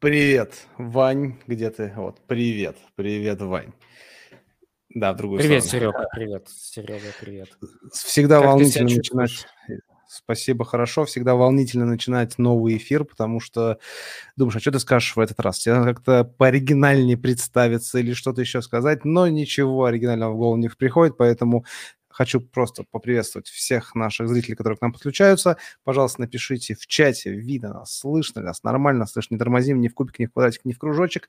Привет, Вань, где ты? Вот, привет, привет, Вань. Да, в другую Привет, сторону. Серега, привет. Серега, привет. Всегда Как волнительно начинать. Спасибо, хорошо. Всегда волнительно начинать новый эфир, потому что думаешь, а что ты скажешь в этот раз? Тебе надо как-то пооригинальнее представиться или что-то еще сказать, но ничего оригинального в голову не приходит, поэтому хочу просто поприветствовать всех наших зрителей, которые к нам подключаются. Пожалуйста, напишите в чате, видно нас, слышно нас, нормально слышно, не тормозим ни в кубик, ни в квадратик, ни в кружочек.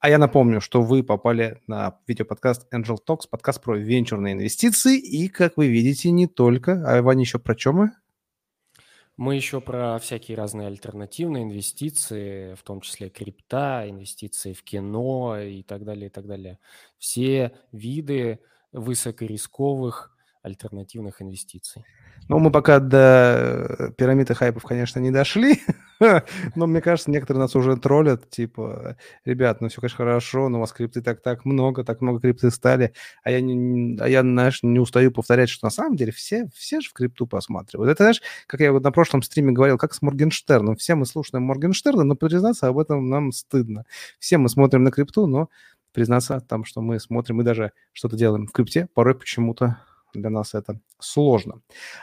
А я напомню, что вы попали на видеоподкаст Angel Talks, подкаст про венчурные инвестиции. И, как вы видите, не только. А, Ваня, еще про чем мы? Мы еще про всякие разные альтернативные инвестиции, в том числе крипта, инвестиции в кино и так далее, и так далее. Все виды высокорисковых альтернативных инвестиций. Ну, мы пока до пирамиды хайпов, конечно, не дошли, но мне кажется, некоторые нас уже троллят, типа, ребят, ну все, конечно, хорошо, но у вас крипты так-так много, так много крипты стали, а я, не, а я, знаешь, не устаю повторять, что на самом деле все, все же в крипту посматривают. Это, знаешь, как я вот на прошлом стриме говорил, как с Моргенштерном. Все мы слушаем Моргенштерна, но признаться об этом нам стыдно. Все мы смотрим на крипту, но признаться там, что мы смотрим и даже что-то делаем в крипте, порой почему-то для нас это сложно.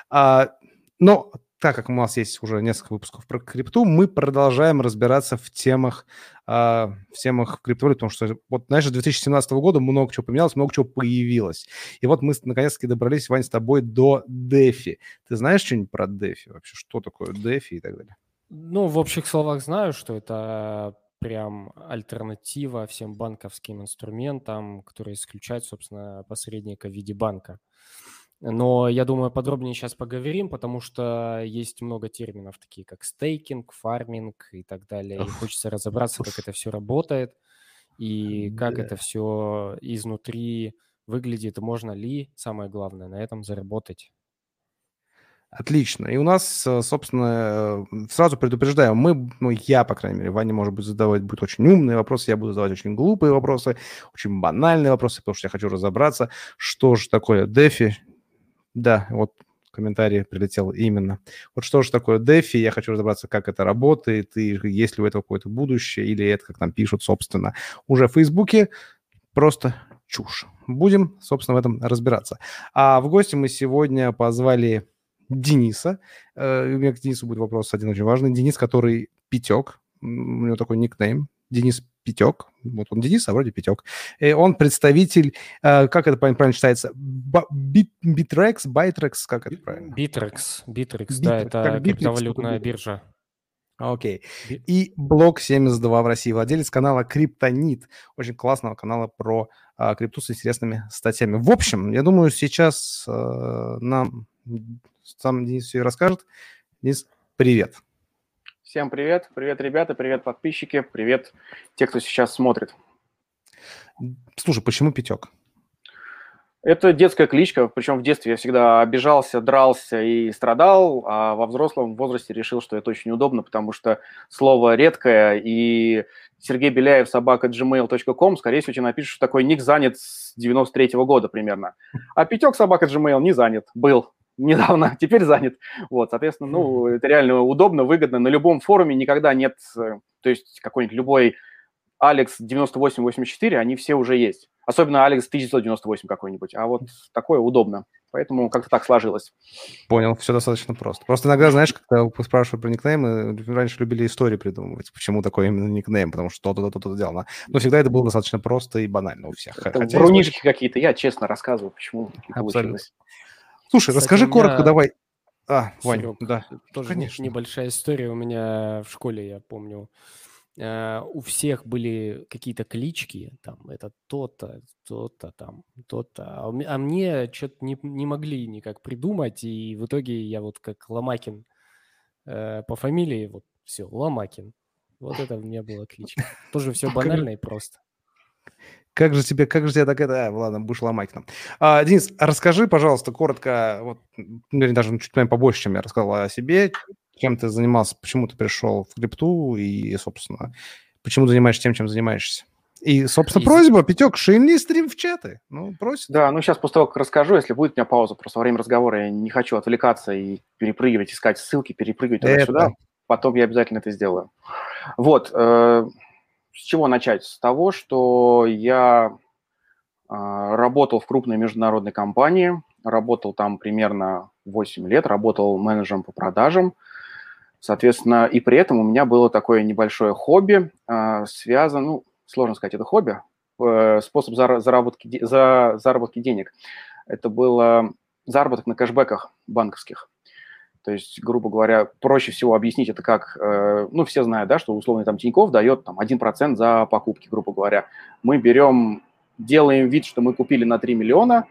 А, но так как у нас есть уже несколько выпусков про крипту, мы продолжаем разбираться в темах, а, в темах криптовалют, потому что, вот, знаешь, с 2017 года много чего поменялось, много чего появилось. И вот мы наконец-таки добрались, Вань, с тобой до DeFi. Ты знаешь что-нибудь про DeFi вообще? Что такое DeFi и так далее? Ну, в общих словах знаю, что это прям альтернатива всем банковским инструментам, которые исключают, собственно, посредника в виде банка. Но я думаю, подробнее сейчас поговорим, потому что есть много терминов, такие как стейкинг, фарминг и так далее. И хочется разобраться, как это все работает и как это все изнутри выглядит, можно ли, самое главное, на этом заработать. Отлично. И у нас, э, собственно, э, сразу предупреждаю, мы, ну, я, по крайней мере, Ваня, может быть, задавать будет очень умные вопросы, я буду задавать очень глупые вопросы, очень банальные вопросы, потому что я хочу разобраться, что же такое DeFi. Да, вот комментарий прилетел именно. Вот что же такое DeFi, я хочу разобраться, как это работает, и есть ли у этого какое-то будущее, или это, как нам пишут, собственно, уже в Фейсбуке, просто чушь. Будем, собственно, в этом разбираться. А в гости мы сегодня позвали Дениса. Э, У меня к Денису будет вопрос один очень важный. Денис, который Пятек, у него такой никнейм, Денис Пятек, вот он Денис, а вроде Пятек. И он представитель, э, как это правильно читается, Ба- Бит- Bittrex, Bytrex, как это правильно? Bittrex, Bittrex, да, это криптовалютная биржа. Окей. Би- И Блок 72 в России, владелец канала Криптонит, очень классного канала про а, крипту с интересными статьями. В общем, я думаю, сейчас э, нам сам Денис все и расскажет. Денис, привет. Всем привет, привет, ребята, привет, подписчики, привет, те, кто сейчас смотрит. Слушай, почему пятек? Это детская кличка, причем в детстве я всегда обижался, дрался и страдал, а во взрослом возрасте решил, что это очень удобно, потому что слово редкое, и Сергей Беляев, собака gmail.com, скорее всего, тебе напишут, что такой ник занят с 93 -го года примерно. А пятек собака gmail не занят, был недавно, теперь занят. Вот, соответственно, ну, это реально удобно, выгодно. На любом форуме никогда нет, э, то есть какой-нибудь любой Алекс 9884, они все уже есть. Особенно Алекс 1998 какой-нибудь. А вот такое удобно. Поэтому как-то так сложилось. Понял, все достаточно просто. Просто иногда, знаешь, когда спрашивают про никнеймы, раньше любили истории придумывать, почему такой именно никнейм, потому что то-то, то-то сделано. Но всегда это было достаточно просто и банально у всех. Это Хотя врунишки какие-то. Я честно рассказываю, почему Абсолютно. получилось. Слушай, Кстати, расскажи меня- коротко, давай. А, Вань, Серег, да. Тоже не- конечно. небольшая история. У меня в школе, я помню, э, у всех были какие-то клички, там, это то-то, то-то, там, то-то. А, а мне что-то не, не могли никак придумать, и в итоге я вот как Ломакин э, по фамилии, вот все, Ломакин. Вот это у меня была кличка. Тоже все банально и просто. Как же тебе, как же тебе так это... А, ладно, будешь ломать нам. А, Денис, расскажи, пожалуйста, коротко, вот, ну, даже чуть наверное, побольше, чем я рассказал о себе, чем ты занимался, почему ты пришел в крипту и, собственно, почему занимаешься тем, чем занимаешься. И, собственно, И- просьба, Пятек, шейни стрим в чаты. Ну, просит. Да, ну сейчас после того, как расскажу, если будет у меня пауза, просто во время разговора я не хочу отвлекаться и перепрыгивать, искать ссылки, перепрыгивать туда-сюда. потом я обязательно это сделаю. Вот, э, с чего начать? С того, что я э, работал в крупной международной компании, работал там примерно 8 лет, работал менеджером по продажам, соответственно, и при этом у меня было такое небольшое хобби, э, связано, ну, сложно сказать, это хобби, э, способ заработки, за, заработки денег. Это было заработок на кэшбэках банковских. То есть, грубо говоря, проще всего объяснить это как, э, ну, все знают, да, что условный там Тиньков дает там 1% за покупки, грубо говоря. Мы берем, делаем вид, что мы купили на 3 миллиона,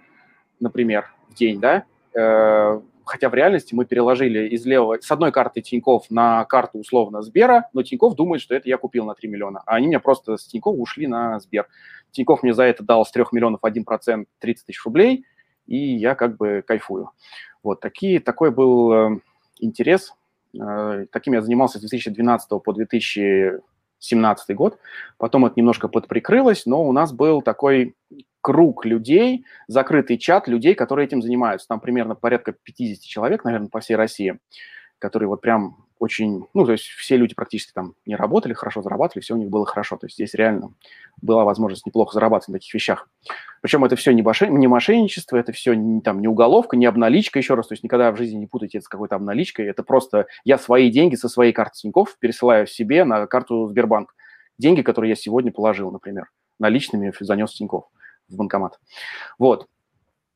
например, в день, да, э, хотя в реальности мы переложили из левого, с одной карты Тиньков на карту условно Сбера, но Тиньков думает, что это я купил на 3 миллиона, а они мне просто с Тинькова ушли на Сбер. Тиньков мне за это дал с 3 миллионов 1% 30 тысяч рублей, и я как бы кайфую. Вот такие, такой был э, интерес. Э, таким я занимался с 2012 по 2017 год. Потом это немножко подприкрылось, но у нас был такой круг людей, закрытый чат людей, которые этим занимаются. Там примерно порядка 50 человек, наверное, по всей России, которые вот прям очень, ну, то есть все люди практически там не работали, хорошо зарабатывали, все у них было хорошо. То есть здесь реально была возможность неплохо зарабатывать на таких вещах. Причем это все не, мошен... не мошенничество, это все не, там, не уголовка, не обналичка, еще раз, то есть никогда в жизни не путайте это с какой-то обналичкой. Это просто я свои деньги со своей карты Тинькофф пересылаю себе на карту Сбербанк. Деньги, которые я сегодня положил, например, наличными занес Тинькофф в банкомат. Вот.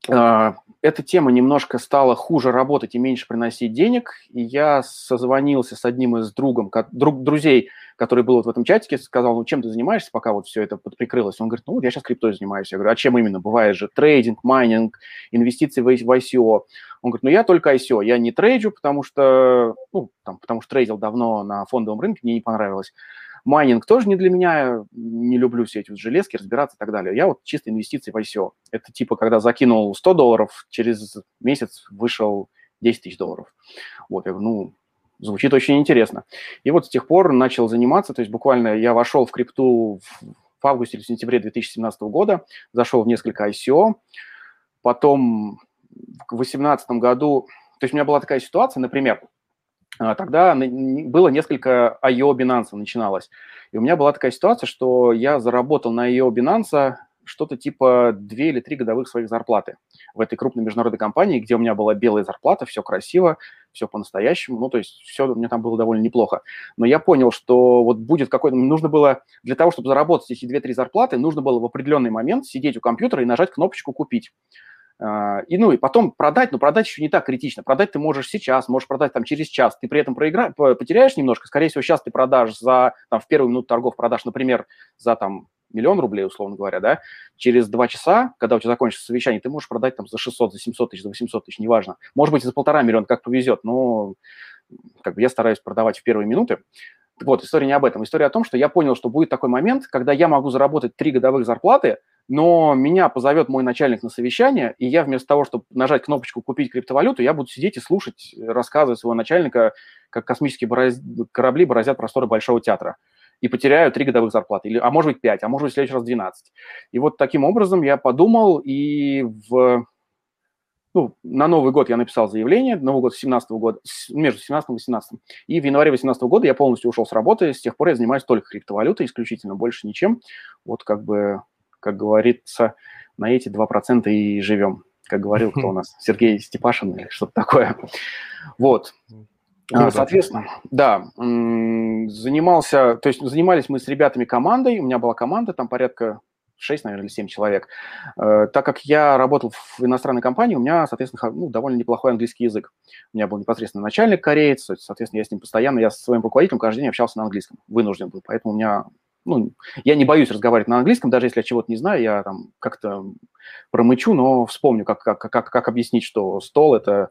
А, эта тема немножко стала хуже работать и меньше приносить денег, и я созвонился с одним из другом, друг, друзей, который был вот в этом чатике, сказал, ну, чем ты занимаешься, пока вот все это прикрылось? Он говорит, ну, я сейчас криптой занимаюсь. Я говорю, а чем именно? Бывает же трейдинг, майнинг, инвестиции в ICO. Он говорит, ну, я только ICO, я не трейджу, потому что, ну, там, потому что трейдил давно на фондовом рынке, мне не понравилось. Майнинг тоже не для меня, не люблю все эти вот железки, разбираться и так далее. Я вот чисто инвестиции в ICO. Это типа, когда закинул 100 долларов, через месяц вышел 10 тысяч долларов. Вот, я говорю, ну, звучит очень интересно. И вот с тех пор начал заниматься, то есть буквально я вошел в крипту в августе или сентябре 2017 года, зашел в несколько ICO, потом в 2018 году, то есть у меня была такая ситуация, например, тогда было несколько IO Binance начиналось. И у меня была такая ситуация, что я заработал на IO Binance что-то типа две или три годовых своих зарплаты в этой крупной международной компании, где у меня была белая зарплата, все красиво, все по-настоящему, ну, то есть все у меня там было довольно неплохо. Но я понял, что вот будет какой-то... Нужно было для того, чтобы заработать эти две-три зарплаты, нужно было в определенный момент сидеть у компьютера и нажать кнопочку «Купить». А, и, ну, и потом продать, но продать еще не так критично. Продать ты можешь сейчас, можешь продать там через час. Ты при этом проигра... потеряешь немножко. Скорее всего, сейчас ты продашь за, там, в первую минуту торгов продашь, например, за там миллион рублей, условно говоря, да, через два часа, когда у тебя закончится совещание, ты можешь продать там за 600, за 700 тысяч, за 800 тысяч, неважно. Может быть, за полтора миллиона, как повезет, но как бы я стараюсь продавать в первые минуты. Вот, история не об этом. История о том, что я понял, что будет такой момент, когда я могу заработать три годовых зарплаты, но меня позовет мой начальник на совещание, и я вместо того, чтобы нажать кнопочку «Купить криптовалюту», я буду сидеть и слушать рассказы своего начальника, как космические бороз... корабли бороздят просторы Большого театра и потеряю три годовых зарплаты, или, а может быть пять, а может быть в следующий раз 12. И вот таким образом я подумал, и в, ну, на Новый год я написал заявление, Новый год 17 года, между 17 и 18. И в январе 18 года я полностью ушел с работы, с тех пор я занимаюсь только криптовалютой, исключительно, больше ничем. Вот как бы как говорится, на эти 2% и живем, как говорил кто у нас, Сергей Степашин или что-то такое. Вот. А, соответственно, да, занимался, то есть занимались мы с ребятами командой, у меня была команда, там порядка 6, наверное, или 7 человек. Э, так как я работал в иностранной компании, у меня, соответственно, ну, довольно неплохой английский язык. У меня был непосредственно начальник кореец, соответственно, я с ним постоянно, я со своим руководителем каждый день общался на английском, вынужден был, поэтому у меня ну, я не боюсь разговаривать на английском, даже если я чего-то не знаю, я там как-то промычу, но вспомню, как, как, как, как объяснить, что стол – это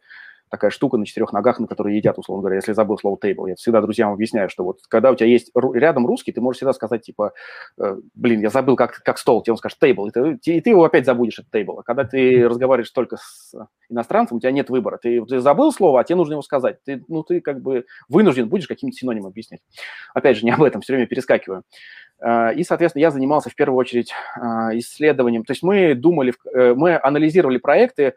такая штука на четырех ногах, на которой едят, условно говоря, если забыл слово table. Я всегда друзьям объясняю, что вот когда у тебя есть рядом русский, ты можешь всегда сказать, типа, э, блин, я забыл, как, как стол, тебе он скажет table, и ты, и ты его опять забудешь, от table. А когда ты разговариваешь только с иностранцем, у тебя нет выбора. Ты, ты забыл слово, а тебе нужно его сказать. Ты, ну, ты как бы вынужден будешь каким-то синонимом объяснять. Опять же, не об этом, все время перескакиваю. Э, и, соответственно, я занимался в первую очередь э, исследованием. То есть мы думали, э, мы анализировали проекты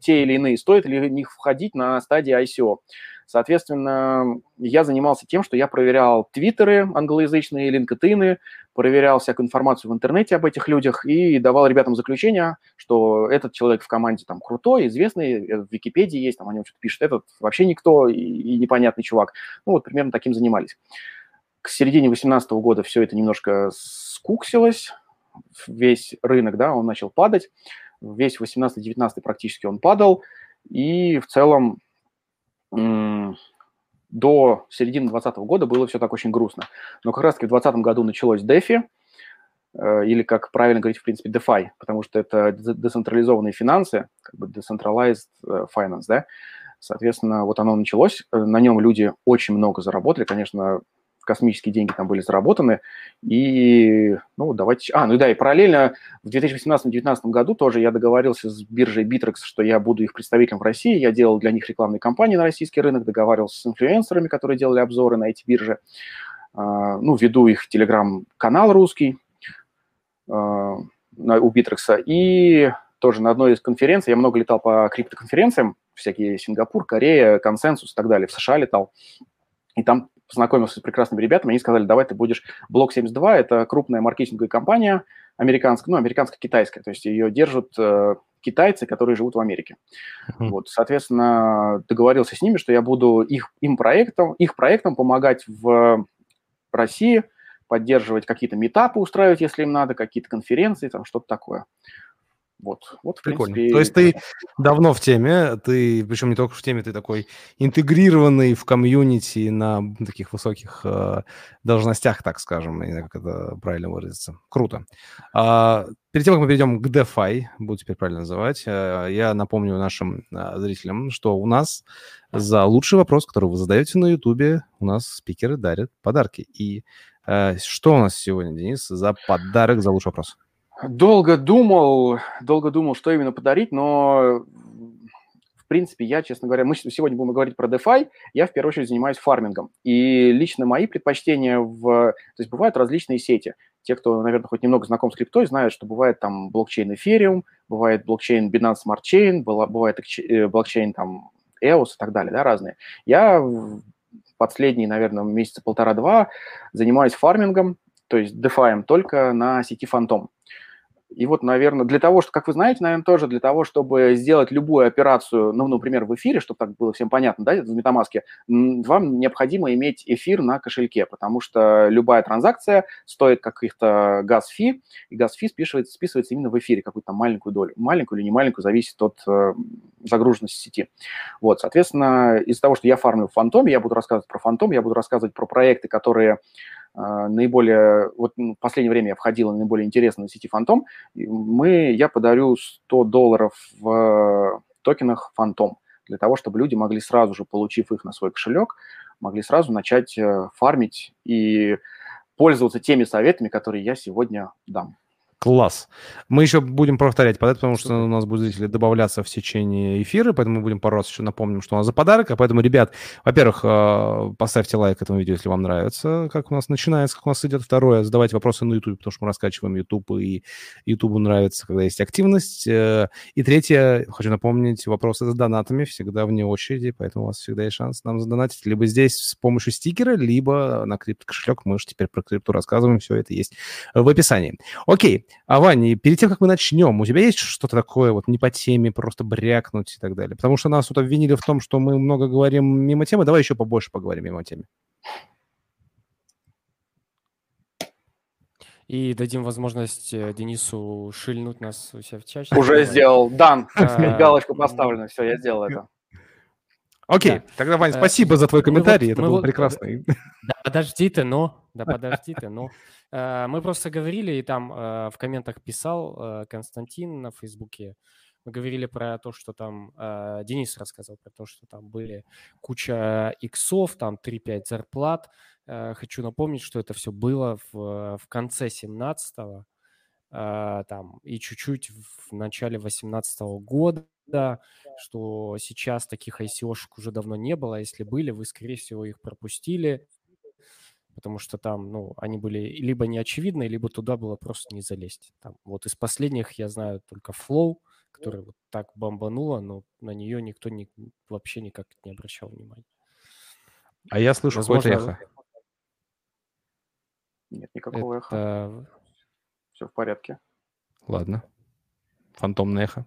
те или иные, стоит ли в них входить на стадии ICO. Соответственно, я занимался тем, что я проверял твиттеры англоязычные, линкетины, проверял всякую информацию в интернете об этих людях и давал ребятам заключение, что этот человек в команде там крутой, известный, в Википедии есть, там о нем что-то пишет, этот вообще никто и, и непонятный чувак. Ну вот примерно таким занимались. К середине 2018 года все это немножко скуксилось, весь рынок, да, он начал падать, весь 18-19 практически он падал, и в целом до середины 2020 года было все так очень грустно. Но как раз-таки в 2020 году началось DeFi, э, или, как правильно говорить, в принципе, DeFi, потому что это децентрализованные финансы, как бы decentralized э, finance, да. Соответственно, вот оно началось, э, на нем люди очень много заработали, конечно, космические деньги там были заработаны. И, ну, давайте... А, ну да, и параллельно в 2018-2019 году тоже я договорился с биржей Bittrex, что я буду их представителем в России. Я делал для них рекламные кампании на российский рынок, договаривался с инфлюенсерами, которые делали обзоры на эти биржи. А, ну, веду их телеграм-канал русский а, у Bittrex. И тоже на одной из конференций, я много летал по криптоконференциям, всякие Сингапур, Корея, Консенсус и так далее, в США летал. И там познакомился с прекрасными ребятами, они сказали, давай ты будешь Блок 72, это крупная маркетинговая компания американская, ну, американско-китайская, то есть ее держат э, китайцы, которые живут в Америке. Uh-huh. Вот, соответственно, договорился с ними, что я буду их, им проектом, их проектом помогать в России, поддерживать какие-то метапы устраивать, если им надо, какие-то конференции, там что-то такое. Вот, вот Прикольно. принципе... То есть ты давно в теме, ты, причем не только в теме, ты такой интегрированный в комьюнити на таких высоких э, должностях, так скажем, не знаю, как это правильно выразиться. Круто. А, перед тем, как мы перейдем к DeFi, буду теперь правильно называть, э, я напомню нашим э, зрителям, что у нас за лучший вопрос, который вы задаете на YouTube, у нас спикеры дарят подарки. И э, что у нас сегодня, Денис, за подарок за лучший вопрос? Долго думал, долго думал, что именно подарить, но в принципе, я, честно говоря, мы сегодня будем говорить про DeFi, я в первую очередь занимаюсь фармингом. И лично мои предпочтения в... То есть бывают различные сети. Те, кто, наверное, хоть немного знаком с криптой, знают, что бывает там блокчейн Ethereum, бывает блокчейн Binance Smart Chain, бывает э, блокчейн там EOS и так далее, да, разные. Я последние, наверное, месяца полтора-два занимаюсь фармингом, то есть DeFi только на сети Phantom. И вот, наверное, для того, что, как вы знаете, наверное, тоже для того, чтобы сделать любую операцию, ну, например, в эфире, чтобы так было всем понятно, да, в MetaMask, вам необходимо иметь эфир на кошельке, потому что любая транзакция стоит каких-то газ-фи, и газ-фи списывается, списывается именно в эфире, какую-то маленькую долю. Маленькую или не маленькую, зависит от э, загруженности сети. Вот, соответственно, из-за того, что я фармлю в Фантоме, я буду рассказывать про Фантом, я буду рассказывать про проекты, которые наиболее, вот ну, в последнее время я входил на наиболее интересную сети Фантом, мы, я подарю 100 долларов в токенах Фантом для того, чтобы люди могли сразу же, получив их на свой кошелек, могли сразу начать э, фармить и пользоваться теми советами, которые я сегодня дам. Класс. Мы еще будем повторять под это, потому что у нас будут зрители добавляться в течение эфира, поэтому мы будем пару раз еще напомним, что у нас за подарок. А поэтому, ребят, во-первых, э, поставьте лайк этому видео, если вам нравится, как у нас начинается, как у нас идет. Второе, задавайте вопросы на YouTube, потому что мы раскачиваем YouTube, и YouTube нравится, когда есть активность. Э, и третье, хочу напомнить, вопросы с донатами всегда вне очереди, поэтому у вас всегда есть шанс нам задонатить либо здесь с помощью стикера, либо на крипто-кошелек. Мы же теперь про крипту рассказываем, все это есть в описании. Окей. А, Ваня, перед тем, как мы начнем, у тебя есть что-то такое вот не по теме, просто брякнуть и так далее? Потому что нас тут обвинили в том, что мы много говорим мимо темы. Давай еще побольше поговорим мимо темы. И дадим возможность э, Денису шильнуть нас у себя в чате. Уже сделал. Дан. А, галочку поставлена. Все, я сделал это. Окей, да. тогда, Вань, э, спасибо за твой комментарий, вот, это был вот, прекрасный. Да подожди ты, но, да подожди ты, но. Э, мы просто говорили, и там э, в комментах писал э, Константин на Фейсбуке, мы говорили про то, что там Денис рассказал про то, что там были куча иксов, там 3-5 зарплат. Хочу напомнить, что это все было в, в конце 17-го, там, и чуть-чуть в начале 18 -го года, что сейчас таких ICO-шек уже давно не было, а если были, вы, скорее всего, их пропустили, потому что там, ну, они были либо неочевидны, либо туда было просто не залезть. Там, вот из последних я знаю только Flow, который вот так бомбануло, но на нее никто не, вообще никак не обращал внимания. А я слышу какое-то эхо. Нет никакого это... эха. Все в порядке. Ладно. Фантомное эхо.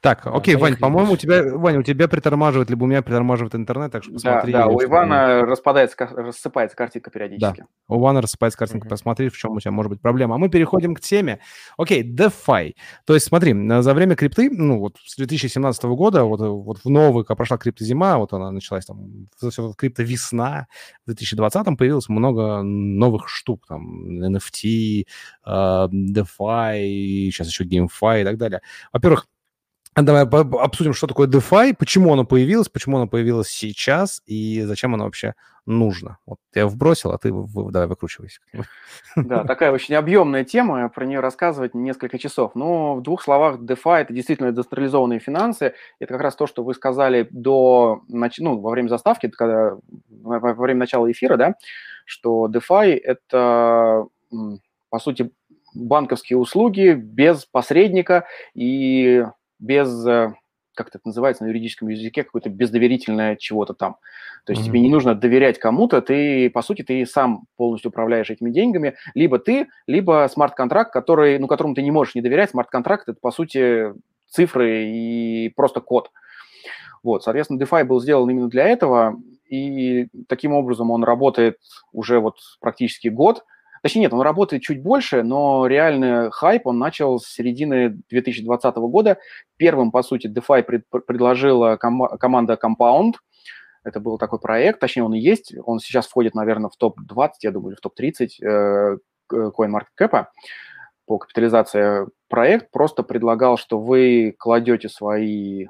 Так, окей, Вань, по-моему, у тебя, Вань, у тебя притормаживает, либо у меня притормаживает интернет, так что посмотри. Да, да у Ивана распадается, рассыпается картинка периодически. Да, у Ивана рассыпается картинка, mm-hmm. посмотри, в чем у тебя может быть проблема. А мы переходим к теме. Окей, DeFi. То есть смотри, за время крипты, ну вот с 2017 года, вот, вот в новый, когда прошла криптозима, вот она началась там, все крипто весна, в 2020 появилось много новых штук, там, NFT, а, DeFi, сейчас еще GameFi и так далее. Во-первых, Давай обсудим, что такое DeFi, почему оно появилось, почему оно появилось сейчас и зачем оно вообще нужно. Вот я вбросил, а ты давай выкручивайся. Да, такая очень объемная тема, про нее рассказывать несколько часов. Но в двух словах DeFi – это действительно децентрализованные финансы. Это как раз то, что вы сказали до, ну, во время заставки, когда, во время начала эфира, да, что DeFi – это, по сути, банковские услуги без посредника и без, э, как это называется на юридическом языке, какое-то бездоверительное чего-то там. То есть mm-hmm. тебе не нужно доверять кому-то, ты, по сути, ты сам полностью управляешь этими деньгами, либо ты, либо смарт-контракт, который, ну, которому ты не можешь не доверять. Смарт-контракт – это, по сути, цифры и просто код. Вот, соответственно, DeFi был сделан именно для этого, и таким образом он работает уже вот практически год – Точнее, нет, он работает чуть больше, но реальный хайп он начал с середины 2020 года. Первым, по сути, DeFi пред, предложила ком- команда Compound. Это был такой проект, точнее, он и есть. Он сейчас входит, наверное, в топ-20, я думаю, в топ-30 э, CoinMarketCap по капитализации. Проект просто предлагал, что вы кладете свои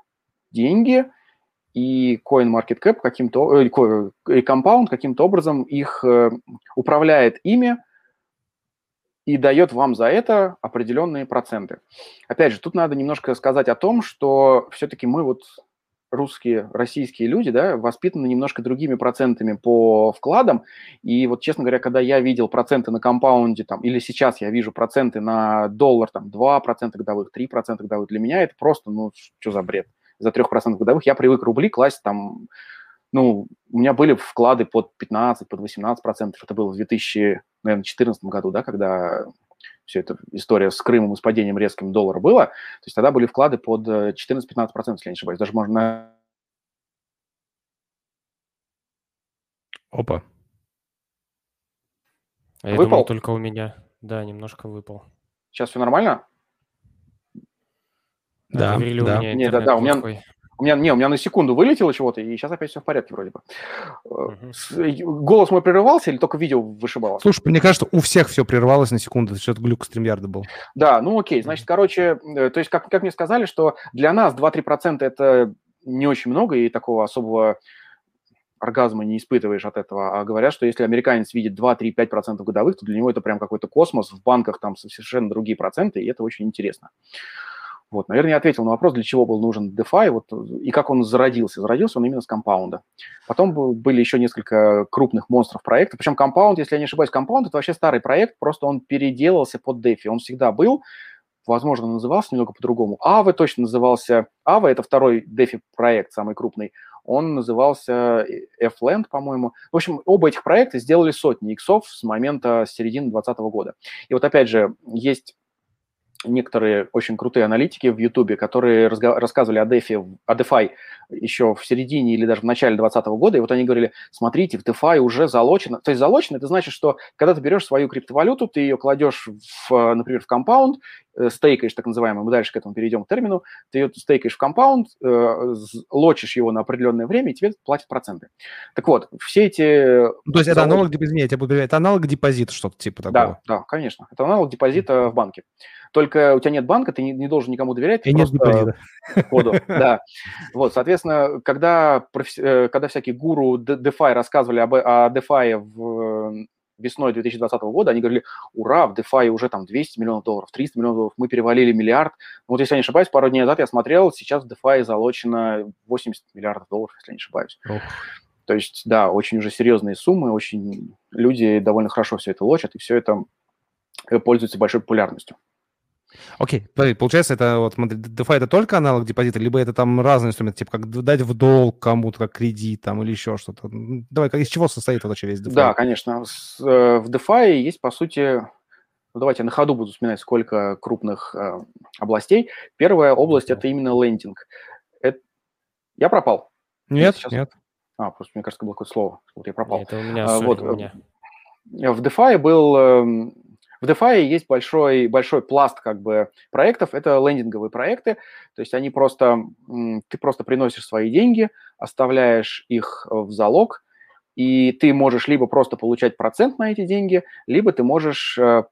деньги, и CoinMarketCap каким-то, э, и Compound каким-то образом их э, управляет ими, и дает вам за это определенные проценты. Опять же, тут надо немножко сказать о том, что все-таки мы вот русские, российские люди, да, воспитаны немножко другими процентами по вкладам. И вот, честно говоря, когда я видел проценты на компаунде, там, или сейчас я вижу проценты на доллар, там, 2% годовых, 3% годовых, для меня это просто, ну, что за бред? За 3% годовых я привык рубли класть там, ну, у меня были вклады под 15, под 18 процентов. Это было в 2000, наверное, 2014 году, да, когда все эта история с Крымом и с падением резким доллара была. То есть тогда были вклады под 14-15 процентов, если я не ошибаюсь. Даже можно... Опа. А я выпал? думал, только у меня. Да, немножко выпал. Сейчас все нормально? Да, да. У меня Не, да, да, у меня, у меня, не, у меня на секунду вылетело чего-то, и сейчас опять все в порядке вроде бы. Угу. Голос мой прерывался или только видео вышибало? Слушай, мне кажется, у всех все прерывалось на секунду, это что-то глюк стримярда был. Да, ну окей, значит, короче, э, то есть как, как мне сказали, что для нас 2-3% это не очень много, и такого особого оргазма не испытываешь от этого, а говорят, что если американец видит 2-3-5% годовых, то для него это прям какой-то космос, в банках там совершенно другие проценты, и это очень интересно. Вот, наверное, я ответил на вопрос, для чего был нужен DeFi вот, и как он зародился. Зародился он именно с компаунда. Потом были еще несколько крупных монстров проектов. Причем компаунд, если я не ошибаюсь, компаунд – это вообще старый проект, просто он переделался под DeFi. Он всегда был, возможно, назывался немного по-другому. Aave точно назывался... Aave – это второй DeFi проект, самый крупный. Он назывался F-Land, по-моему. В общем, оба этих проекта сделали сотни иксов с момента середины 2020 года. И вот опять же, есть некоторые очень крутые аналитики в Ютубе, которые рассказывали о DeFi, о DeFi еще в середине или даже в начале 2020 года, и вот они говорили, смотрите, в DeFi уже залочено. То есть залочено, это значит, что когда ты берешь свою криптовалюту, ты ее кладешь, в, например, в компаунд, э, стейкаешь, так называемый, мы дальше к этому перейдем к термину, ты ее стейкаешь в компаунд, э, лочишь его на определенное время, и тебе платят проценты. Так вот, все эти... Ну, то есть это аналог, извините, это аналог депозита, что-то типа такого? Да, да, конечно. Это аналог депозита в банке. Только у тебя нет банка, ты не, не должен никому доверять. И нет депозита. Коду, да. Вот, соответственно, когда, э, когда всякие гуру DeFi рассказывали об, о DeFi в весной 2020 года, они говорили, ура, в DeFi уже там 200 миллионов долларов, 300 миллионов долларов, мы перевалили миллиард. Вот если я не ошибаюсь, пару дней назад я смотрел, сейчас в DeFi залочено 80 миллиардов долларов, если я не ошибаюсь. Ох. То есть, да, очень уже серьезные суммы, очень люди довольно хорошо все это лочат, и все это э, пользуется большой популярностью. Окей, смотри, получается, это вот, смотри, DeFi это только аналог депозита, либо это там разные инструменты, типа как дать в долг кому-то, как кредит там или еще что-то. Давай, из чего состоит вообще весь DeFi? Да, конечно. Э, в DeFi есть, по сути, ну, давайте на ходу буду вспоминать, сколько крупных э, областей. Первая область – это именно лендинг. Это... Я пропал? Нет, сейчас... нет. А, просто, мне кажется, было какое-то слово. Вот я пропал. Нет, это у меня, а, вот, у меня. В DeFi был эм, в DeFi есть большой, большой пласт как бы проектов, это лендинговые проекты, то есть они просто, ты просто приносишь свои деньги, оставляешь их в залог, и ты можешь либо просто получать процент на эти деньги, либо ты можешь э,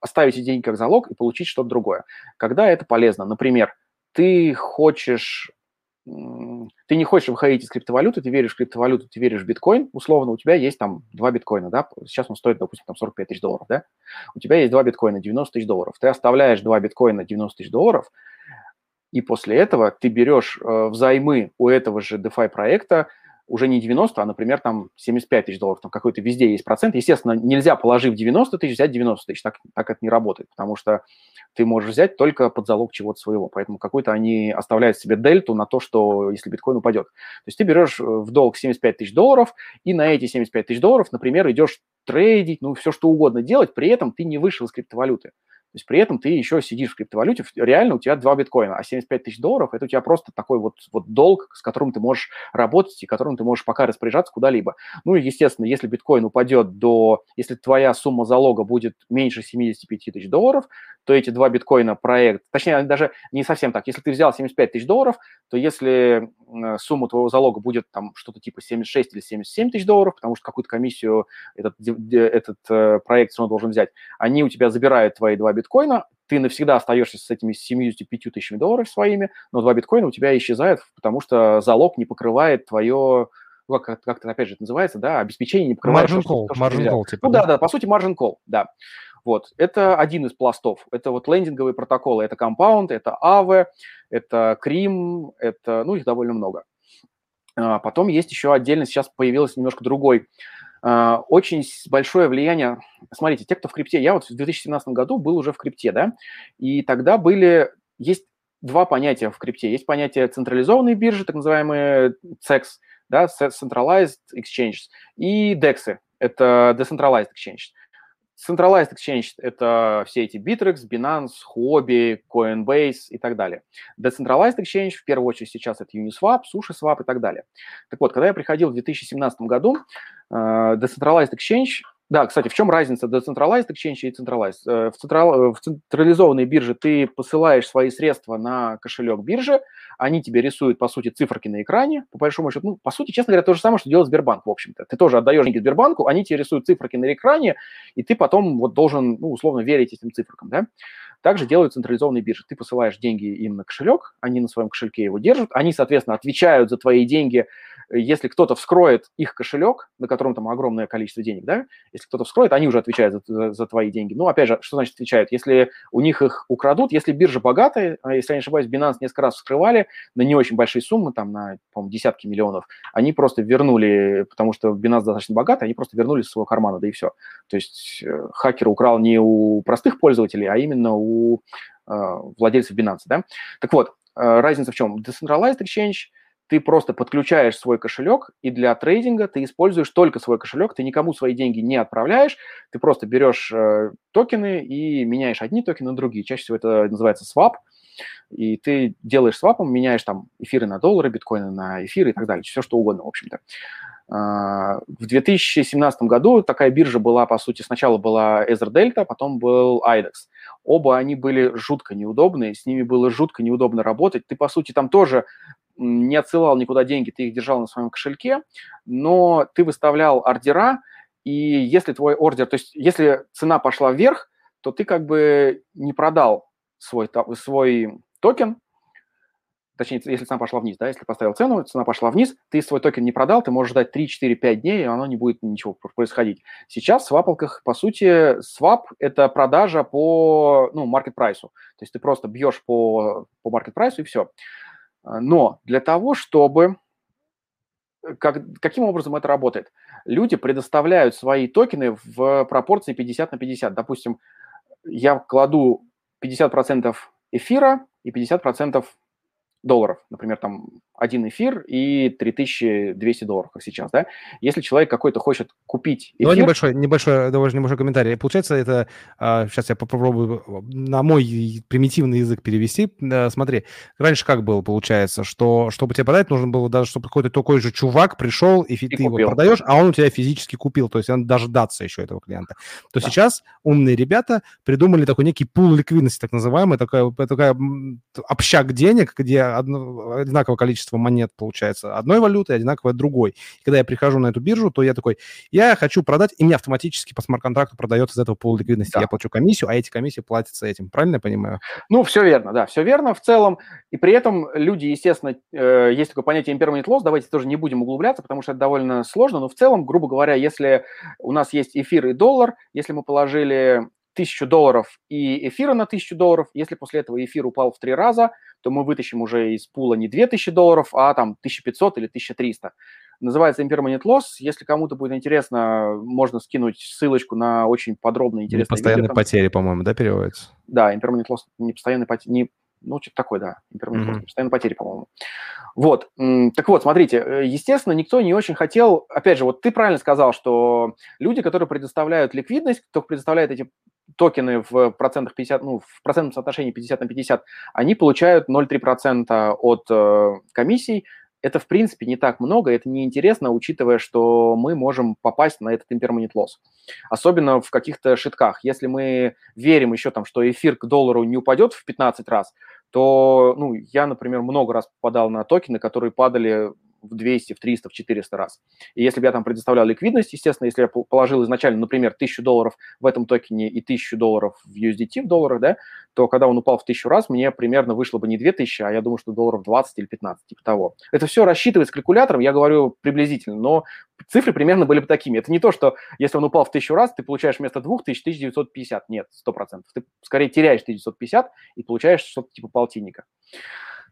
оставить эти деньги как залог и получить что-то другое. Когда это полезно? Например, ты хочешь ты не хочешь выходить из криптовалюты, ты веришь в криптовалюту, ты веришь в биткоин, условно, у тебя есть там два биткоина, да, сейчас он стоит, допустим, там 45 тысяч долларов, да, у тебя есть два биткоина, 90 тысяч долларов, ты оставляешь два биткоина, 90 тысяч долларов, и после этого ты берешь э, взаймы у этого же DeFi проекта уже не 90, а, например, там 75 тысяч долларов, там какой-то везде есть процент. Естественно, нельзя, положив 90 тысяч, взять 90 тысяч, так, так это не работает, потому что ты можешь взять только под залог чего-то своего. Поэтому какой-то они оставляют себе дельту на то, что если биткоин упадет. То есть ты берешь э, в долг 75 тысяч долларов, и на эти 75 тысяч долларов, например, идешь трейдить, ну, все что угодно делать, при этом ты не вышел из криптовалюты. То есть при этом ты еще сидишь в криптовалюте, реально у тебя два биткоина, а 75 тысяч долларов – это у тебя просто такой вот, вот долг, с которым ты можешь работать и которым ты можешь пока распоряжаться куда-либо. Ну и, естественно, если биткоин упадет до, если твоя сумма залога будет меньше 75 тысяч долларов, то эти два биткоина проект, точнее, даже не совсем так, если ты взял 75 тысяч долларов, то если сумма твоего залога будет там что-то типа 76 или 77 тысяч долларов, потому что какую-то комиссию этот, этот э, проект все равно должен взять, они у тебя забирают твои два биткоина, ты навсегда остаешься с этими 75 тысячами долларов своими, но два биткоина у тебя исчезают, потому что залог не покрывает твое ну, как, как это опять же это называется, да, обеспечение не покрывает... Margin call, то, margin call, типа. Ну да, да, по сути margin call, да. Вот, это один из пластов. Это вот лендинговые протоколы. Это Compound, это Aave, это Cream, это, ну, их довольно много. А, потом есть еще отдельно, сейчас появился немножко другой очень большое влияние. Смотрите, те, кто в крипте, я вот в 2017 году был уже в крипте, да, и тогда были, есть два понятия в крипте. Есть понятие централизованной биржи, так называемые CEX, да, Centralized Exchanges, и DEX, это Decentralized Exchange. Centralized Exchange – это все эти Bittrex, Binance, Huobi, Coinbase и так далее. Decentralized Exchange, в первую очередь сейчас это Uniswap, SushiSwap и так далее. Так вот, когда я приходил в 2017 году, э, Decentralized Exchange да, кстати, в чем разница Decentralized Exchange и Centralized? Э, в, централ, в централизованной бирже ты посылаешь свои средства на кошелек биржи, они тебе рисуют, по сути, циферки на экране, по большому счету. Ну, по сути, честно говоря, то же самое, что делает Сбербанк, в общем-то. Ты тоже отдаешь деньги Сбербанку, они тебе рисуют циферки на экране, и ты потом вот должен, ну, условно, верить этим циферкам, да? Также делают централизованные биржи. Ты посылаешь деньги им на кошелек, они на своем кошельке его держат, они, соответственно, отвечают за твои деньги если кто-то вскроет их кошелек, на котором там огромное количество денег, да, если кто-то вскроет, они уже отвечают за, за, за твои деньги. Ну, опять же, что значит отвечают? Если у них их украдут, если биржа богатая, а если я не ошибаюсь, Binance несколько раз вскрывали на не очень большие суммы, там на, по-моему, десятки миллионов, они просто вернули, потому что Binance достаточно богатый, они просто вернули из своего кармана, да и все. То есть э, хакер украл не у простых пользователей, а именно у э, владельцев Binance, да. Так вот, э, разница в чем? Decentralized Exchange – ты просто подключаешь свой кошелек, и для трейдинга ты используешь только свой кошелек, ты никому свои деньги не отправляешь, ты просто берешь э, токены и меняешь одни токены на другие. Чаще всего это называется swap, и ты делаешь свапом, меняешь там эфиры на доллары, биткоины на эфиры и так далее, все что угодно, в общем-то. Uh, в 2017 году такая биржа была, по сути, сначала была Ether Delta, потом был IDEX. Оба они были жутко неудобные, с ними было жутко неудобно работать. Ты, по сути, там тоже не отсылал никуда деньги, ты их держал на своем кошельке, но ты выставлял ордера, и если твой ордер, то есть если цена пошла вверх, то ты как бы не продал свой, свой токен, точнее, если цена пошла вниз, да, если поставил цену, цена пошла вниз, ты свой токен не продал, ты можешь ждать 3, 4, 5 дней, и оно не будет ничего происходить. Сейчас в свапалках, по сути, свап – это продажа по, ну, маркет прайсу. То есть ты просто бьешь по, по маркет прайсу и все. А, но для того, чтобы... Э, как, каким образом это работает? Люди предоставляют свои токены в пропорции 50 на 50. Допустим, я кладу 50% эфира и 50% долларов. Например, там один эфир и 3200 долларов, как сейчас, да? Если человек какой-то хочет купить эфир... Давай небольшой, небольшой, давай небольшой комментарий. Получается, это... Сейчас а, я попробую на мой примитивный язык перевести. Смотри, раньше как было, получается, что чтобы тебе продать, нужно было даже, чтобы какой-то такой же чувак пришел, и, и ты купил. его продаешь, а он у тебя физически купил, то есть он дождаться еще этого клиента. То да. сейчас умные ребята придумали такой некий пул ликвидности, так называемый, такая, такая общак денег, где одно, одинаковое количество монет, получается, одной валюты, одинаковое другой. И когда я прихожу на эту биржу, то я такой, я хочу продать, и мне автоматически по смарт-контракту продается из этого пол ликвидности. Да. Я плачу комиссию, а эти комиссии платятся этим. Правильно я понимаю? Ну, все верно, да, все верно в целом. И при этом люди, естественно, э, есть такое понятие impermanent loss, давайте тоже не будем углубляться, потому что это довольно сложно, но в целом, грубо говоря, если у нас есть эфир и доллар, если мы положили тысячу долларов и эфира на тысячу долларов. Если после этого эфир упал в три раза, то мы вытащим уже из пула не 2000 долларов, а там 1500 или 1300. Называется Impermanent Loss. Если кому-то будет интересно, можно скинуть ссылочку на очень подробно интересное Непостоянные видео. потери, по-моему, да, переводится? Да, Impermanent Loss, непостоянные потери, не, ну, что-то такое, да, Impermanent mm-hmm. Loss, непостоянные потери, по-моему. Вот, так вот, смотрите, э, естественно, никто не очень хотел, опять же, вот ты правильно сказал, что люди, которые предоставляют ликвидность, кто предоставляет эти токены в процентах 50, ну, в процентном соотношении 50 на 50, они получают 0,3% от э, комиссий. Это, в принципе, не так много, это неинтересно, учитывая, что мы можем попасть на этот impermanent loss. Особенно в каких-то шитках. Если мы верим еще там, что эфир к доллару не упадет в 15 раз, то, ну, я, например, много раз попадал на токены, которые падали в 200, в 300, в 400 раз. И если бы я там предоставлял ликвидность, естественно, если я положил изначально, например, 1000 долларов в этом токене и 1000 долларов в USDT в долларах, да, то когда он упал в 1000 раз, мне примерно вышло бы не 2000, а я думаю, что долларов 20 или 15, типа того. Это все рассчитывается калькулятором, я говорю приблизительно, но цифры примерно были бы такими. Это не то, что если он упал в 1000 раз, ты получаешь вместо 2000 1950. Нет, 100%. Ты скорее теряешь 1950 и получаешь что-то типа полтинника.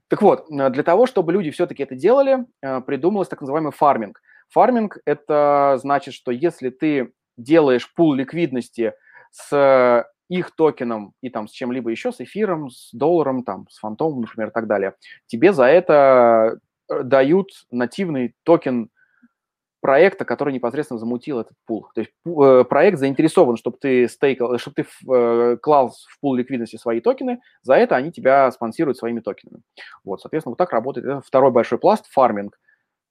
Так вот, э, для того, чтобы люди все-таки это делали, э, придумалось так называемый фарминг. Фарминг – это значит, что если ты делаешь пул ликвидности с их токеном и там с чем-либо еще, с эфиром, с долларом, там, с фантомом, например, и так далее, тебе за это э, дают нативный токен проекта, который непосредственно замутил этот пул. То есть э, проект заинтересован, чтобы ты стейкал, чтобы ты э, клал в пул ликвидности свои токены, за это они тебя спонсируют своими токенами. Вот, соответственно, вот так работает. Это второй большой пласт, фарминг.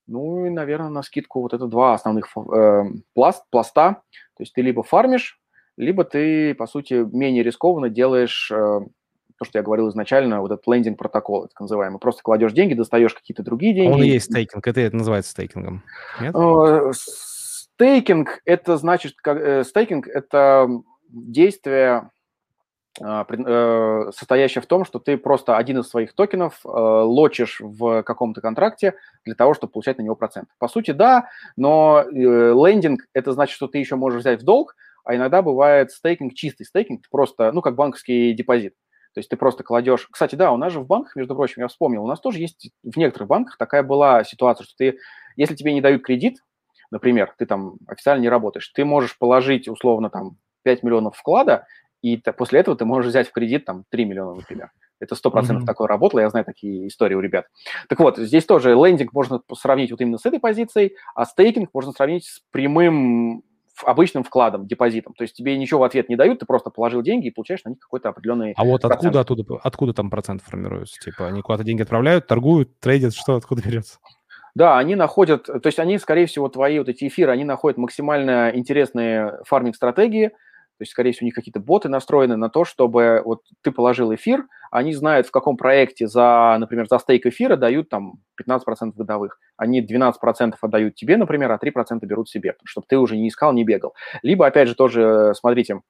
Ну и, наверное, на скидку вот это два основных э, пласт, пласта. То есть ты либо фармишь, либо ты, по сути, менее рискованно делаешь э, то, что я говорил изначально, вот этот лендинг протокол, так называемый. Просто кладешь деньги, достаешь какие-то другие деньги. Он и есть стейкинг, это, это называется стейкингом. Нет? Э, стейкинг – это значит, как, э, стейкинг – это действие, а, э, состоящее в том, что ты просто один из своих токенов лочишь в каком-то контракте для того, чтобы получать на него процент. По сути, да, но лендинг – это значит, что ты еще можешь взять в долг, а иногда бывает стейкинг, чистый стейкинг, просто, ну, как банковский депозит. То есть ты просто кладешь... Кстати, да, у нас же в банках, между прочим, я вспомнил, у нас тоже есть в некоторых банках такая была ситуация, что ты, если тебе не дают кредит, например, ты там официально не работаешь, ты можешь положить условно там 5 миллионов вклада, и после этого ты можешь взять в кредит там 3 миллиона, например. Это сто процентов mm-hmm. такое работало, я знаю такие истории у ребят. Так вот, здесь тоже лендинг можно сравнить вот именно с этой позицией, а стейкинг можно сравнить с прямым обычным вкладом, депозитом. То есть тебе ничего в ответ не дают, ты просто положил деньги и получаешь на них какой-то определенный А вот процент. откуда, оттуда, откуда там процент формируется? Типа они куда-то деньги отправляют, торгуют, трейдят, что откуда берется? Да, они находят, то есть они, скорее всего, твои вот эти эфиры, они находят максимально интересные фарминг-стратегии, то есть, скорее всего, у них какие-то боты настроены на то, чтобы вот ты положил эфир, они знают, в каком проекте за, например, за стейк эфира дают там 15% годовых. Они 12% отдают тебе, например, а 3% берут себе, чтобы ты уже не искал, не бегал. Либо, опять же, тоже, смотрите,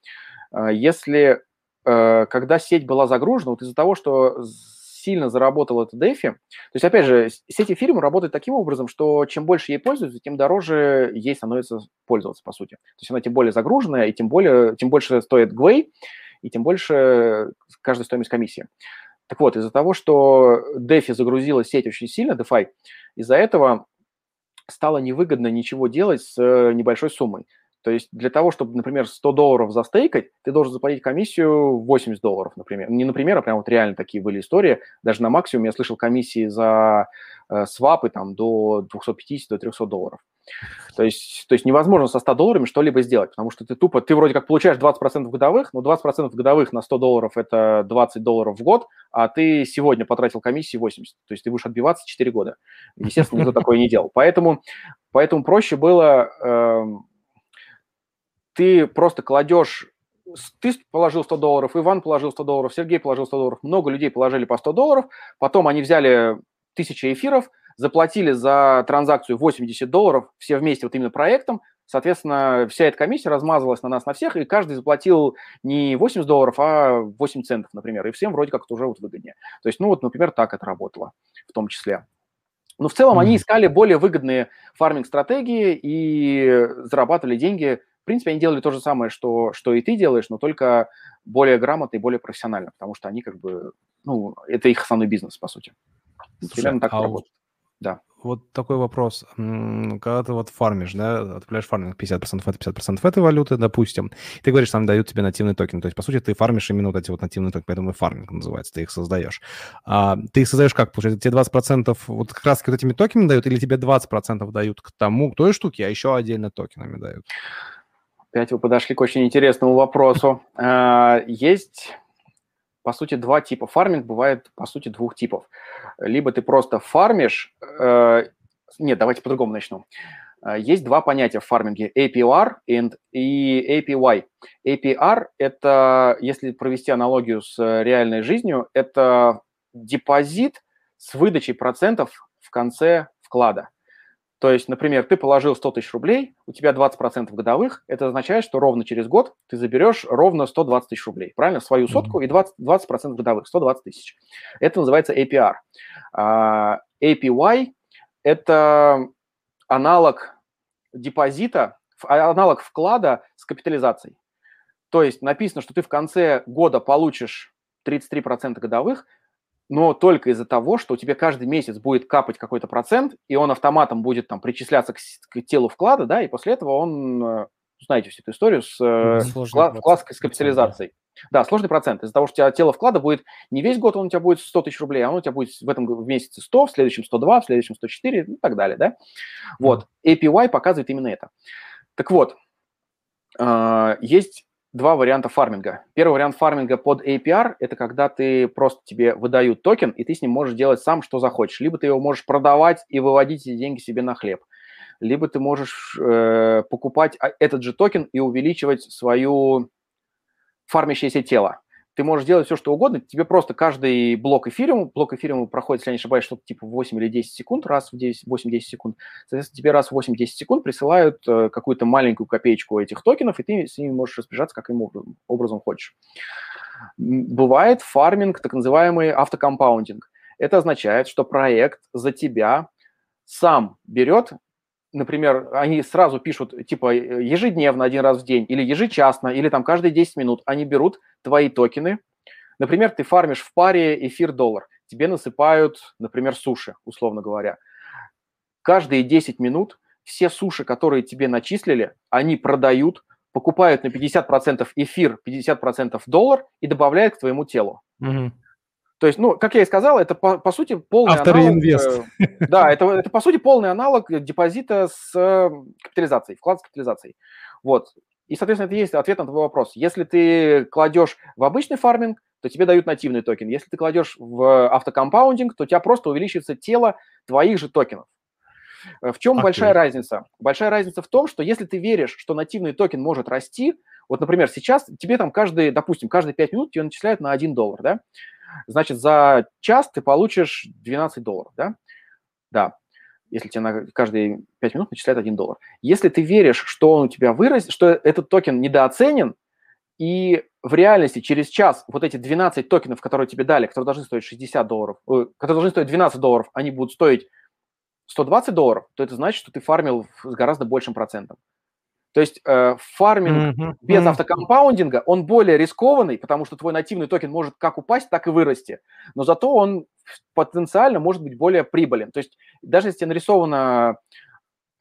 э, если, э, когда сеть была загружена, вот из-за того, что сильно заработал это DeFi. То есть, опять же, сеть эфириум работает таким образом, что чем больше ей пользуются, тем дороже ей становится пользоваться, по сути. То есть она тем более загруженная, и тем, более, тем больше стоит Gwei, и тем больше каждая стоимость комиссии. Так вот, из-за того, что DeFi загрузила сеть очень сильно, DeFi, из-за этого стало невыгодно ничего делать с небольшой суммой. То есть для того, чтобы, например, 100 долларов застейкать, ты должен заплатить комиссию 80 долларов, например. Не например, а прям вот реально такие были истории. Даже на максимуме я слышал комиссии за э, свапы там до 250 до 300 долларов. То есть, то есть невозможно со 100 долларами что-либо сделать, потому что ты тупо, ты вроде как получаешь 20% годовых, но 20% годовых на 100 долларов – это 20 долларов в год, а ты сегодня потратил комиссии 80. То есть ты будешь отбиваться 4 года. Естественно, никто такое не делал. Поэтому, поэтому проще было, э, ты просто кладешь ты положил 100 долларов, Иван положил 100 долларов, Сергей положил 100 долларов, много людей положили по 100 долларов, потом они взяли тысячи эфиров, заплатили за транзакцию 80 долларов, все вместе вот именно проектом, соответственно, вся эта комиссия размазалась на нас, на всех, и каждый заплатил не 80 долларов, а 8 центов, например, и всем вроде как это уже вот выгоднее. То есть, ну вот, например, так это работало в том числе. Но в целом mm-hmm. они искали более выгодные фарминг-стратегии и зарабатывали деньги. В принципе, они делали то же самое, что, что и ты делаешь, но только более грамотно и более профессионально, потому что они как бы, ну, это их основной бизнес, по сути. Слушай, Примерно так а работает. Да. Вот такой вопрос. Когда ты вот фармишь, да, отправляешь фарминг 50% это 50% этой валюты, допустим, ты говоришь, там дают тебе нативный токен. То есть, по сути, ты фармишь именно вот эти вот нативные токены, поэтому и фарминг называется, ты их создаешь. А, ты их создаешь как? Получается, тебе 20% вот как раз вот этими токенами дают, или тебе 20% дают к тому, к той штуке, а еще отдельно токенами дают? Опять вы подошли к очень интересному вопросу. А, есть по сути, два типа. Фарминг бывает, по сути, двух типов. Либо ты просто фармишь... Э, нет, давайте по-другому начну. Э, есть два понятия в фарминге – APR и APY. APR – это, если провести аналогию с реальной жизнью, это депозит с выдачей процентов в конце вклада. То есть, например, ты положил 100 тысяч рублей, у тебя 20% годовых, это означает, что ровно через год ты заберешь ровно 120 тысяч рублей, правильно? Свою сотку и 20%, 20% годовых, 120 тысяч. Это называется APR. Uh, APY – это аналог депозита, аналог вклада с капитализацией. То есть написано, что ты в конце года получишь 33% годовых, но только из-за того, что у тебя каждый месяц будет капать какой-то процент, и он автоматом будет там причисляться к, к телу вклада, да, и после этого он, э, знаете всю эту историю с э, вклад, с капитализацией. Да, сложный процент. Из-за того, что у тебя тело вклада будет не весь год, он у тебя будет 100 тысяч рублей, а он у тебя будет в этом месяце 100, в следующем 102, в следующем 104 и так далее, да. Вот. APY показывает именно это. Так вот, э, есть два варианта фарминга. Первый вариант фарминга под APR – это когда ты просто тебе выдают токен, и ты с ним можешь делать сам, что захочешь. Либо ты его можешь продавать и выводить эти деньги себе на хлеб. Либо ты можешь э, покупать а, этот же токен и увеличивать свою фармящееся тело ты можешь делать все, что угодно, тебе просто каждый блок эфириума, блок эфириума проходит, если я не ошибаюсь, что-то типа 8 или 10 секунд, раз в 8-10 секунд, соответственно, тебе раз в 8-10 секунд присылают э, какую-то маленькую копеечку этих токенов, и ты с ними можешь распоряжаться каким образом хочешь. Бывает фарминг, так называемый автокомпаундинг. Это означает, что проект за тебя сам берет например, они сразу пишут, типа, ежедневно, один раз в день, или ежечасно, или там каждые 10 минут, они берут твои токены. Например, ты фармишь в паре эфир-доллар, тебе насыпают, например, суши, условно говоря. Каждые 10 минут все суши, которые тебе начислили, они продают, покупают на 50% эфир, 50% доллар и добавляют к твоему телу. Угу. То есть, ну, как я и сказал, это по, по сути полный аналог... Auto-invest. Э, да, это, это по сути полный аналог депозита с э, капитализацией, вклад с капитализацией. Вот. И, соответственно, это есть ответ на твой вопрос. Если ты кладешь в обычный фарминг, то тебе дают нативный токен. Если ты кладешь в auto-compounding, то у тебя просто увеличивается тело твоих же токенов. Э, в чем okay. большая разница? Большая разница в том, что если ты веришь, что нативный токен может расти, вот, например, сейчас тебе там каждый, допустим, каждые 5 минут тебе начисляют на 1 доллар, да? Значит, за час ты получишь 12 долларов, да? Да, если тебе на каждые 5 минут начисляют 1 доллар. Если ты веришь, что он у тебя вырастет, что этот токен недооценен, и в реальности через час вот эти 12 токенов, которые тебе дали, которые должны стоить 60 долларов, э, которые должны стоить 12 долларов, они будут стоить 120 долларов, то это значит, что ты фармил с гораздо большим процентом. То есть э, фарминг mm-hmm. без mm-hmm. автокомпаундинга, он более рискованный, потому что твой нативный токен может как упасть, так и вырасти. Но зато он потенциально может быть более прибылен. То есть даже если нарисовано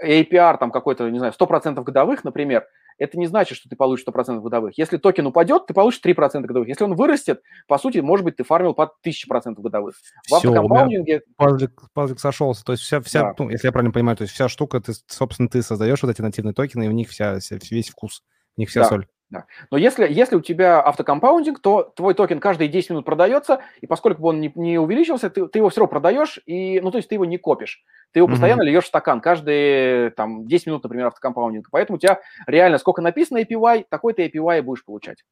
APR там какой-то, не знаю, 100% годовых, например, это не значит, что ты получишь 100% годовых. Если токен упадет, ты получишь 3% годовых. Если он вырастет, по сути, может быть, ты фармил под 1000% годовых. В Все, автокомпаундинге... пазлик, пазлик сошелся. То есть вся, вся Да. ну, если я правильно понимаю, то есть вся штука, ты, собственно, ты создаешь вот эти нативные токены, и в них вся, вся- весь вкус, в них вся Да. соль. Но если, если у тебя автокомпаундинг, то твой токен каждые 10 минут продается, и поскольку бы он не, не увеличился, ты, ты его все равно продаешь, и, ну, то есть ты его не копишь. Ты его Мгм. постоянно льешь в стакан, каждые там, 10 минут, например, автокомпаундинг. Поэтому у тебя реально сколько написано APY, такой ты APY будешь получать.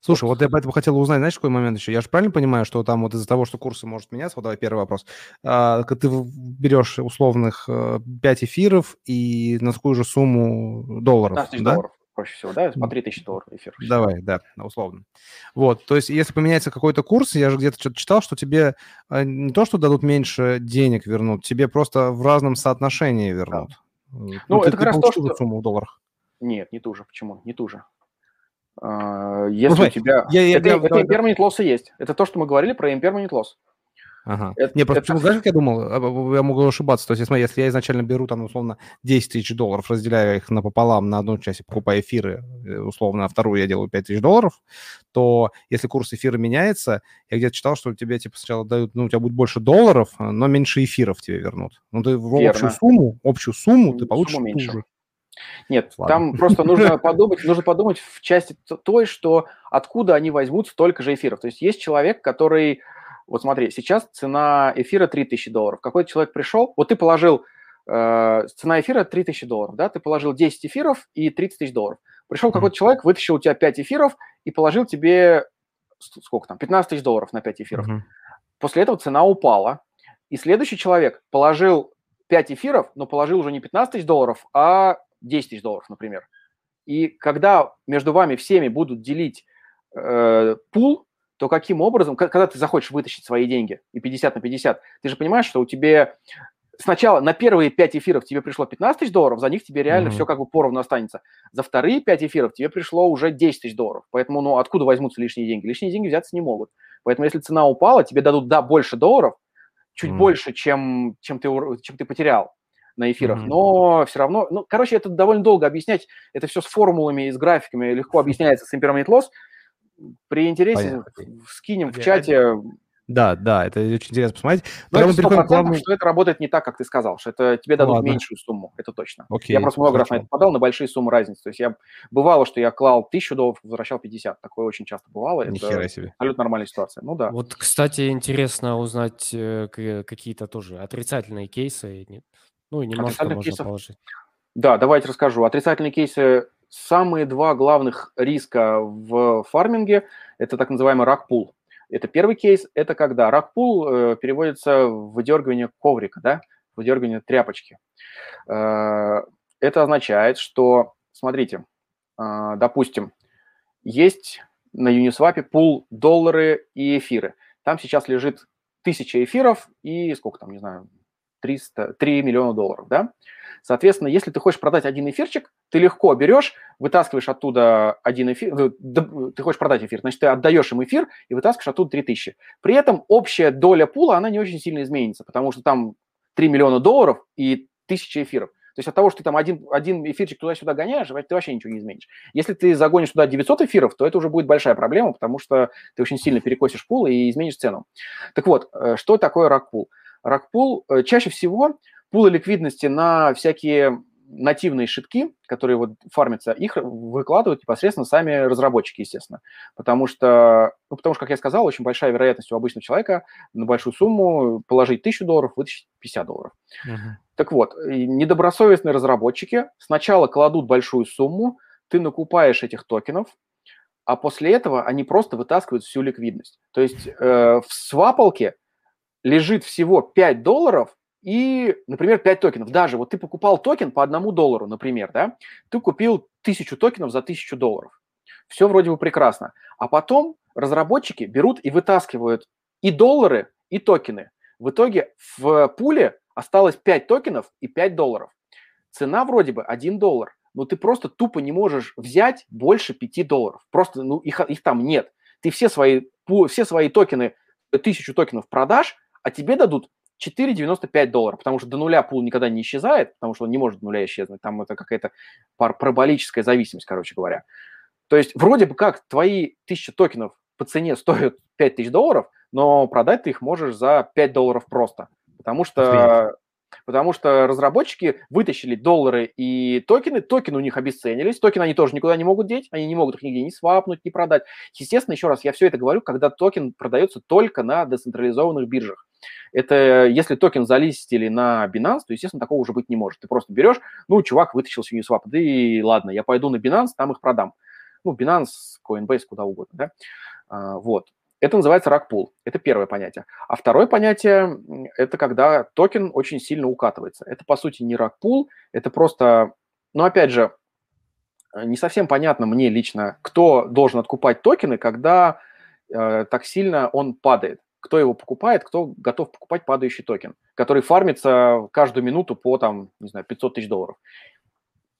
Слушай, вот я поэтому хотел узнать, знаешь, какой момент еще? Я же правильно понимаю, что там вот из-за того, что курсы может меняться, вот давай первый вопрос, а, ты берешь условных э, 5 эфиров и на такую же сумму долларов, 15 тысяч да? долларов проще всего, да? По 3 тысячи долларов эфир. Давай, да, условно. Вот, то есть если поменяется какой-то курс, я же где-то что-то читал, что тебе э, не то, что дадут меньше денег вернут, тебе просто в разном соотношении вернут. Э, Ну, ты, это как ты раз то, что- сумму в долларах. Нет, не ту же. Почему? Не ту же. А, Если смотри, у тебя... я- я- это, я- это давай- impermanent loss и есть. Это то, что мы говорили про impermanent loss. Ага. Это- не, просто это- почему, знаешь, как я думал? Я могу ошибаться. То есть, смотри, если я изначально беру там, условно, 10 тысяч долларов, разделяю их напополам на одну часть, покупаю эфиры, э, условно, а вторую я делаю 5 тысяч долларов, то если курс эфира меняется, я где-то читал, что тебе типа сначала дают, ну, у тебя будет больше долларов, а, но меньше эфиров тебе вернут. Ну, ты в Верно. общую сумму, общую сумму ты Сумму получишь ту меньше. же. Нет, Ладно. там просто нужно подумать, нужно подумать в части той, что откуда они возьмут столько же эфиров. То есть есть человек, который, вот смотри, сейчас цена эфира 3000 долларов. Какой-то человек пришел, вот ты положил, э, цена эфира 3000 долларов, да, ты положил 10 эфиров и 30 тысяч долларов. Пришел какой-то человек, вытащил у тебя 5 эфиров и положил тебе, сколько там, 15 тысяч долларов на 5 эфиров. Мгм. После этого цена упала. И следующий человек положил 5 эфиров, но положил уже не 15 тысяч долларов, а 10 тысяч долларов, например. И когда между вами всеми будут делить э, пул, то каким образом, когда ты захочешь вытащить свои деньги и 50 на 50, ты же понимаешь, что у тебя сначала на первые 5 эфиров тебе пришло 15 тысяч долларов, за них тебе реально Мгм. все как бы поровну останется. За вторые 5 эфиров тебе пришло уже 10 тысяч долларов. Поэтому, ну, откуда возьмутся лишние деньги? Лишние деньги взяться не могут. Поэтому, если цена упала, тебе дадут, да, больше долларов, чуть Мгм. больше, чем, чем, ты, чем ты потерял на эфирах, Мгм. но все равно, ну, короче, это довольно долго объяснять, это все с формулами и с графиками легко объясняется с impermanent loss. При интересе Понятно. скинем в чате. Да, да, это очень интересно посмотреть. Но Тогда это мы переходим к 100%, главному... что это работает не так, как ты сказал, что это тебе дадут Ладно. меньшую сумму, это точно. Окей, я просто много раз на это попадал, на большие суммы разницы. То есть я бывало, что я клал тысячу долларов, возвращал 50. Такое очень часто бывало. Это Нихера себе. абсолютно нормальная ситуация. Ну да. Вот, кстати, интересно узнать э, какие-то тоже отрицательные кейсы. Ну, и немножко можно кейсов? положить. Да, давайте расскажу. Отрицательные кейсы. Самые два главных риска в фарминге – это так называемый рак-пул. Это первый кейс. Это когда рак-пул э, переводится в выдергивание коврика, да, выдергивание тряпочки. Э, это означает, что, смотрите, э, допустим, есть на Uniswap пул доллары и эфиры. Там сейчас лежит тысяча эфиров и сколько там, не знаю, 300, 3 миллиона долларов, да? Соответственно, если ты хочешь продать один эфирчик, ты легко берешь, вытаскиваешь оттуда один эфир, э, ты хочешь продать эфир, значит, ты отдаешь им эфир и вытаскиваешь оттуда 3000. При этом общая доля пула, она не очень сильно изменится, потому что там 3 миллиона долларов и 1000 эфиров. То есть от того, что ты там один, один эфирчик туда-сюда гоняешь, ты вообще ничего не изменишь. Если ты загонишь туда 900 эфиров, то это уже будет большая проблема, потому что ты очень сильно перекосишь пул и изменишь цену. Так вот, э, что такое рак-пул? Рак-пул э, чаще всего пулы ликвидности на всякие нативные шитки, которые вот фармятся, их выкладывают непосредственно сами разработчики, естественно. Потому что, ну, потому что, как я сказал, очень большая вероятность у обычного человека на большую сумму положить 1000 долларов, вытащить 50 долларов. Мгм. Так вот, недобросовестные разработчики сначала кладут большую сумму, ты накупаешь этих токенов, а после этого они просто вытаскивают всю ликвидность. То есть э, в свапалке лежит всего 5 долларов и, например, 5 токенов. Даже вот ты покупал токен по одному доллару, например, да, ты купил тысячу токенов за тысячу долларов. Все вроде бы прекрасно. А потом разработчики берут и вытаскивают и доллары, и токены. В итоге в пуле осталось 5 токенов и 5 долларов. Цена вроде бы 1 доллар, но ты просто тупо не можешь взять больше 5 долларов. Просто ну, их, их там нет. Ты все свои, все свои токены, тысячу токенов продашь, а тебе дадут 4,95 долларов, потому что до нуля пул никогда не исчезает, потому что он не может до нуля исчезнуть, там это какая-то параболическая зависимость, короче говоря. То есть вроде бы как твои 1000 токенов по цене стоят 5000 долларов, но продать ты их можешь за 5 долларов просто, потому что потому что разработчики вытащили доллары и токены, токены у них обесценились, токены они тоже никуда не могут деть, они не могут их нигде ни свапнуть, ни продать. Естественно, еще раз, я все это говорю, когда токен продается только на децентрализованных биржах. Это если токен залистили на Binance, то, естественно, такого уже быть не может. Ты просто берешь, ну, чувак вытащил с Uniswap, да и ладно, я пойду на Binance, там их продам. Ну, Binance, Coinbase, куда угодно, да. А, вот. Это называется rug pull. Это первое понятие. А второе понятие – это когда токен очень сильно укатывается. Это, по сути, не rug pull, это просто, ну, опять же, не совсем понятно мне лично, кто должен откупать токены, когда э, так сильно он падает. Кто его покупает, кто готов покупать падающий токен, который фармится каждую минуту по, там, не знаю, 500 тысяч долларов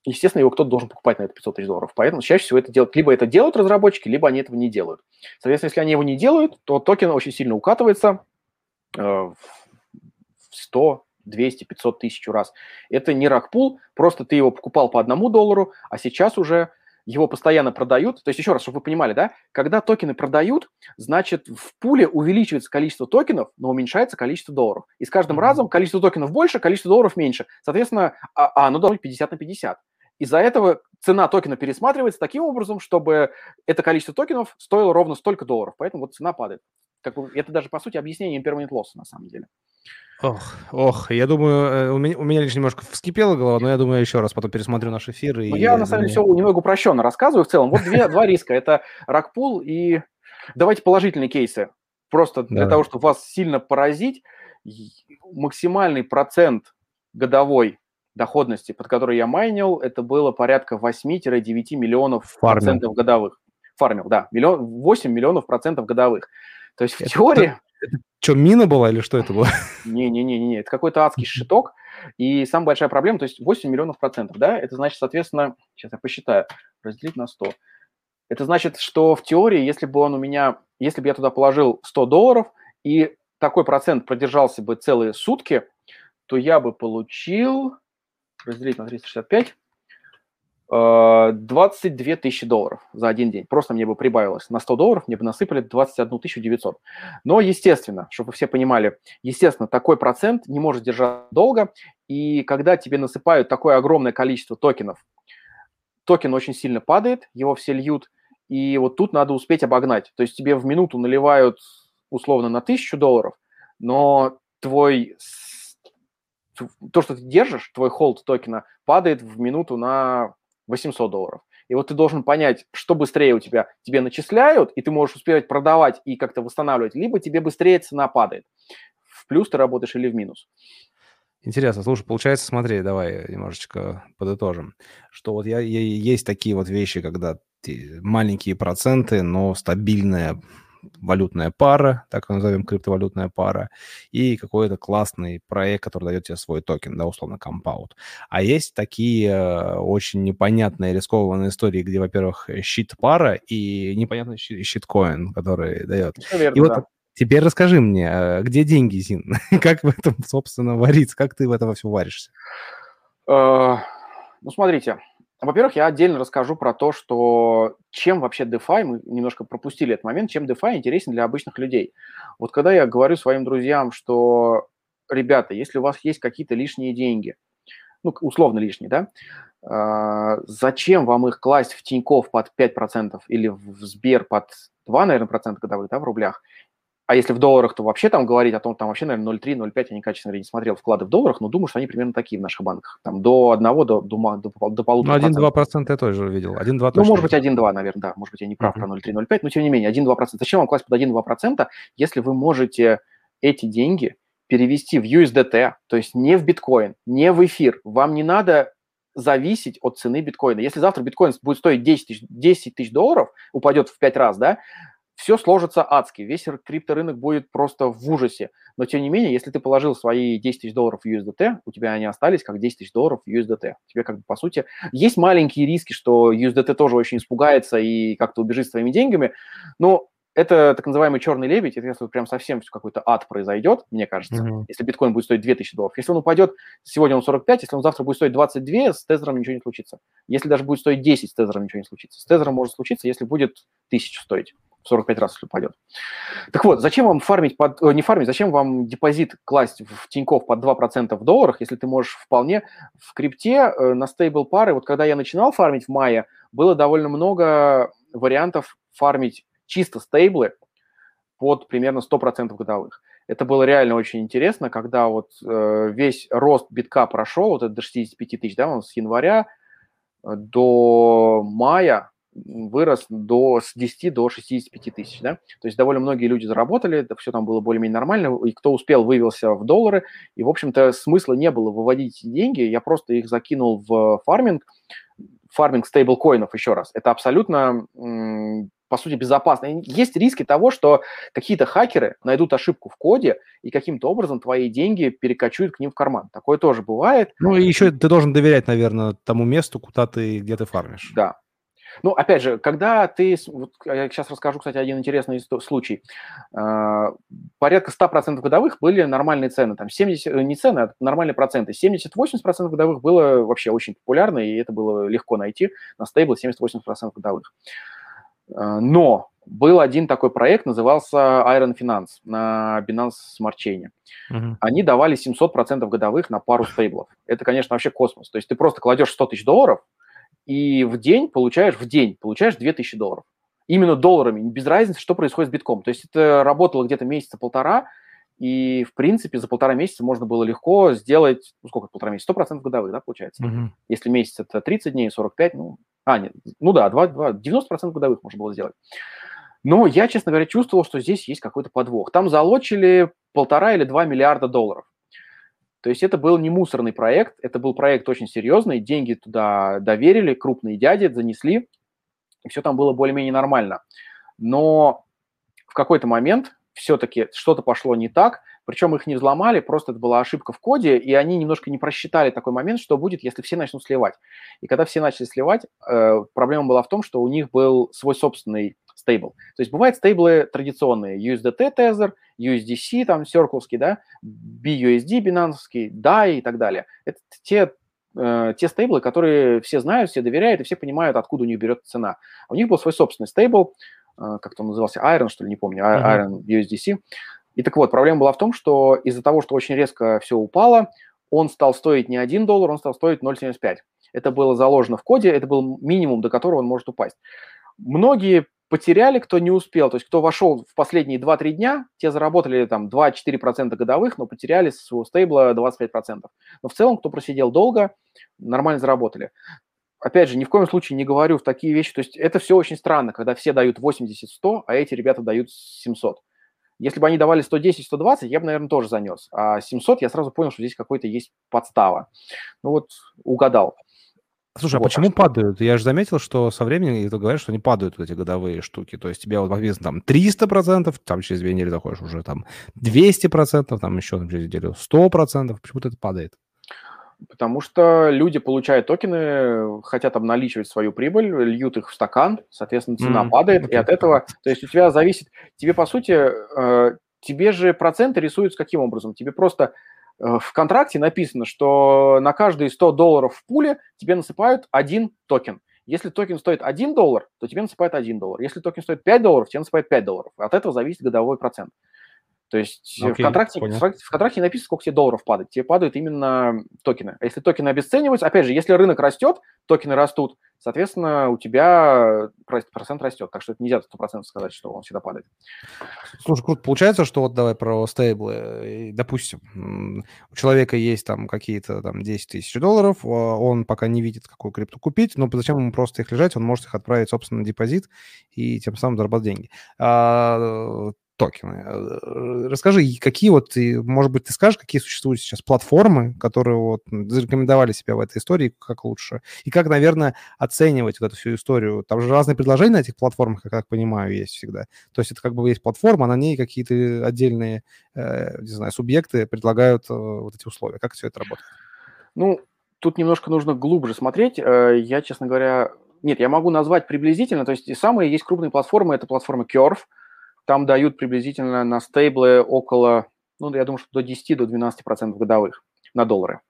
естественно, его кто-то должен покупать на это 500 тысяч долларов. Поэтому чаще всего это делают, либо это делают разработчики, либо они этого не делают. Соответственно, если они его не делают, то токен очень сильно укатывается э, в 100, 200, 500 тысяч раз. Это не ракпул, просто ты его покупал по одному доллару, а сейчас уже его постоянно продают. То есть, еще раз, чтобы вы понимали, да, когда токены продают, значит, в пуле увеличивается количество токенов, но уменьшается количество долларов. И с каждым разом количество токенов больше, количество долларов меньше. Соответственно, а, а оно должно быть 50 на 50. Из-за этого цена токена пересматривается таким образом, чтобы это количество токенов стоило ровно столько долларов. Поэтому вот цена падает. Как бы, это даже, по сути, объяснение impermanent loss на самом деле. Ох, ох, я думаю, э, у меня, у меня лишь немножко вскипела голова, но я думаю, я еще раз потом пересмотрю наш эфир. И, ну, я, на самом деле, все немного упрощенно рассказываю в целом. Вот две, два риска. Это ракпул и... Давайте положительные кейсы. Просто для того, чтобы вас сильно поразить, максимальный процент годовой доходности, под который я майнил, это было порядка 8-9 миллионов Фармил. процентов годовых. Фармил, да. Миллион, 8 миллионов процентов годовых. То есть в это, теории... Это, что, мина была или что это было? Не-не-не, это какой-то адский щиток. И самая большая проблема, то есть 8 миллионов процентов, да, это значит, соответственно, сейчас я посчитаю, разделить на 100. Это значит, что в теории, если бы он у меня, если бы я туда положил 100 долларов, и такой процент продержался бы целые сутки, то я бы получил разделить на 365, 22 э, тысячи долларов за один день. Просто мне бы прибавилось. На 100 долларов мне бы насыпали 21 900. Но, естественно, чтобы вы все понимали, естественно, такой процент не может держать долго. И когда тебе насыпают такое огромное количество токенов, токен очень сильно падает, его все льют, и вот тут надо успеть обогнать. То есть тебе в минуту наливают условно на 1000 долларов, но твой то, что ты держишь, твой холд токена, падает в минуту на 800 долларов. И вот ты должен понять, что быстрее у тебя тебе начисляют, и ты можешь успевать продавать и как-то восстанавливать, либо тебе быстрее цена падает. В плюс ты работаешь или в минус. Интересно, слушай, получается, смотри, давай немножечко подытожим, что вот я, я, есть такие вот вещи, когда маленькие проценты, но стабильная валютная пара, так назовем криптовалютная пара, и какой-то классный проект, который дает тебе свой токен, да, условно, компаунд. А есть такие э, очень непонятные рискованные истории, где, во-первых, щит-пара и непонятный щит-коин, который дает. Верно, и вот да. теперь расскажи мне, э, где деньги, Зин? как в этом, собственно, вариться? Как ты в этом все варишься? Uh, ну, смотрите, во-первых, я отдельно расскажу про то, что чем вообще DeFi, мы немножко пропустили этот момент, чем DeFi интересен для обычных людей. Вот когда я говорю своим друзьям, что, ребята, если у вас есть какие-то лишние деньги, ну, условно лишние, да, э, зачем вам их класть в Тинькофф под 5% или в Сбер под 2, наверное, процента годовых, да, в рублях, а если в долларах, то вообще там говорить о том, там вообще, наверное, 0,3, 0,5, я некачественно не смотрел вклады в долларах, но думаю, что они примерно такие в наших банках. Там до одного, до, до, до, до полутора Ну, 1-2% я тоже видел. 1-2 Ну, может быть, 1-2, наверное, да. Может быть, я не прав uh-huh. про 0,3, 0,5, но тем не менее, 1-2%. Зачем вам класть под 1-2%, если вы можете эти деньги перевести в USDT, то есть не в биткоин, не в эфир. Вам не надо зависеть от цены биткоина. Если завтра биткоин будет стоить 10 тысяч, 10 тысяч долларов, упадет в 5 раз, да, все сложится адски, весь крипторынок будет просто в ужасе. Но тем не менее, если ты положил свои 10 тысяч долларов в USDT, у тебя они остались как 10 тысяч долларов в USDT. Тебе как бы по сути есть маленькие риски, что USDT тоже очень испугается и как-то убежит своими деньгами, но это так называемый черный лебедь, это если прям совсем какой-то ад произойдет, мне кажется, mm-hmm. если биткоин будет стоить 2000 долларов. Если он упадет, сегодня он 45, если он завтра будет стоить 22, с тезером ничего не случится. Если даже будет стоить 10, с тезером ничего не случится. С тезером может случиться, если будет 1000 стоить. 45 раз, если упадет. Так вот, зачем вам фармить, под, не фармить, зачем вам депозит класть в Тинькофф под 2% в долларах, если ты можешь вполне в крипте э, на стейбл пары, вот когда я начинал фармить в мае, было довольно много вариантов фармить чисто стейблы под примерно 100% годовых. Это было реально очень интересно, когда вот э, весь рост битка прошел, вот это до 65 тысяч, да, он с января э, до мая вырос до, с 10 до 65 тысяч, да, то есть довольно многие люди заработали, это все там было более-менее нормально, и кто успел, вывелся в доллары, и, в общем-то, смысла не было выводить деньги, я просто их закинул в фарминг, фарминг стейблкоинов, еще раз, это абсолютно по сути, безопасно. Есть риски того, что какие-то хакеры найдут ошибку в коде и каким-то образом твои деньги перекочуют к ним в карман. Такое тоже бывает. Ну и еще ты должен доверять, наверное, тому месту, куда ты, где ты фармишь. Да, ну, опять же, когда ты... Вот я сейчас расскажу, кстати, один интересный случай. А, порядка 100% годовых были нормальные цены. Там 70... Э, не цены, а нормальные проценты. 70-80% годовых было вообще очень популярно, и это было легко найти на стейбл 70-80% годовых. А, но был один такой проект, назывался Iron Finance на Binance Smart Chain. Uh-huh. Они давали 700% годовых на пару стейблов. Это, конечно, вообще космос. То есть ты просто кладешь 100 тысяч долларов, и в день получаешь, в день получаешь 2000 долларов. Именно долларами, без разницы, что происходит с битком. То есть это работало где-то месяца полтора, и, в принципе, за полтора месяца можно было легко сделать, ну, сколько полтора месяца, 100% годовых, да, получается? Mm-hmm. Если месяц это 30 дней, 45, ну, а, нет, ну да, 2, 2, 90% годовых можно было сделать. Но я, честно говоря, чувствовал, что здесь есть какой-то подвох. Там залочили полтора или два миллиарда долларов. То есть это был не мусорный проект, это был проект очень серьезный, деньги туда доверили, крупные дяди занесли, и все там было более-менее нормально. Но в какой-то момент все-таки что-то пошло не так, причем их не взломали, просто это была ошибка в коде, и они немножко не просчитали такой момент, что будет, если все начнут сливать. И когда все начали сливать, э, проблема была в том, что у них был свой собственный стейбл. То есть бывают стейблы традиционные, USDT Tether, USDC, там, Circle, да, BUSD, Binance, DAI и так далее. Это те, э, те стейблы, которые все знают, все доверяют и все понимают, откуда у них берет цена. У них был свой собственный стейбл, э, как-то он назывался, Iron, что ли, не помню, Iron USDC. И так вот, проблема была в том, что из-за того, что очень резко все упало, он стал стоить не 1 доллар, он стал стоить 0,75. Это было заложено в коде, это был минимум, до которого он может упасть. Многие потеряли, кто не успел. То есть кто вошел в последние 2-3 дня, те заработали там 2-4% годовых, но потеряли с своего стейбла 25%. Но в целом, кто просидел долго, нормально заработали. Опять же, ни в коем случае не говорю в такие вещи. То есть это все очень странно, когда все дают 80-100, а эти ребята дают 700. Если бы они давали 110-120, я бы, наверное, тоже занес. А 700 я сразу понял, что здесь какой-то есть подстава. Ну вот, угадал. Слушай, а вот, а почему а падают? Я же заметил, что со временем это говорят, что они падают, вот эти годовые штуки. То есть тебя вот написано там 300%, там через две недели заходишь уже там 200%, там еще там, через неделю 100%. Почему-то это падает. Потому что люди получают токены, хотят обналичивать свою прибыль, льют их в стакан, соответственно, цена mm, падает, и от этого, то есть у тебя зависит, тебе по сути, э, тебе же проценты рисуются каким образом? Тебе просто Э, в контракте написано, что на каждые 100 долларов в пуле тебе насыпают один токен. Если токен стоит 1 доллар, то тебе насыпают 1 доллар. Если токен стоит 5 долларов, тебе насыпают 5 долларов. От этого зависит годовой процент. То есть okay, в, контракте, в контракте не написано, сколько тебе долларов падает. Тебе падают именно токены. А если токены обесцениваются, опять же, если рынок растет, токены растут, соответственно, у тебя процент растет. Так что это нельзя сто процентов сказать, что он всегда падает. Слушай, круто. Получается, что вот давай про стейблы. Допустим, у человека есть там какие-то там 10 тысяч долларов, а он пока не видит, какую крипту купить, но зачем ему просто их лежать, он может их отправить, собственно, на депозит и тем самым заработать деньги. А, токены. Э, расскажи, какие вот, может быть, ты скажешь, какие существуют сейчас платформы, которые вот зарекомендовали себя в этой истории, как лучше, и как, наверное, оценивать вот эту всю историю. Там же разные предложения на этих платформах, как я понимаю, есть всегда. То есть это как бы есть платформа, на ней какие-то отдельные, э, не знаю, субъекты предлагают э, вот эти условия. Как все это работает? Ну, тут немножко нужно глубже смотреть. Я, честно говоря, нет, я могу назвать приблизительно, то есть самые есть крупные платформы, это платформа Curve, там дают приблизительно на стейблы около, ну, я думаю, что до 10 до 12% годовых на доллары.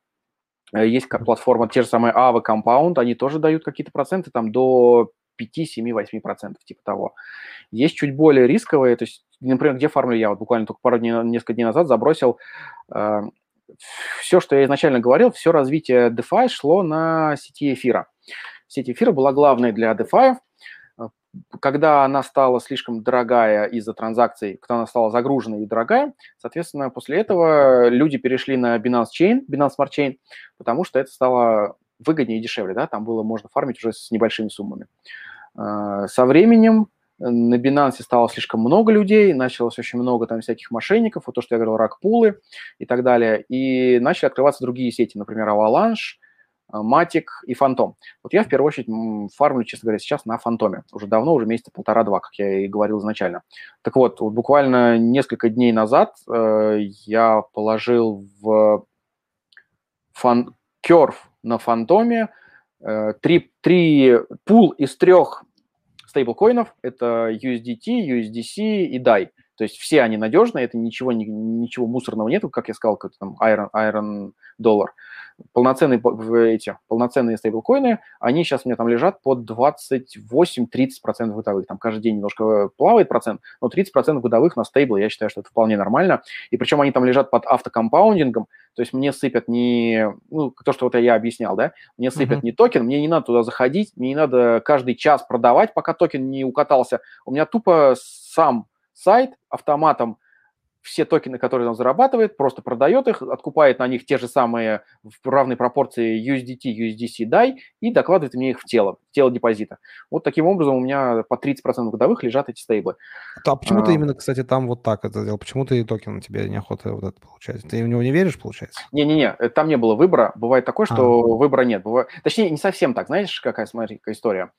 Э, есть как платформа, те же самые Ava Compound, они тоже дают какие-то проценты, там до 5, 7, 8 процентов, типа того. Есть чуть более рисковые, то есть, например, где фармлю я, вот буквально только пару дней, несколько дней назад забросил э, все, что я изначально говорил, все развитие DeFi шло на сети эфира. Сеть эфира была главной для DeFi, когда она стала слишком дорогая из-за транзакций, когда она стала загруженной и дорогая, соответственно, после этого люди перешли на Binance Chain, Binance Smart Chain, потому что это стало выгоднее и дешевле, да, там было можно фармить уже с небольшими суммами. А, со временем на Binance стало слишком много людей, началось очень много там всяких мошенников, вот то, что я говорил, рак-пулы и так далее, и начали открываться другие сети, например, Avalanche, Матик и Фантом. Вот я в первую очередь фармлю, честно говоря, сейчас на Фантоме. Уже давно, уже месяца полтора-два, как я и говорил изначально. Так вот, вот буквально несколько дней назад э, я положил в фан... Керв на Фантоме э, три, три пул из трех стейблкоинов. Это USDT, USDC и DAI. То есть все они надежные, это ничего, ничего мусорного нет, как я сказал, какой-то там Iron, Iron Dollar полноценные эти полноценные стейблкоины, они сейчас у меня там лежат под 28-30% годовых. Там каждый день немножко плавает процент, но 30% годовых на стейблы, я считаю, что это вполне нормально. И причем они там лежат под автокомпаундингом, то есть мне сыпят не, ну, то, что вот я объяснял, да, мне сыпят uh-huh. не токен, мне не надо туда заходить, мне не надо каждый час продавать, пока токен не укатался. У меня тупо сам сайт автоматом все токены, которые он зарабатывает, просто продает их, откупает на них те же самые в равной пропорции USDT, USDC, DAI и докладывает мне их в тело, в тело депозита. Вот таким образом у меня по 30% годовых лежат эти стейблы. А почему а, ты именно, кстати, там вот так это сделал? Почему ты токен тебе неохота вот это получать? Ты в него не веришь, получается? Не-не-не, э, там не было выбора. Бывает такое, что а. выбора нет. Бывает... Точнее, не совсем так. Знаешь, какая, смотри, какая история?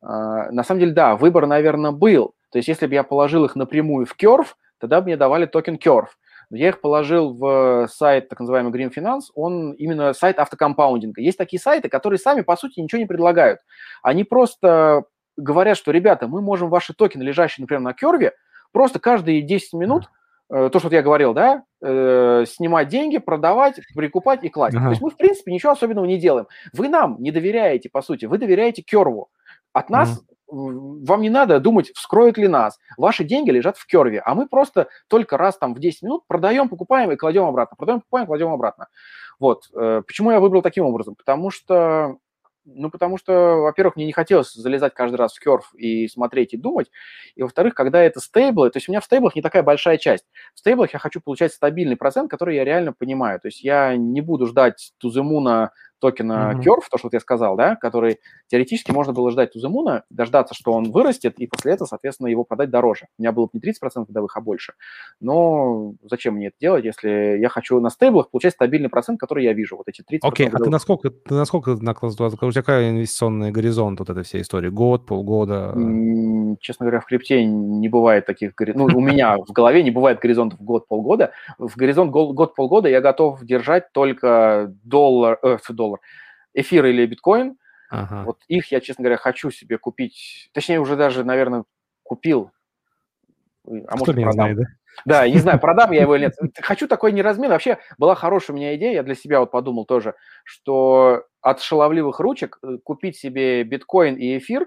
А, на самом деле, да, выбор, наверное, был. То есть, если бы я положил их напрямую в Curve, тогда мне давали токен Curve. Я их положил в сайт, так называемый Grim Finance, он именно сайт автокомпаундинга. Есть такие сайты, которые сами, по сути, ничего не предлагают. Они просто говорят, что, ребята, мы можем ваши токены, лежащие, например, на Curve, просто каждые 10 минут э, то, что вот я говорил, да, э, снимать деньги, продавать, прикупать и класть. Ага. То есть мы, в принципе, ничего особенного не делаем. Вы нам не доверяете, по сути, вы доверяете Керву. От нас вам не надо думать, вскроют ли нас. Ваши деньги лежат в керве, а мы просто только раз там в 10 минут продаем, покупаем и кладем обратно. Продаем, покупаем, кладем обратно. Вот. Э, почему я выбрал таким образом? Потому что ну, потому что, во-первых, мне не хотелось залезать каждый раз в керв и смотреть и думать. И, во-вторых, когда это стейблы, то есть у меня в стейблах не такая большая часть. В стейблах я хочу получать стабильный процент, который я реально понимаю. То есть я не буду ждать туземуна токена mm-hmm. Curve, то, что вот я сказал, да, который теоретически можно было ждать Туземуна, дождаться, что он вырастет, и после этого, соответственно, его продать дороже. У меня было бы не 30% годовых, а больше. Но зачем мне это делать, если я хочу на стейблах получать стабильный процент, который я вижу, вот эти 30%. Окей, okay, а ты насколько, ты насколько наклад, у тебя какой инвестиционный горизонт вот этой всей истории? Год, полгода? Честно говоря, в крипте не бывает таких, ну, у меня в голове не бывает горизонтов год-полгода. В горизонт год-полгода я готов держать только доллар, э, доллар, доллар, эфир или биткоин. Ага. Вот их я, честно говоря, хочу себе купить. Точнее, уже даже, наверное, купил. А Кто может, продам. Знает, да? Да, не знаю, продам я его или нет. Хочу такой неразмен. Вообще, была хорошая у меня идея, я для себя вот подумал тоже, что от шаловливых ручек э, купить себе биткоин и эфир,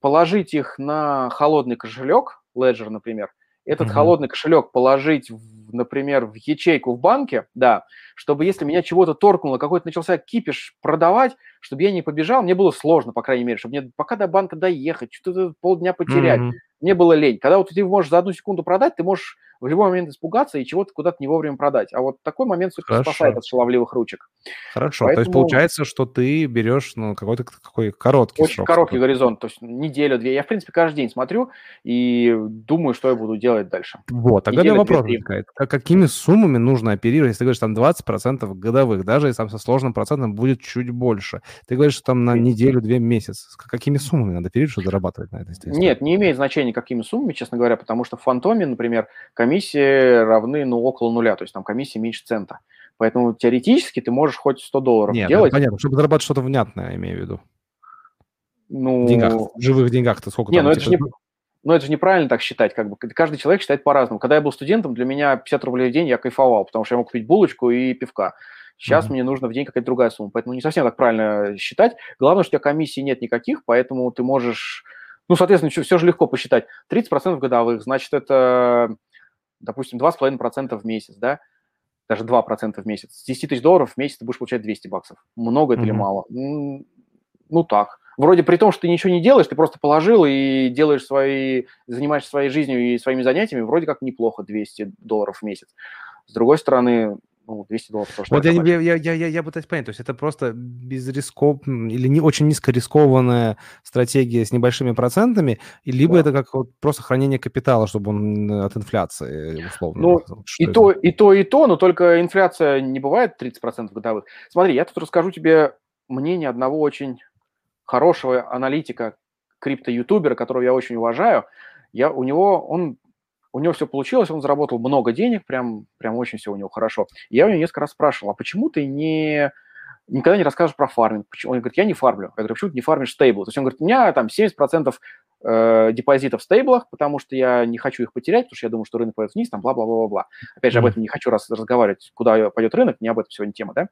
положить их на холодный кошелек, Ledger, например, этот mm-hmm. холодный кошелек положить, в, например, в ячейку в банке, да, чтобы если меня чего-то торкнуло, какой-то начался кипиш продавать, чтобы я не побежал, мне было сложно, по крайней мере, чтобы мне пока до банка доехать, что-то полдня потерять. Mm-hmm. Мне было лень. Когда вот ты можешь за одну секунду продать, ты можешь в любой момент испугаться и чего-то куда-то не вовремя продать. А вот такой момент все-таки спасает от шаловливых ручек. Хорошо. Поэтому... То есть получается, что ты берешь ну, какой-то такой короткий Очень срок. короткий горизонт, то есть неделю, две. Я, в принципе, каждый день смотрю и думаю, что я буду делать дальше. Вот, тогда Неделя, вопрос возникает. Какими суммами нужно оперировать, если ты говоришь, там 20% годовых, даже если там со сложным процентом будет чуть больше. Ты говоришь, что там на неделю, две месяца. Какими суммами надо оперировать, чтобы зарабатывать на этой? Нет, не имеет значения, какими суммами, честно говоря, потому что в Фантоме, например, комиссии равны, ну, около нуля, то есть там комиссия меньше цента. Поэтому теоретически ты можешь хоть 100 долларов Нет, делать. понятно, чтобы зарабатывать что-то внятное, имею в виду. Ну... В деньгах, в живых деньгах-то сколько не, там? Ну, это типа... не... но это же неправильно так считать, как бы каждый человек считает по-разному. Когда я был студентом, для меня 50 рублей в день я кайфовал, потому что я мог купить булочку и пивка. Сейчас mm-hmm. мне нужно в день какая-то другая сумма, поэтому не совсем так правильно считать. Главное, что у тебя комиссии нет никаких, поэтому ты можешь, ну, соответственно, все же легко посчитать. 30% годовых, значит, это, допустим, 2,5% в месяц, да, даже 2% в месяц. С 10 тысяч долларов в месяц ты будешь получать 200 баксов. Много это mm-hmm. или мало? Ну, так. Вроде при том, что ты ничего не делаешь, ты просто положил и делаешь свои, занимаешься своей жизнью и своими занятиями, вроде как неплохо 200 долларов в месяц. С другой стороны, ну, 200 долларов тоже. Вот я, я, я, я, я, я пытаюсь понять, то есть это просто безрисков... или не очень низкорискованная стратегия с небольшими процентами, либо да. это как вот просто хранение капитала, чтобы он от инфляции, условно. Ну, и то, и то, и то, но только инфляция не бывает 30% годовых. Смотри, я тут расскажу тебе мнение одного очень хорошего аналитика, крипто-ютубера, которого я очень уважаю, я, у него, он, у него все получилось, он заработал много денег, прям, прям очень все у него хорошо. Я у него несколько раз спрашивал, а почему ты не, никогда не расскажешь про фарминг? Почему? Он говорит, я не фармлю. Я говорю, почему ты не фармишь стейбл? То есть он говорит, у меня там 70% э, депозитов в стейблах, потому что я не хочу их потерять, потому что я думаю, что рынок пойдет вниз, там бла-бла-бла-бла. Опять же, об этом не хочу раз разговаривать, куда пойдет рынок, не об этом сегодня тема, да.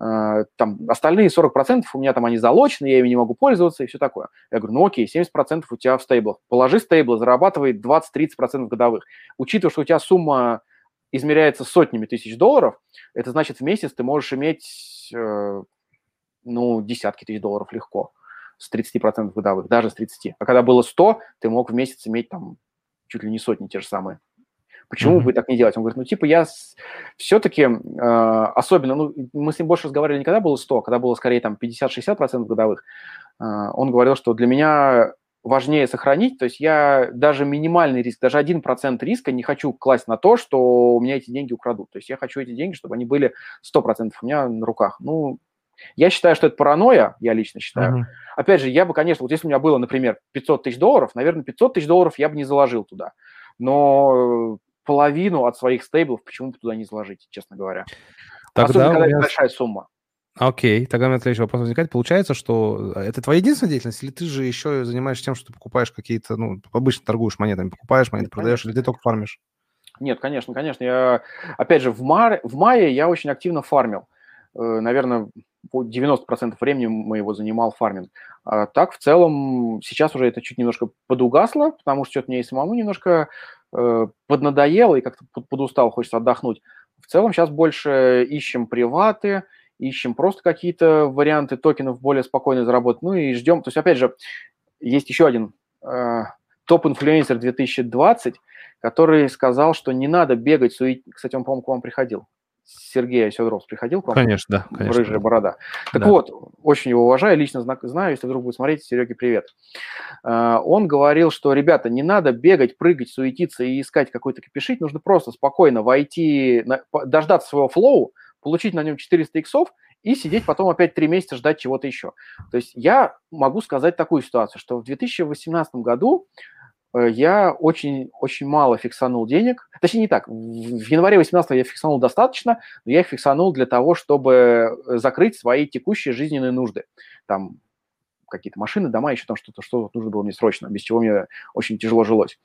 Э, там остальные 40% у меня там они залочены, я ими не могу пользоваться и все такое. Я говорю, ну окей, 70% у тебя в стейблах. Положи стейблы, зарабатывает 20-30% годовых. Учитывая, что у тебя сумма измеряется сотнями тысяч долларов, это значит в месяц ты можешь иметь, э, ну, десятки тысяч долларов легко с 30% годовых, даже с 30. А когда было 100, ты мог в месяц иметь там чуть ли не сотни те же самые. Почему mm-hmm. бы так не делать? Он говорит, ну, типа, я все-таки, э, особенно, ну, мы с ним больше разговаривали не когда было 100, а когда было скорее там 50-60% годовых. Э, он говорил, что для меня важнее сохранить, то есть я даже минимальный риск, даже 1% риска не хочу класть на то, что у меня эти деньги украдут. То есть я хочу эти деньги, чтобы они были 100% у меня на руках. Ну, я считаю, что это паранойя, я лично считаю. Uh-huh. Опять же, я бы, конечно, вот если у меня было, например, 500 тысяч долларов, наверное, 500 тысяч долларов я бы не заложил туда. Но половину от своих стейблов почему бы туда не заложить, честно говоря. Тогда Особенно, когда меня... это большая сумма. Окей, тогда у меня следующий вопрос возникает. Получается, что э, это твоя единственная деятельность, или ты же еще занимаешься тем, что ты покупаешь какие-то, ну, обычно торгуешь монетами, покупаешь монеты, Нет, продаешь, конечно. или ты только фармишь? Нет, конечно, конечно. Я, опять же, в, мар... в мае я очень активно фармил. Э, наверное, 90% времени моего занимал фарминг. А так, в целом, сейчас уже это чуть немножко подугасло, потому что что-то мне и самому немножко э, поднадоело и как-то подустал, хочется отдохнуть. В целом сейчас больше ищем приваты, ищем просто какие-то варианты токенов более спокойно заработать, ну и ждем. То есть, опять же, есть еще один э, топ-инфлюенсер 2020, который сказал, что не надо бегать, сует... Кстати, он, по-моему, к вам приходил. Сергей Сидоров приходил к вам? Конечно, да. Конечно. Рыжая борода. Так да. вот, очень его уважаю, лично знаю, если вдруг будет смотреть, Сереге привет. А, он говорил, что, ребята, не надо бегать, прыгать, суетиться и искать какой-то кипишить, нужно просто спокойно войти, дождаться своего flow, получить на нем 400 иксов и сидеть потом опять три месяца ждать чего-то еще. То есть я могу сказать такую ситуацию, что в 2018 году я очень, очень мало фиксанул денег. Точнее, не так. В январе 18 я фиксанул достаточно, но я их фиксанул для того, чтобы э, закрыть свои текущие жизненные нужды. Там какие-то машины, дома, еще там что-то, что нужно было мне срочно, без чего мне очень тяжело жилось.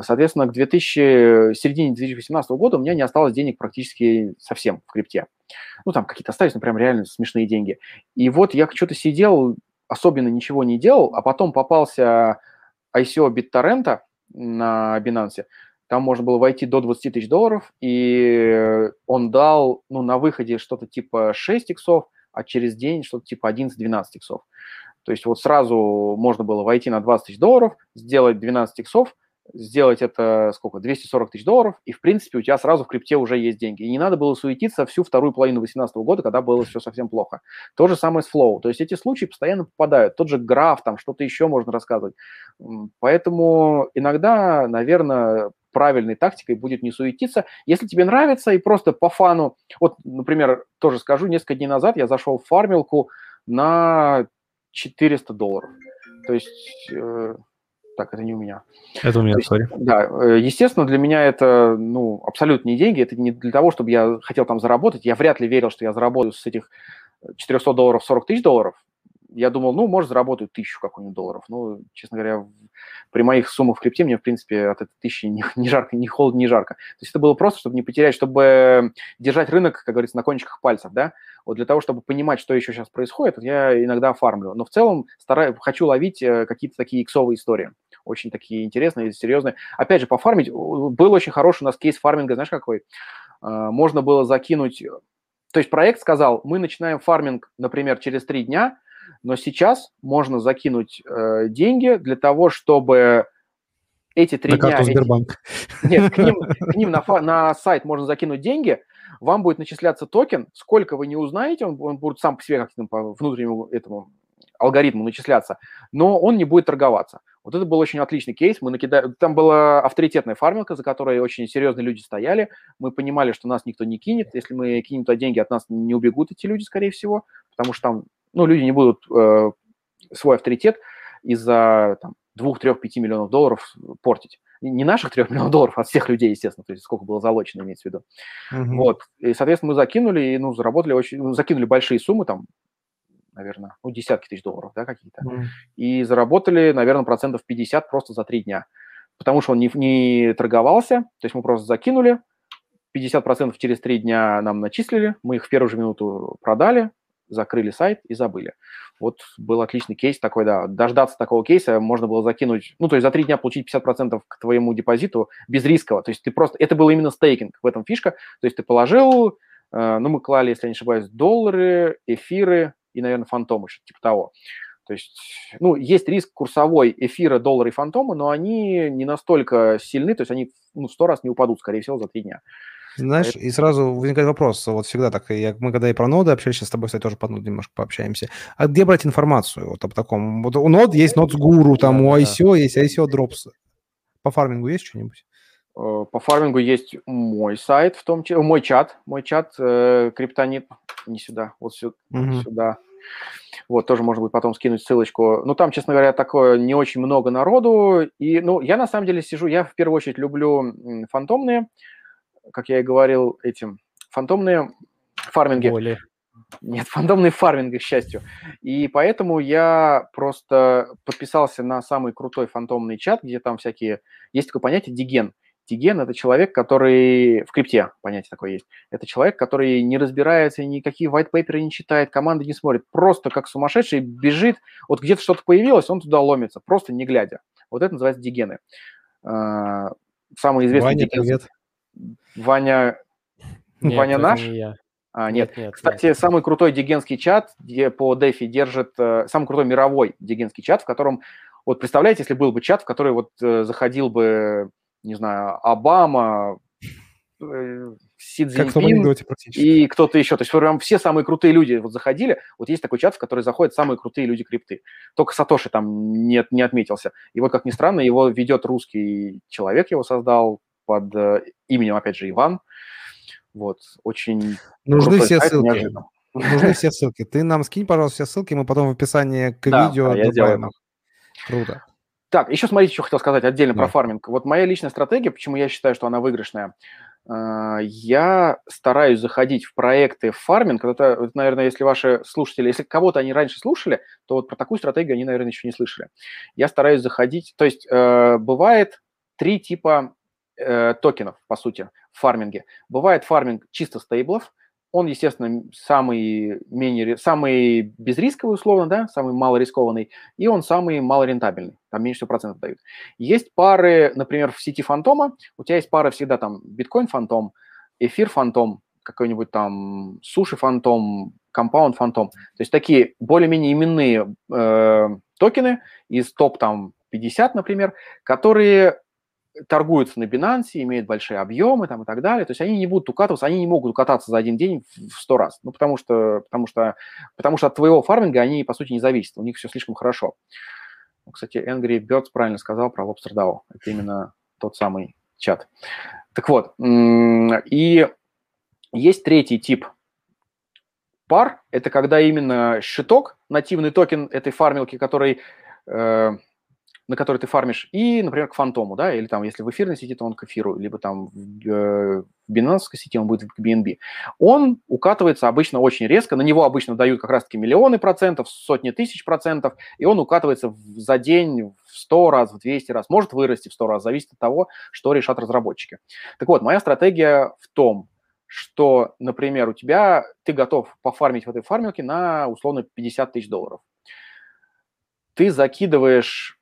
Соответственно, к 2000, середине 2018 года у меня не осталось денег практически совсем в крипте. Ну, там какие-то остались, ну, прям реально смешные деньги. И вот я что-то сидел, особенно ничего не делал, а потом попался ICO BitTorrent на Binance, там можно было войти до 20 тысяч долларов, и он дал ну, на выходе что-то типа 6 иксов, а через день что-то типа 11-12 иксов. То есть вот сразу можно было войти на 20 тысяч долларов, сделать 12 иксов, сделать это сколько, 240 тысяч долларов, и, в принципе, у тебя сразу в крипте уже есть деньги. И не надо было суетиться всю вторую половину 2018 года, когда было все совсем плохо. То же самое с Flow. То есть эти случаи постоянно попадают. Тот же граф, там что-то еще можно рассказывать. Поэтому иногда, наверное, правильной тактикой будет не суетиться. Если тебе нравится и просто по фану, вот, например, тоже скажу, несколько дней назад я зашел в фармилку на 400 долларов. То есть э, так, это не у меня. Это у меня, сори. Да, э, естественно, для меня это, ну, абсолютно не деньги. Это не для того, чтобы я хотел там заработать. Я вряд ли верил, что я заработаю с этих 400 долларов 40 тысяч долларов. Я думал, ну, может, заработаю тысячу какой-нибудь долларов. Ну, честно говоря, при моих суммах в крипте мне, в принципе, от этой тысячи ни, ни жарко, ни холодно, ни жарко. То есть это было просто, чтобы не потерять, чтобы держать рынок, как говорится, на кончиках пальцев, да. Вот для того, чтобы понимать, что еще сейчас происходит, я иногда фармлю. Но в целом стараюсь, хочу ловить э, какие-то такие иксовые истории. Очень такие интересные, серьезные. Опять же, пофармить. Был очень хороший у нас кейс фарминга, знаешь, какой? А, можно было закинуть то есть проект сказал, мы начинаем фарминг, например, через три дня, но сейчас можно закинуть э, деньги для того, чтобы эти три на дня... Карту Сбербанк. Эти... Нет, к ним, к ним на, на сайт можно закинуть деньги, вам будет начисляться токен, сколько вы не узнаете, он, он будет сам по себе как-то по внутреннему этому алгоритму начисляться, но он не будет торговаться. Вот это был очень отличный кейс. Мы накидали... Там была авторитетная фармилка, за которой очень серьезные люди стояли. Мы понимали, что нас никто не кинет. Если мы кинем туда деньги, от нас не убегут эти люди, скорее всего, потому что там ну, люди не будут э, свой авторитет из-за там, 2-3-5 миллионов долларов портить. Не наших 3 миллионов долларов, а всех людей, естественно, то есть сколько было залочено, имеется в виду. Uh-huh. Вот. И, соответственно, мы закинули, и, ну, заработали очень, ну, закинули большие суммы, там, наверное, ну, десятки тысяч долларов, да, какие-то. Mm. И заработали, наверное, процентов 50 просто за три дня. Потому что он не, не торговался, то есть мы просто закинули, 50% через три дня нам начислили, мы их в первую же минуту продали, закрыли сайт и забыли. Вот был отличный кейс такой, да, дождаться такого кейса можно было закинуть, ну, то есть за три дня получить 50% к твоему депозиту без рискового, то есть ты просто, это был именно стейкинг, в этом фишка, то есть ты положил, э, ну, мы клали, если я не ошибаюсь, доллары, эфиры, и, наверное, фантомы, что-то типа того. То есть, ну, есть риск курсовой эфира, доллара и фантома, но они не настолько сильны, то есть они ну, сто раз не упадут, скорее всего, за три дня. Знаешь, Это... и сразу возникает вопрос, вот всегда так, я, мы когда и про ноды общались, сейчас с тобой, кстати, тоже по ноду немножко пообщаемся, а где брать информацию вот об таком? Вот у нод есть нод гуру, там да, у ICO да. есть ICO Drops. По фармингу есть что-нибудь? Э, по фармингу есть мой сайт, в том числе, мой чат, мой чат, э, криптонит, не сюда, вот сюда, угу. сюда. Вот, тоже можно будет потом скинуть ссылочку. Ну, там, честно говоря, такое не очень много народу. И, ну, я на самом деле сижу, я в первую очередь люблю фантомные, как я и говорил этим, фантомные фарминги. Боли. Нет, фантомные фарминги, к счастью. И поэтому я просто подписался на самый крутой фантомный чат, где там всякие... Есть такое понятие диген. Тиген – это человек, который в крипте, понятие такое есть. Это человек, который не разбирается, никакие white paper не читает, команды не смотрит, просто как сумасшедший бежит. Вот где-то что-то появилось, он туда ломится, просто не глядя. Вот это называется дигены. А, самый известный Ваня, диген... привет. Ваня, нет, Ваня наш? Не я. А, нет. нет, нет Кстати, нет. самый крутой дигенский чат где по DeFi держит, э, самый крутой мировой дигенский чат, в котором, вот представляете, если был бы чат, в который вот э, заходил бы не знаю, Обама, э, Си Цзиньпин и кто-то еще. То есть прям все самые крутые люди вот заходили. Вот есть такой чат, в который заходят самые крутые люди крипты. Только Сатоши там нет, не отметился. И вот, как ни странно, его ведет русский человек, его создал под э, именем, опять же, Иван. Вот, очень Нужны все сайт, ссылки. Неожиданно. Нужны все ссылки. Ты нам скинь, пожалуйста, все ссылки, мы потом в описании к да, видео да, добавим. Круто. Так, еще смотрите, что хотел сказать отдельно да. про фарминг. Вот моя личная стратегия, почему я считаю, что она выигрышная. А, я стараюсь заходить в проекты фарминг. Это, наверное, если ваши слушатели, если кого-то они раньше слушали, то вот про такую стратегию они, наверное, еще не слышали. Я стараюсь заходить, то есть э, бывает три типа э, токенов, по сути, в фарминге. Бывает фарминг чисто стейблов, он, естественно, самый, менее, самый безрисковый, условно, да, самый малорискованный, и он самый малорентабельный, там меньше всего процентов дают. Есть пары, например, в сети фантома, у тебя есть пары всегда там биткоин фантом, эфир фантом, какой-нибудь там суши фантом, компаунд фантом. То есть такие более-менее именные э, токены из топ там 50, например, которые торгуются на Binance, имеют большие объемы там, и так далее. То есть они не будут укатываться, они не могут укататься за один день в сто раз. Ну, потому что, потому, что, потому что от твоего фарминга они, по сути, не зависят. У них все слишком хорошо. Кстати, Angry Birds правильно сказал про Lobster DAO. Это именно тот самый чат. Так вот, и есть третий тип пар. Это когда именно щиток, нативный токен этой фармилки, который э, на который ты фармишь, и, например, к фантому, да, или там, если в эфирной сети, то он к эфиру, либо там в, э, в бинансовской сети он будет к BNB. Он укатывается обычно очень резко, на него обычно дают как раз-таки миллионы процентов, сотни тысяч процентов, и он укатывается за день в 100 раз, в 200 раз, может вырасти в 100 раз, зависит от того, что решат разработчики. Так вот, моя стратегия в том, что, например, у тебя, ты готов пофармить в этой фармилке на, условно, 50 тысяч долларов. Ты закидываешь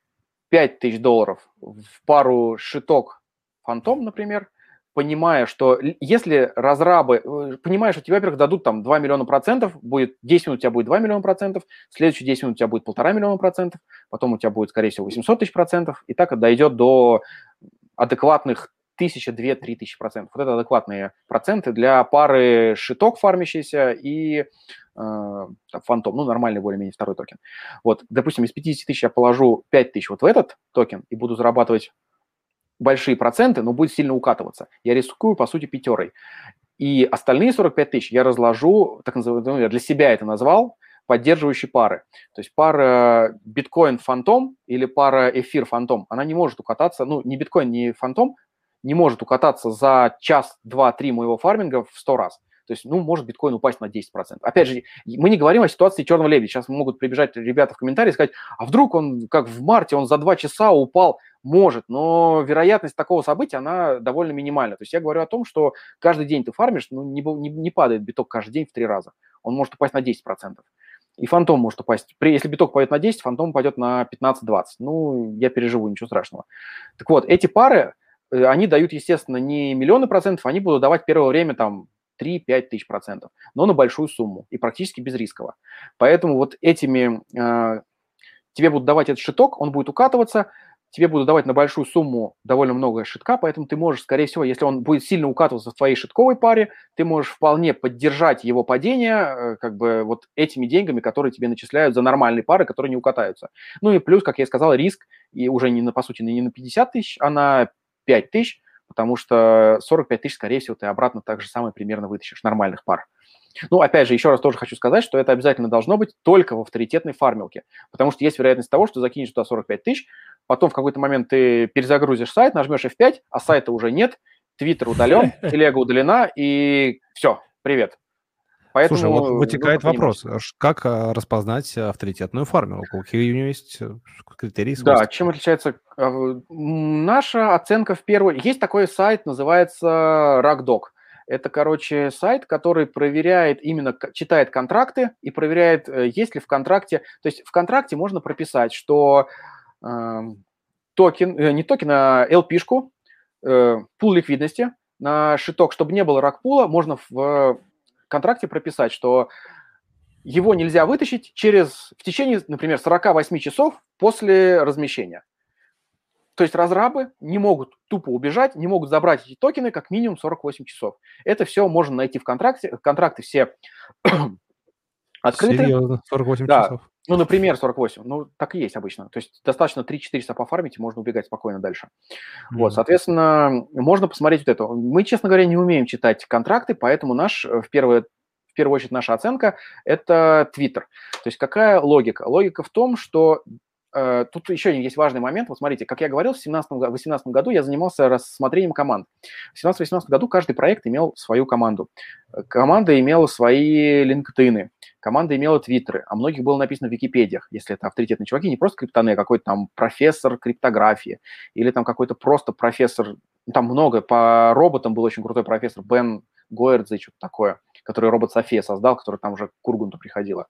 5 тысяч долларов в пару шиток фантом, например, понимая, что если разрабы, э, понимаешь, что тебе, во-первых, дадут там 2 миллиона процентов, будет 10 минут у тебя будет 2 миллиона процентов, следующие 10 минут у тебя будет полтора миллиона процентов, потом у тебя будет, скорее всего, 800 тысяч процентов, и так дойдет до адекватных тысяча, две, три тысячи процентов. Вот это адекватные проценты для пары шиток фармящийся и э, фантом, ну, нормальный более-менее второй токен. Вот, допустим, из 50 тысяч я положу 5 тысяч вот в этот токен и буду зарабатывать большие проценты, но будет сильно укатываться. Я рискую, по сути, пятерой. И остальные 45 тысяч я разложу, так называемый, ну, я для себя это назвал, поддерживающие пары. То есть пара биткоин-Fantom или пара эфир-Fantom, она не может укататься, ну, не биткоин, не фантом, не может укататься за час, два, три моего фарминга в 100 раз. То есть, ну, может биткоин упасть на 10%. Опять же, мы не говорим о ситуации черного лебедя. Сейчас могут прибежать ребята в комментарии и сказать, а вдруг он, как в марте, он за 2 часа упал. Может, но вероятность такого события, она довольно минимальна. То есть я говорю о том, что каждый день ты фармишь, ну, не, не, не падает биток каждый день в три раза. Он может упасть на 10%. И фантом может упасть. При, если биток пойдет на 10, фантом пойдет на 15-20. Ну, я переживу, ничего страшного. Так вот, эти пары, они дают, естественно, не миллионы процентов, они будут давать первое время там 3-5 тысяч процентов, но на большую сумму и практически безрисково. Поэтому вот этими э, тебе будут давать этот шиток, он будет укатываться, тебе будут давать на большую сумму довольно много шитка, поэтому ты можешь, скорее всего, если он будет сильно укатываться в твоей шитковой паре, ты можешь вполне поддержать его падение э, как бы вот этими деньгами, которые тебе начисляют за нормальные пары, которые не укатаются. Ну и плюс, как я сказал, риск и уже не на, по сути, не на 50 тысяч, а на 5 тысяч, потому что 45 тысяч, скорее всего, ты обратно так же самое примерно вытащишь нормальных пар. Ну, опять же, еще раз тоже хочу сказать, что это обязательно должно быть только в авторитетной фармилке, потому что есть вероятность того, что закинешь туда 45 тысяч, потом в какой-то момент ты перезагрузишь сайт, нажмешь F5, а сайта уже нет, Твиттер удален, телега удалена, и все, привет. Поэтому Слушай, вот вытекает вопрос, как а, распознать авторитетную фармилку? Какие у нее есть э, критерии? Свойства? Да, чем отличается а, наша оценка в первую... Есть такой сайт, называется RugDoc. Это, короче, сайт, который проверяет именно, читает контракты и проверяет, э, есть ли в контракте... То есть в контракте можно прописать, что э, токен, э, не токен, а LP-шку, э, пул ликвидности на шиток, чтобы не было rug pull а, можно в контракте прописать, что его нельзя вытащить через, в течение, например, 48 часов после размещения. То есть разрабы не могут тупо убежать, не могут забрать эти токены как минимум 48 часов. Это все можно найти в контракте. Контракты все открыты. Серьезно, 48 да. часов? Ну, например, 48. Ну, так и есть обычно. То есть достаточно 3-4 часа пофармить, и можно убегать спокойно дальше. Mm-hmm. Вот, соответственно, можно посмотреть вот это. Мы, честно говоря, не умеем читать контракты, поэтому наш, э, в, первое, в первую очередь, наша оценка – это Twitter. То есть какая логика? Логика в том, что Э, тут еще есть важный момент. Вот смотрите, как я говорил, в 2018 году я занимался рассмотрением команд. В 2017-2018 году каждый проект имел свою команду. Э, команда имела свои LinkedIn, команда имела твиттеры, а многих было написано в Википедиях, если это авторитетные чуваки, не просто криптоны, а какой-то там профессор криптографии или там какой-то просто профессор, ну, там много, по роботам был очень крутой профессор Бен Гойердзе, что-то такое который робот София создал, который там уже к Кургунту приходила.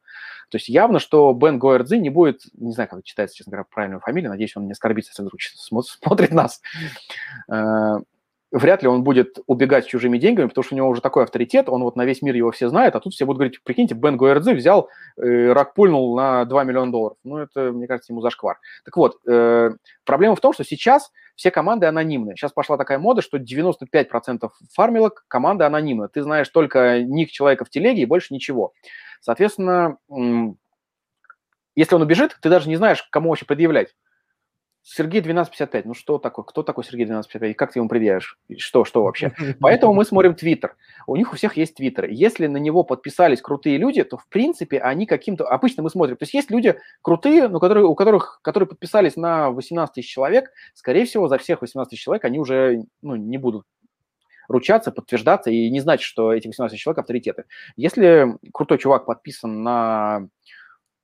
То есть явно, что Бен Гойердзи не будет, не знаю, как читается, честно говоря, правильную фамилию, надеюсь, он не оскорбится, если вдруг смотрит нас, э, вряд ли он будет убегать с чужими деньгами, потому что у него уже такой авторитет, он вот на весь мир его все знают, а тут все будут говорить, прикиньте, Бен Гуэрдзи взял, э, рак пульнул на 2 миллиона долларов. Ну, это, мне кажется, ему зашквар. Так вот, э, проблема в том, что сейчас все команды анонимные. Сейчас пошла такая мода, что 95% фармилок команда анонимная. Ты знаешь только ник человека в телеге и больше ничего. Соответственно, если он убежит, ты даже не знаешь, кому вообще предъявлять. Сергей 1255, ну что такое? Кто такой Сергей 1255? Как ты ему предъявишь? Что, что вообще? Поэтому мы смотрим Твиттер. У них у всех есть Твиттер. Если на него подписались крутые люди, то, в принципе, они каким-то... Обычно мы смотрим. То есть есть люди крутые, но которые, у которых, которые подписались на 18 тысяч человек, скорее всего, за всех 18 тысяч человек они уже ну, не будут ручаться, подтверждаться и не знать, что эти 18 человек авторитеты. Если крутой чувак подписан на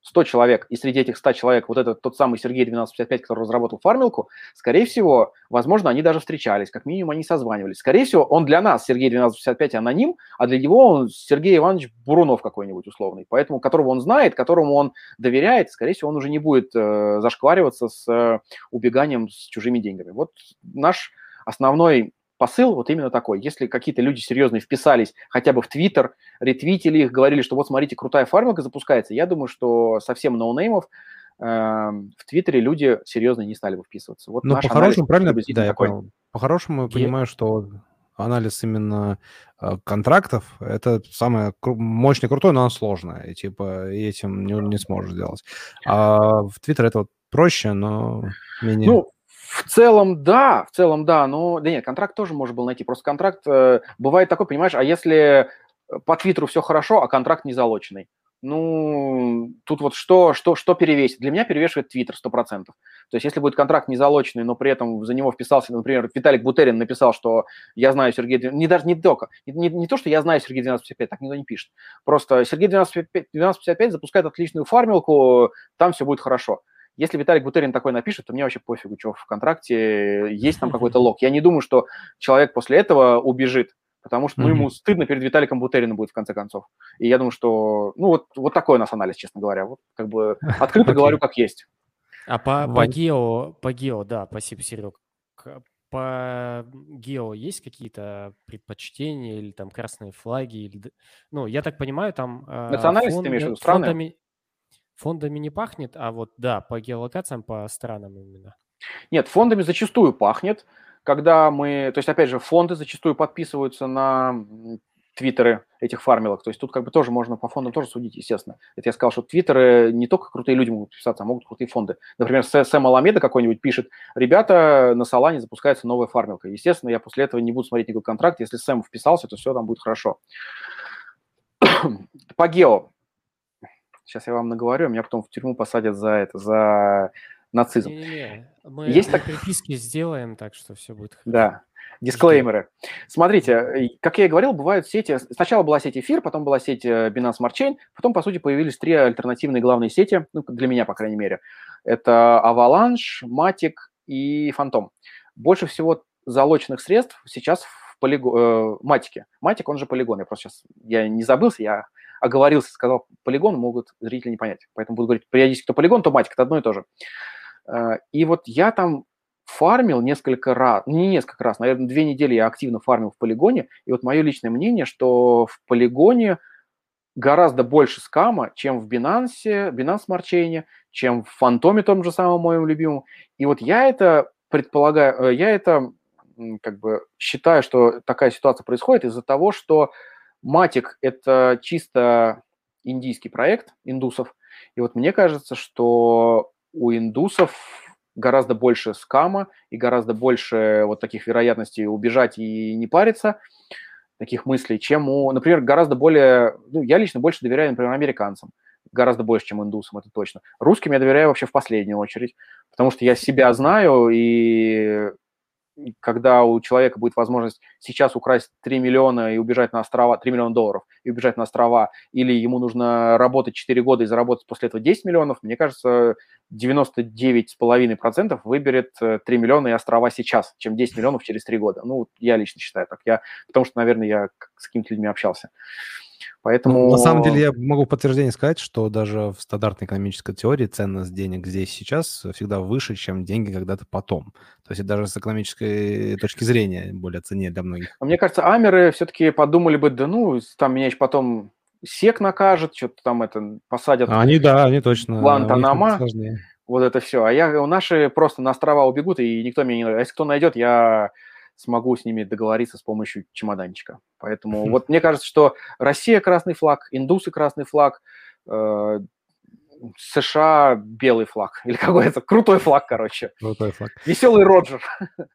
100 человек, и среди этих 100 человек вот этот тот самый Сергей 1255, который разработал фармилку, скорее всего, возможно, они даже встречались, как минимум они созванивались. Скорее всего, он для нас, Сергей 1255, аноним, а для него он Сергей Иванович Бурунов какой-нибудь условный, поэтому которого он знает, которому он доверяет, скорее всего, он уже не будет э, зашквариваться с э, убеганием с чужими деньгами. Вот наш основной посыл вот именно такой. Если какие-то люди серьезные вписались хотя бы в Твиттер, ретвитили их, говорили, что вот смотрите, крутая фармилка запускается, я думаю, что совсем ноунеймов э, в Твиттере люди серьезно не стали бы вписываться. Вот Но по-хорошему, правильно? Да, я понял. По-хорошему я понимаю, что анализ именно э, контрактов это самое мощное, крутое, но оно сложное. И типа этим не, не сможешь сделать. А в Твиттер это вот проще, но менее... Ну, в целом, да, в целом, да, но да нет, контракт тоже можно было найти. Просто контракт э, бывает такой, понимаешь, а если по Твиттеру все хорошо, а контракт не залоченный? Ну, тут вот что, что, что перевесит? Для меня перевешивает Твиттер 100%. То есть если будет контракт не залоченный, но при этом за него вписался, например, Виталик Бутерин написал, что я знаю Сергея... Не даже не только, не, не то, что я знаю Сергея 1255, так никто не пишет. Просто Сергей 1255, 1255 запускает отличную фармилку, там все будет хорошо. Если Виталик Бутерин такой напишет, то мне вообще пофигу, что в контракте есть там какой-то лог. Я не думаю, что человек после этого убежит, потому что ну, ему стыдно перед Виталиком Бутериным будет в конце концов. И я думаю, что, ну, вот, вот такой у нас анализ, честно говоря. Вот как бы открыто говорю, как есть. А по, по гео, по гео, да, спасибо, Серег. По гео есть какие-то предпочтения или там красные флаги? Или... Ну, я так понимаю, там... Э, Национальность фон, ты имеешь в виду? Страны? Фондами, Фондами не пахнет, а вот да, по геолокациям, по странам именно. Нет, фондами зачастую пахнет, когда мы, то есть опять же, фонды зачастую подписываются на твиттеры этих фармилок. То есть тут как бы тоже можно по фондам тоже судить, естественно. Это я сказал, что твиттеры не только крутые люди могут писаться, а могут крутые фонды. Например, Сэм Аламеда какой-нибудь пишет, ребята, на Солане запускается новая фармилка. Естественно, я после этого не буду смотреть никакой контракт. Если Сэм вписался, то все там будет хорошо. по гео. Сейчас я вам наговорю, меня потом в тюрьму посадят за это, за нацизм. Не-не-не. Мы Есть так... приписки сделаем, так что все будет хорошо. Да. Дисклеймеры. Смотрите, как я и говорил, бывают сети. Сначала была сеть Эфир, потом была сеть э, Binance Smart Chain, потом, по сути, появились три альтернативные главные сети, ну, для меня, по крайней мере. Это Avalanche, Matic и Phantom. Больше всего залоченных средств сейчас в полиго... э, Матике. Матик, он же полигон. Я просто сейчас я не забылся, я оговорился, сказал полигон, могут зрители не понять. Поэтому буду говорить периодически то полигон, то матик, это одно и то же. Э, и вот я там фармил несколько раз, не несколько раз, наверное, две недели я активно фармил в полигоне, и вот мое личное мнение, что в полигоне гораздо больше скама, чем в Binance, Binance Smart Chain, чем в Фантоме том же самом моем любимом. И вот я это предполагаю, э, я это как бы считаю, что такая ситуация происходит из-за того, что Матик – это чисто индийский проект индусов. И вот мне кажется, что у индусов гораздо больше скама и гораздо больше вот таких вероятностей убежать и не париться, таких мыслей, чем у, например, гораздо более, ну, я лично больше доверяю, например, американцам, гораздо больше, чем индусам, это точно. Русским я доверяю вообще в последнюю очередь, потому что я себя знаю, и когда у человека будет возможность сейчас украсть 3 миллиона и убежать на острова, 3 миллиона долларов и убежать на острова, или ему нужно работать 4 года и заработать после этого 10 миллионов, мне кажется, 99,5% выберет 3 э, миллиона и острова сейчас, чем 10 миллионов через 3 года. Ну, я лично считаю так. Я, потому что, наверное, я с какими-то людьми общался. Поэтому... Ну, на самом деле я могу в подтверждение сказать, что даже в стандартной экономической теории ценность денег здесь сейчас всегда выше, чем деньги когда-то потом. То есть даже с экономической точки зрения более ценнее для многих. А мне кажется, амеры все-таки подумали бы, да ну, там меня еще потом сек накажет, что-то там это посадят. Они, да, они точно. Гуантанамо. Вот это все. А я, наши просто на острова убегут, и никто меня не... А если кто найдет, я смогу с ними договориться с помощью чемоданчика. Поэтому вот мне кажется, что Россия красный флаг, индусы красный флаг, э, США белый флаг. Или какой-то крутой флаг, короче. Крутой флаг. Веселый Роджер.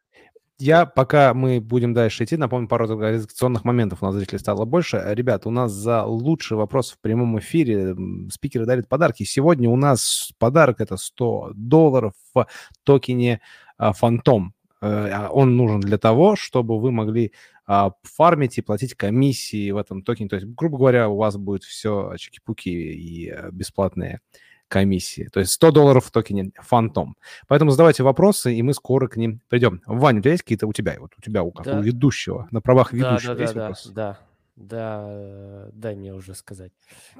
Я, пока мы будем дальше идти, напомню пару редакционных моментов. У нас зрителей стало больше. Ребят, у нас за лучший вопрос в прямом эфире спикеры дарят подарки. Сегодня у нас подарок это 100 долларов в токене Фантом. Э, он нужен для того, чтобы вы могли а, фармить и платить комиссии в этом токене. То есть, грубо говоря, у вас будет все чики-пуки и э, бесплатные комиссии. То есть 100 долларов в токене Фантом. Поэтому задавайте вопросы, и мы скоро к ним придем. Ваня, у тебя есть какие-то у тебя, вот у тебя, у, как да. у ведущего, на правах ведущего да, есть да, вопросы? Да, да, дай мне уже сказать.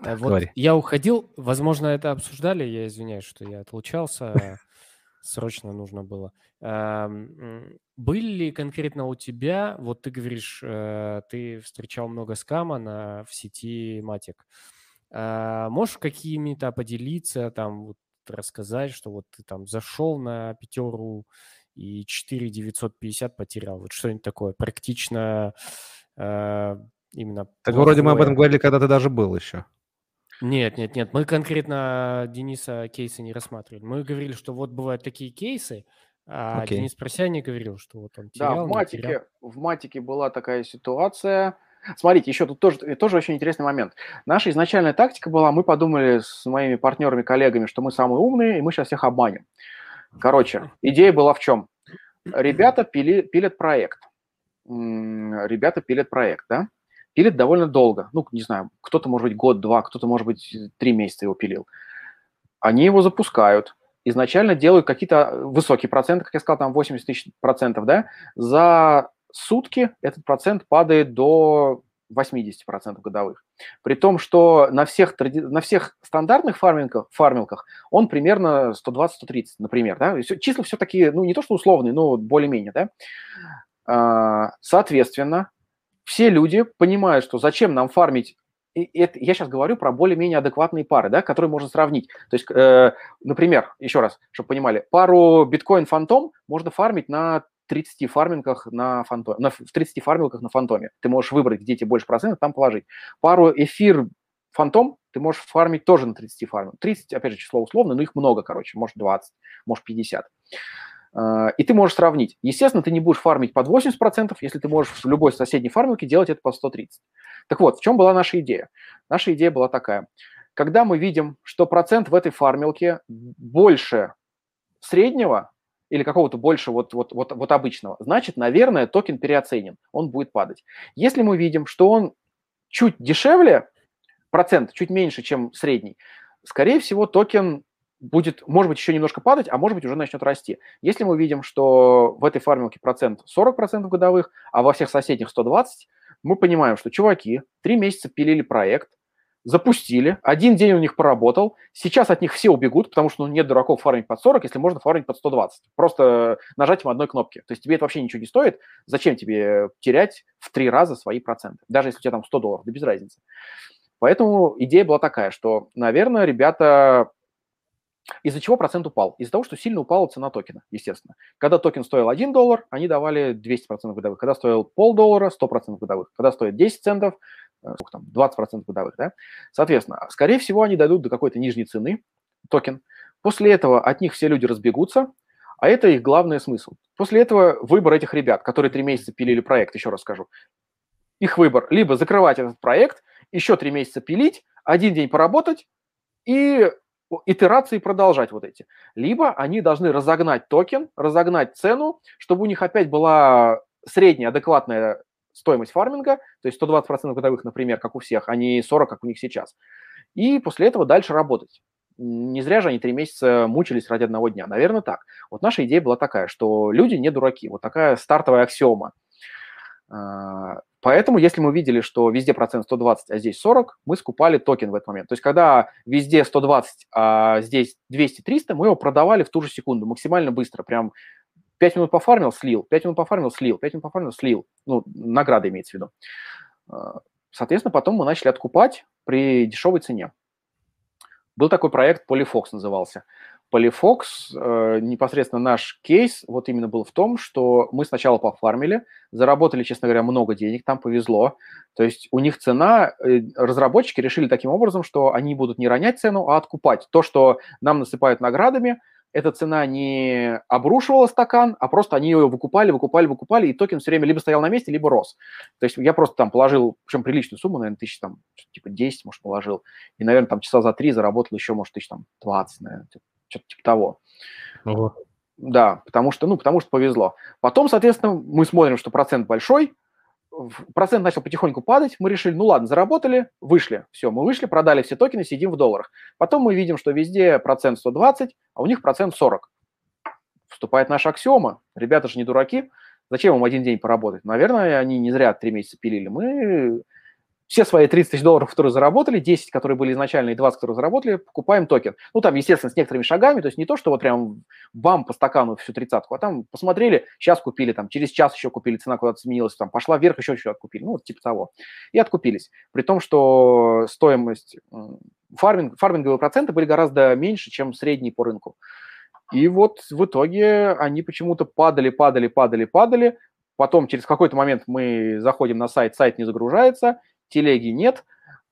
Так, вот Говори. я уходил, возможно, это обсуждали, я извиняюсь, что я отлучался, срочно нужно было. Были ли конкретно у тебя, вот ты говоришь, э, ты встречал много скама на, в сети Матик. А, можешь какими-то поделиться, там, вот, рассказать, что вот ты там зашел на пятеру и 4 950 потерял. Вот что-нибудь такое практично э, именно Так плохое. вроде мы об этом говорили, когда ты даже был еще. Нет, нет, нет. Мы конкретно Дениса кейсы не рассматривали. Мы говорили, что вот бывают такие кейсы, а Окей. Денис Просяник говорил, что вот он терял, Да, в матике, терял. в матике была такая ситуация. Смотрите, еще тут тоже, тоже очень интересный момент. Наша изначальная тактика была, мы подумали с моими партнерами, коллегами, что мы самые умные, и мы сейчас всех обманем. Короче, идея была в чем? Ребята пили, пилят проект. Ребята пилят проект, да? Пилят довольно долго. Ну, не знаю, кто-то, может быть, год-два, кто-то, может быть, три месяца его пилил. Они его запускают, изначально делают какие-то высокие проценты, как я сказал, там 80 тысяч процентов, да, за сутки этот процент падает до 80% годовых. При том, что на всех, на всех стандартных фарминках, фармилках он примерно 120-130, например. Да? Числа все такие, ну, не то что условные, но более-менее. Да? А, соответственно, все люди понимают, что зачем нам фармить и это, я сейчас говорю про более-менее адекватные пары, да, которые можно сравнить. То есть, э, например, еще раз, чтобы понимали, пару биткоин-фантом можно фармить на 30 фармингах на фантоме, на, в 30 фармингах на фантоме. Ты можешь выбрать, где тебе больше процентов, там положить. Пару эфир фантом ты можешь фармить тоже на 30 фармингах. 30, опять же, число условное, но их много, короче, может 20, может 50. А, и ты можешь сравнить. Естественно, ты не будешь фармить под 80%, если ты можешь в любой соседней фармилке делать это по 130. Так вот, в чем была наша идея? Наша идея была такая. Когда мы видим, что процент в этой фармилке больше среднего или какого-то больше вот, вот, вот, вот обычного, значит, наверное, токен переоценен, он будет падать. Если мы видим, что он чуть дешевле, процент чуть меньше, чем средний, скорее всего, токен будет, может быть, еще немножко падать, а может быть, уже начнет расти. Если мы видим, что в этой фармилке процент 40% годовых, а во всех соседних 120, мы понимаем, что чуваки три месяца пилили проект, запустили, один день у них поработал, сейчас от них все убегут, потому что ну, нет дураков фармить под 40, если можно фармить под 120. Просто нажатием одной кнопки. То есть тебе это вообще ничего не стоит. Зачем тебе терять в три раза свои проценты? Даже если у тебя там 100 долларов, да без разницы. Поэтому идея была такая, что, наверное, ребята из-за чего процент упал? Из-за того, что сильно упала цена токена, естественно. Когда токен стоил 1 доллар, они давали 200% годовых. Когда стоил полдоллара, 100% годовых. Когда стоит 10 центов, э, сколько там, 20% годовых, да? Соответственно, скорее всего, они дойдут до какой-то нижней цены токен. После этого от них все люди разбегутся, а это их главный смысл. После этого выбор этих ребят, которые три месяца пилили проект, еще раз скажу, их выбор либо закрывать этот проект, еще три месяца пилить, один день поработать и итерации продолжать вот эти. Либо они должны разогнать токен, разогнать цену, чтобы у них опять была средняя адекватная стоимость фарминга, то есть 120% годовых, например, как у всех, а не 40, как у них сейчас. И после этого дальше работать. Не зря же они три месяца мучились ради одного дня. Наверное, так. Вот наша идея была такая, что люди не дураки. Вот такая стартовая аксиома. Поэтому, если мы видели, что везде процент 120, а здесь 40, мы скупали токен в этот момент. То есть, когда везде 120, а здесь 200-300, мы его продавали в ту же секунду, максимально быстро. Прям 5 минут пофармил, слил, 5 минут пофармил, слил, 5 минут пофармил, слил. Ну, награда имеется в виду. А, соответственно, потом мы начали откупать при дешевой цене. Был такой проект Polyfox назывался. Polyfox, э, непосредственно наш кейс, вот именно был в том, что мы сначала пофармили, заработали, честно говоря, много денег, там повезло. То есть у них цена, э, разработчики решили таким образом, что они будут не ронять цену, а откупать. То, что нам насыпают наградами, эта цена не обрушивала стакан, а просто они ее выкупали, выкупали, выкупали, и токен все время либо стоял на месте, либо рос. То есть я просто там положил, причем приличную сумму, наверное, тысяч там, типа 10, может, положил, и, наверное, там часа за три заработал еще, может, тысяч там 20, наверное, что-то типа того. Ого. Да, потому что, ну, потому что повезло. Потом, соответственно, мы смотрим, что процент большой, процент начал потихоньку падать, мы решили, ну ладно, заработали, вышли, все, мы вышли, продали все токены, сидим в долларах. Потом мы видим, что везде процент 120, а у них процент 40. Вступает наша аксиома. Ребята же не дураки, зачем им один день поработать? Наверное, они не зря три месяца пилили. Мы все свои 30 тысяч долларов, которые заработали, 10, которые были изначально, и 20, которые заработали, покупаем токен. Ну, там, естественно, с некоторыми шагами, то есть не то, что вот прям бам по стакану всю тридцатку, а там посмотрели, сейчас купили, там, через час еще купили, цена куда-то сменилась, там, пошла вверх, еще чуть-чуть откупили, ну, вот типа того. И откупились. При том, что стоимость фарминг, фарминговые проценты были гораздо меньше, чем средний по рынку. И вот в итоге они почему-то падали, падали, падали, падали. Потом через какой-то момент мы заходим на сайт, сайт не загружается, телеги нет,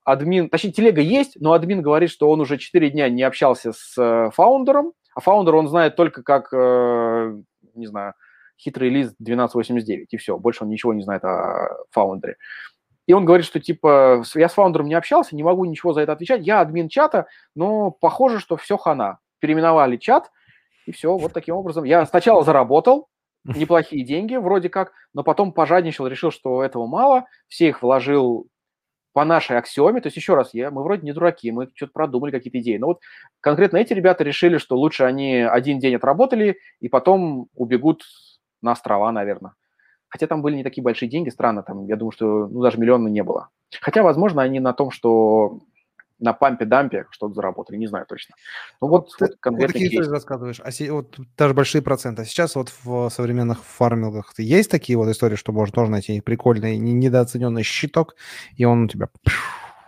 админ, точнее, телега есть, но админ говорит, что он уже 4 дня не общался с э, фаундером, а фаундер он знает только как, э, не знаю, хитрый лист 1289, и все, больше он ничего не знает о фаундере. И он говорит, что типа я с фаундером не общался, не могу ничего за это отвечать, я админ чата, но похоже, что все хана. Переименовали чат, и все, вот таким образом. Я сначала заработал, неплохие деньги вроде как, но потом пожадничал, решил, что этого мало, все их вложил по нашей аксиоме, то есть еще раз, я, мы вроде не дураки, мы что-то продумали, какие-то идеи, но вот конкретно эти ребята решили, что лучше они один день отработали и потом убегут на острова, наверное. Хотя там были не такие большие деньги, странно, там, я думаю, что ну, даже миллиона не было. Хотя, возможно, они на том, что на пампе-дампе что-то заработали, не знаю точно. Ну вот, Ты, вот конкретно вот такие рассказываешь, а си, вот даже большие проценты. А сейчас вот в современных фармингах есть такие вот истории, что можно тоже найти прикольный, недооцененный щиток, и он у тебя...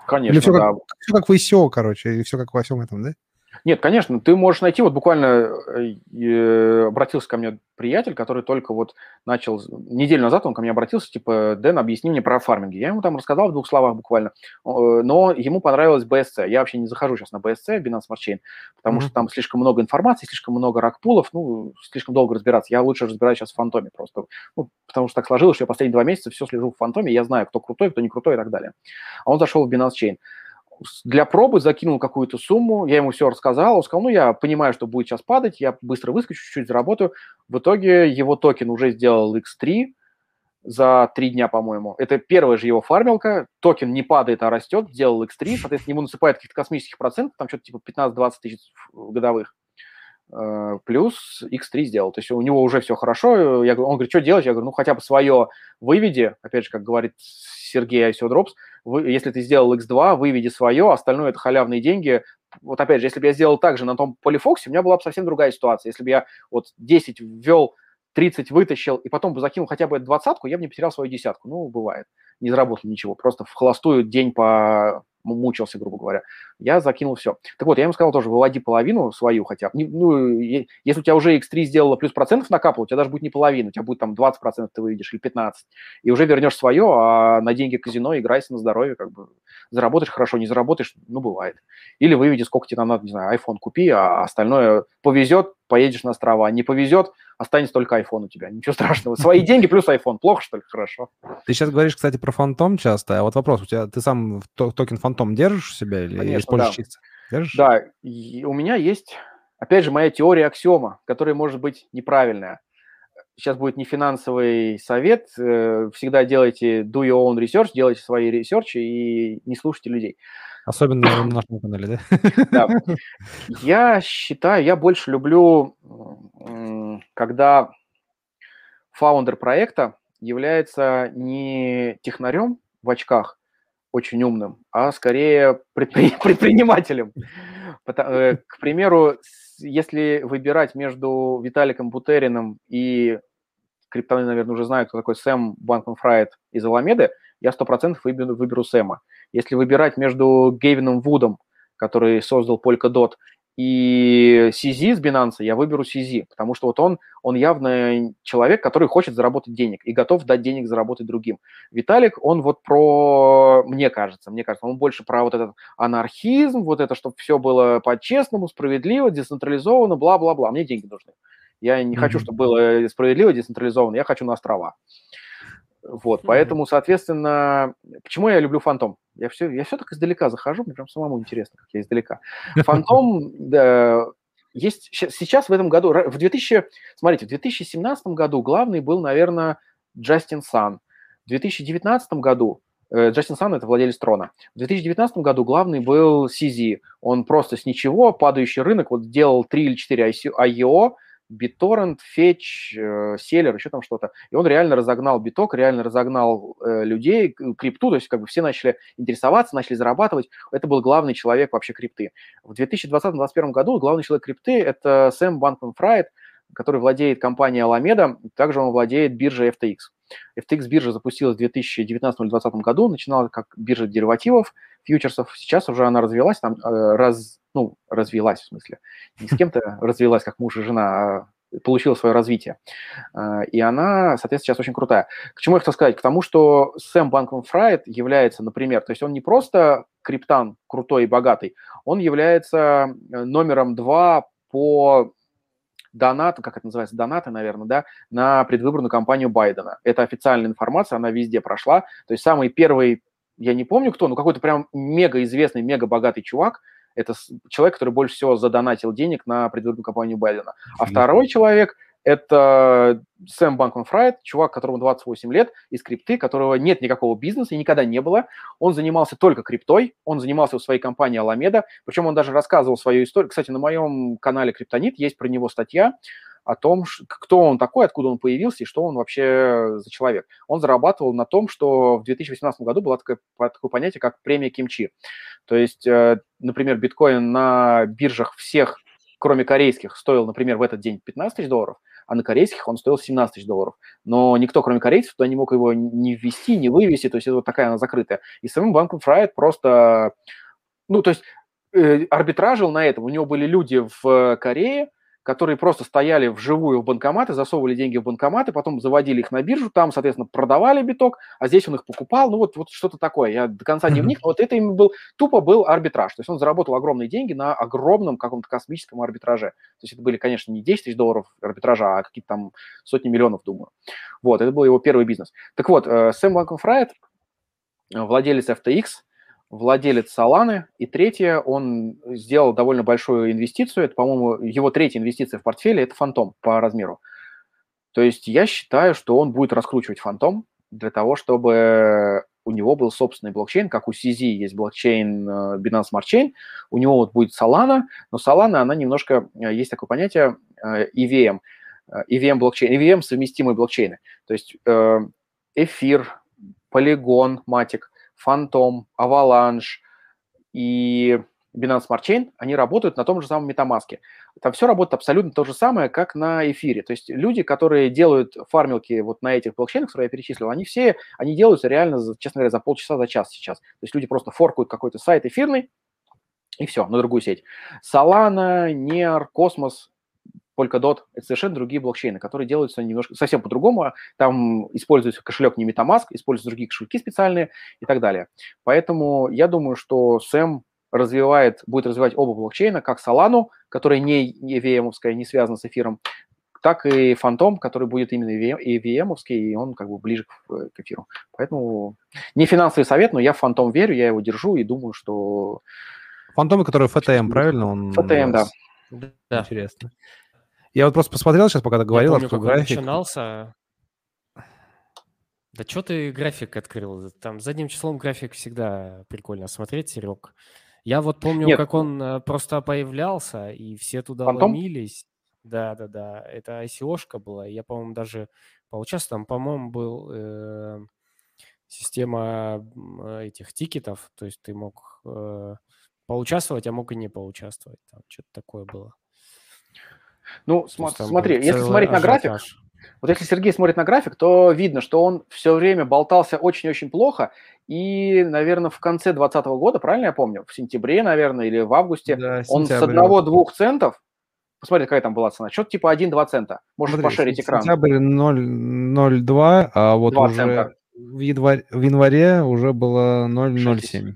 Конечно, Или все да. Как, все как в ICO, короче, и все как во всем этом, да? Нет, конечно, ты можешь найти, вот буквально э, э, обратился ко мне приятель, который только вот начал, неделю назад он ко мне обратился, типа, Дэн, объясни мне про фарминги. Я ему там рассказал в двух словах буквально, но ему понравилось BSC. Я вообще не захожу сейчас на BSC, Binance Smart Chain, потому mm-hmm. что там слишком много информации, слишком много ракпулов, ну, слишком долго разбираться. Я лучше разбираюсь сейчас в Фантоме просто, ну, потому что так сложилось, что я последние два месяца все слежу в Фантоме, я знаю, кто крутой, кто не крутой и так далее. А он зашел в Binance Chain для пробы закинул какую-то сумму, я ему все рассказал, он сказал, ну, я понимаю, что будет сейчас падать, я быстро выскочу, чуть-чуть заработаю. В итоге его токен уже сделал X3 за три дня, по-моему. Это первая же его фармилка, токен не падает, а растет, сделал X3, соответственно, ему насыпает каких-то космических процентов, там что-то типа 15-20 тысяч годовых. Э, плюс X3 сделал. То есть у него уже все хорошо. Я, он говорит, что делать? Я говорю, ну хотя бы свое выведи, опять же, как говорит Сергей ICO Drops, если ты сделал X2, выведи свое, остальное это халявные деньги. Вот опять же, если бы я сделал так же на том полифоксе, у меня была бы совсем другая ситуация. Если бы я вот 10 ввел, 30 вытащил, и потом бы закинул хотя бы двадцатку, я бы не потерял свою десятку. Ну, бывает. Не заработал ничего. Просто в холостую день по мучился, грубо говоря. Я закинул все. Так вот, я ему сказал тоже, выводи половину свою хотя бы. Ну, если у тебя уже X3 сделала плюс процентов накапало, у тебя даже будет не половина, у тебя будет там 20 процентов ты выведешь или 15. И уже вернешь свое, а на деньги казино играйся на здоровье, как бы заработаешь хорошо, не заработаешь, ну, бывает. Или выведи, сколько тебе надо, не знаю, iPhone купи, а остальное повезет, поедешь на острова. Не повезет, останется только iPhone у тебя. Ничего страшного. Свои деньги плюс iPhone. Плохо, что ли? Хорошо. Ты сейчас говоришь, кстати, про фантом часто. А вот вопрос, у тебя ты сам токен фантом держишь у себя или Конечно, используешь да. чисто? Держишь? Да, и у меня есть, опять же, моя теория аксиома, которая может быть неправильная. Сейчас будет не финансовый совет. Э, всегда делайте do your own research, делайте свои ресерчи и не слушайте людей. Особенно на нашем канале, да? Да. Я считаю, я больше люблю, когда фаундер проекта является не технарем в очках, очень умным, а скорее предпринимателем. Э, к примеру, если выбирать между Виталиком Бутериным и криптоны, наверное, уже знают, кто такой Сэм Банкман-Фрайт из Аламеды, я сто процентов выберу, выберу Сэма. Если выбирать между Гейвином Вудом, который создал Polkadot, и CZ с Binance я выберу CZ, потому что вот он, он явно человек, который хочет заработать денег и готов дать денег заработать другим. Виталик, он вот про, мне кажется, мне кажется, он больше про вот этот анархизм, вот это, чтобы все было по-честному, справедливо, децентрализованно, бла-бла-бла. Мне деньги нужны. Я не mm-hmm. хочу, чтобы было справедливо, децентрализованно, я хочу на острова. Вот, mm-hmm. поэтому, соответственно, почему я люблю Фантом? Я все, я все так издалека захожу, мне прям самому интересно, как я издалека. Фантом, да, есть сейчас в этом году, в 2000, смотрите, в 2017 году главный был, наверное, Джастин Сан. В 2019 году э, Джастин Сан – это владелец Трона. В 2019 году главный был CZ. Он просто с ничего, падающий рынок, вот делал 3 или 4 IEO, BitTorrent, Fetch, э, Seller, еще там что-то. И он реально разогнал биток, реально разогнал э, людей, крипту, то есть как бы все начали интересоваться, начали зарабатывать. Это был главный человек вообще крипты. В 2020-2021 году главный человек крипты – это Сэм Банкман-Фрайт, который владеет компанией Alameda, также он владеет биржей FTX. FTX биржа запустилась в 2019-2020 году, начинала как биржа деривативов, фьючерсов. Сейчас уже она развелась, там э, раз, ну, развелась в смысле. Не с кем-то развелась, как муж и жена, а получила свое развитие. Э, и она, соответственно, сейчас очень крутая. К чему я хотел сказать? К тому, что Сэм Банкман Фрайт является, например, то есть он не просто криптан крутой и богатый, он является э, номером два по донат, как это называется, донаты, наверное, да, на предвыборную кампанию Байдена. Это официальная информация, она везде прошла. То есть самый первый, я не помню кто, но какой-то прям мега известный, мега богатый чувак, это человек, который больше всего задонатил денег на предвыборную кампанию Байдена. А второй человек это Сэм Банкман Фрайт, чувак, которому 28 лет, из крипты, которого нет никакого бизнеса и никогда не было. Он занимался только криптой, он занимался в своей компании Alameda, причем он даже рассказывал свою историю. Кстати, на моем канале Криптонит есть про него статья о том, кто он такой, откуда он появился и что он вообще за человек. Он зарабатывал на том, что в 2018 году было такое, такое понятие, как премия кимчи. То есть, э, например, биткоин на биржах всех, кроме корейских, стоил, например, в этот день 15 тысяч долларов – а на корейских он стоил 17 тысяч долларов. Но никто, кроме корейцев, туда не мог его ни ввести, ни вывести, то есть это вот такая она закрытая. И самим банком Фрайт просто, ну, то есть э, арбитражил на этом. У него были люди в Корее, которые просто стояли вживую в банкоматы, засовывали деньги в банкоматы, потом заводили их на биржу, там, соответственно, продавали биток, а здесь он их покупал, ну вот, вот что-то такое. Я до конца не вник, но вот это им был, тупо был арбитраж. То есть он заработал огромные деньги на огромном каком-то космическом арбитраже. То есть это были, конечно, не 10 тысяч долларов арбитража, а какие-то там сотни миллионов, думаю. Вот, это был его первый бизнес. Так вот, э, Сэм Банком-Фрайт, владелец FTX, владелец Solana. И третье, он сделал довольно большую инвестицию. Это, по-моему, его третья инвестиция в портфеле – это фантом по размеру. То есть я считаю, что он будет раскручивать фантом для того, чтобы у него был собственный блокчейн, как у CZ есть блокчейн э, Binance Smart Chain, у него вот будет Solana, но Solana, она немножко, э, есть такое понятие EVM, э, EVM блокчейн, EVM совместимые блокчейны, то есть эфир, Polygon, Matic, Phantom, Avalanche и Binance Smart Chain, они работают на том же самом MetaMask. Там все работает абсолютно то же самое, как на эфире. То есть люди, которые делают фармилки вот на этих блокчейнах, которые я перечислил, они все, они делаются реально, честно говоря, за полчаса, за час сейчас. То есть люди просто форкают какой-то сайт эфирный, и все, на другую сеть. Solana, Near, Cosmos Polkadot – это совершенно другие блокчейны, которые делаются немножко совсем по-другому. Там используется кошелек не MetaMask, используются другие кошельки специальные и так далее. Поэтому я думаю, что Сэм развивает, будет развивать оба блокчейна, как Solana, которая не EVM, не связана с эфиром, так и Phantom, который будет именно EVM, и он как бы ближе к, к эфиру. Поэтому не финансовый совет, но я в Phantom верю, я его держу и думаю, что... Фантомы, который FTM, правильно? Он FTM, да. Да. Интересно. Я вот просто посмотрел сейчас, пока ты говорил, что график... начинался... Да что ты график открыл? Там задним числом график всегда прикольно смотреть, Серег. Я вот помню, Нет. как он э, просто появлялся, и все туда Фантом? ломились. Да, да, да. Это ICO-шка была. Я, по-моему, даже поучаствовал. Там, по-моему, был э, система этих тикетов. То есть ты мог э, поучаствовать, а мог и не поучаствовать. Там что-то такое было. Ну, см- смотри, если смотреть на график, Вот если Сергей смотрит на график, то видно, что он все время болтался очень-очень плохо, и, наверное, в конце 2020 года, правильно я помню, в сентябре, наверное, или в августе, да, он с одного-двух центов, посмотри, какая там была цена, что-то типа 1-2 цента, можешь Смотри, пошарить экран. Сентябрь 0,02, а вот уже в, январе, в январе уже было 0,07.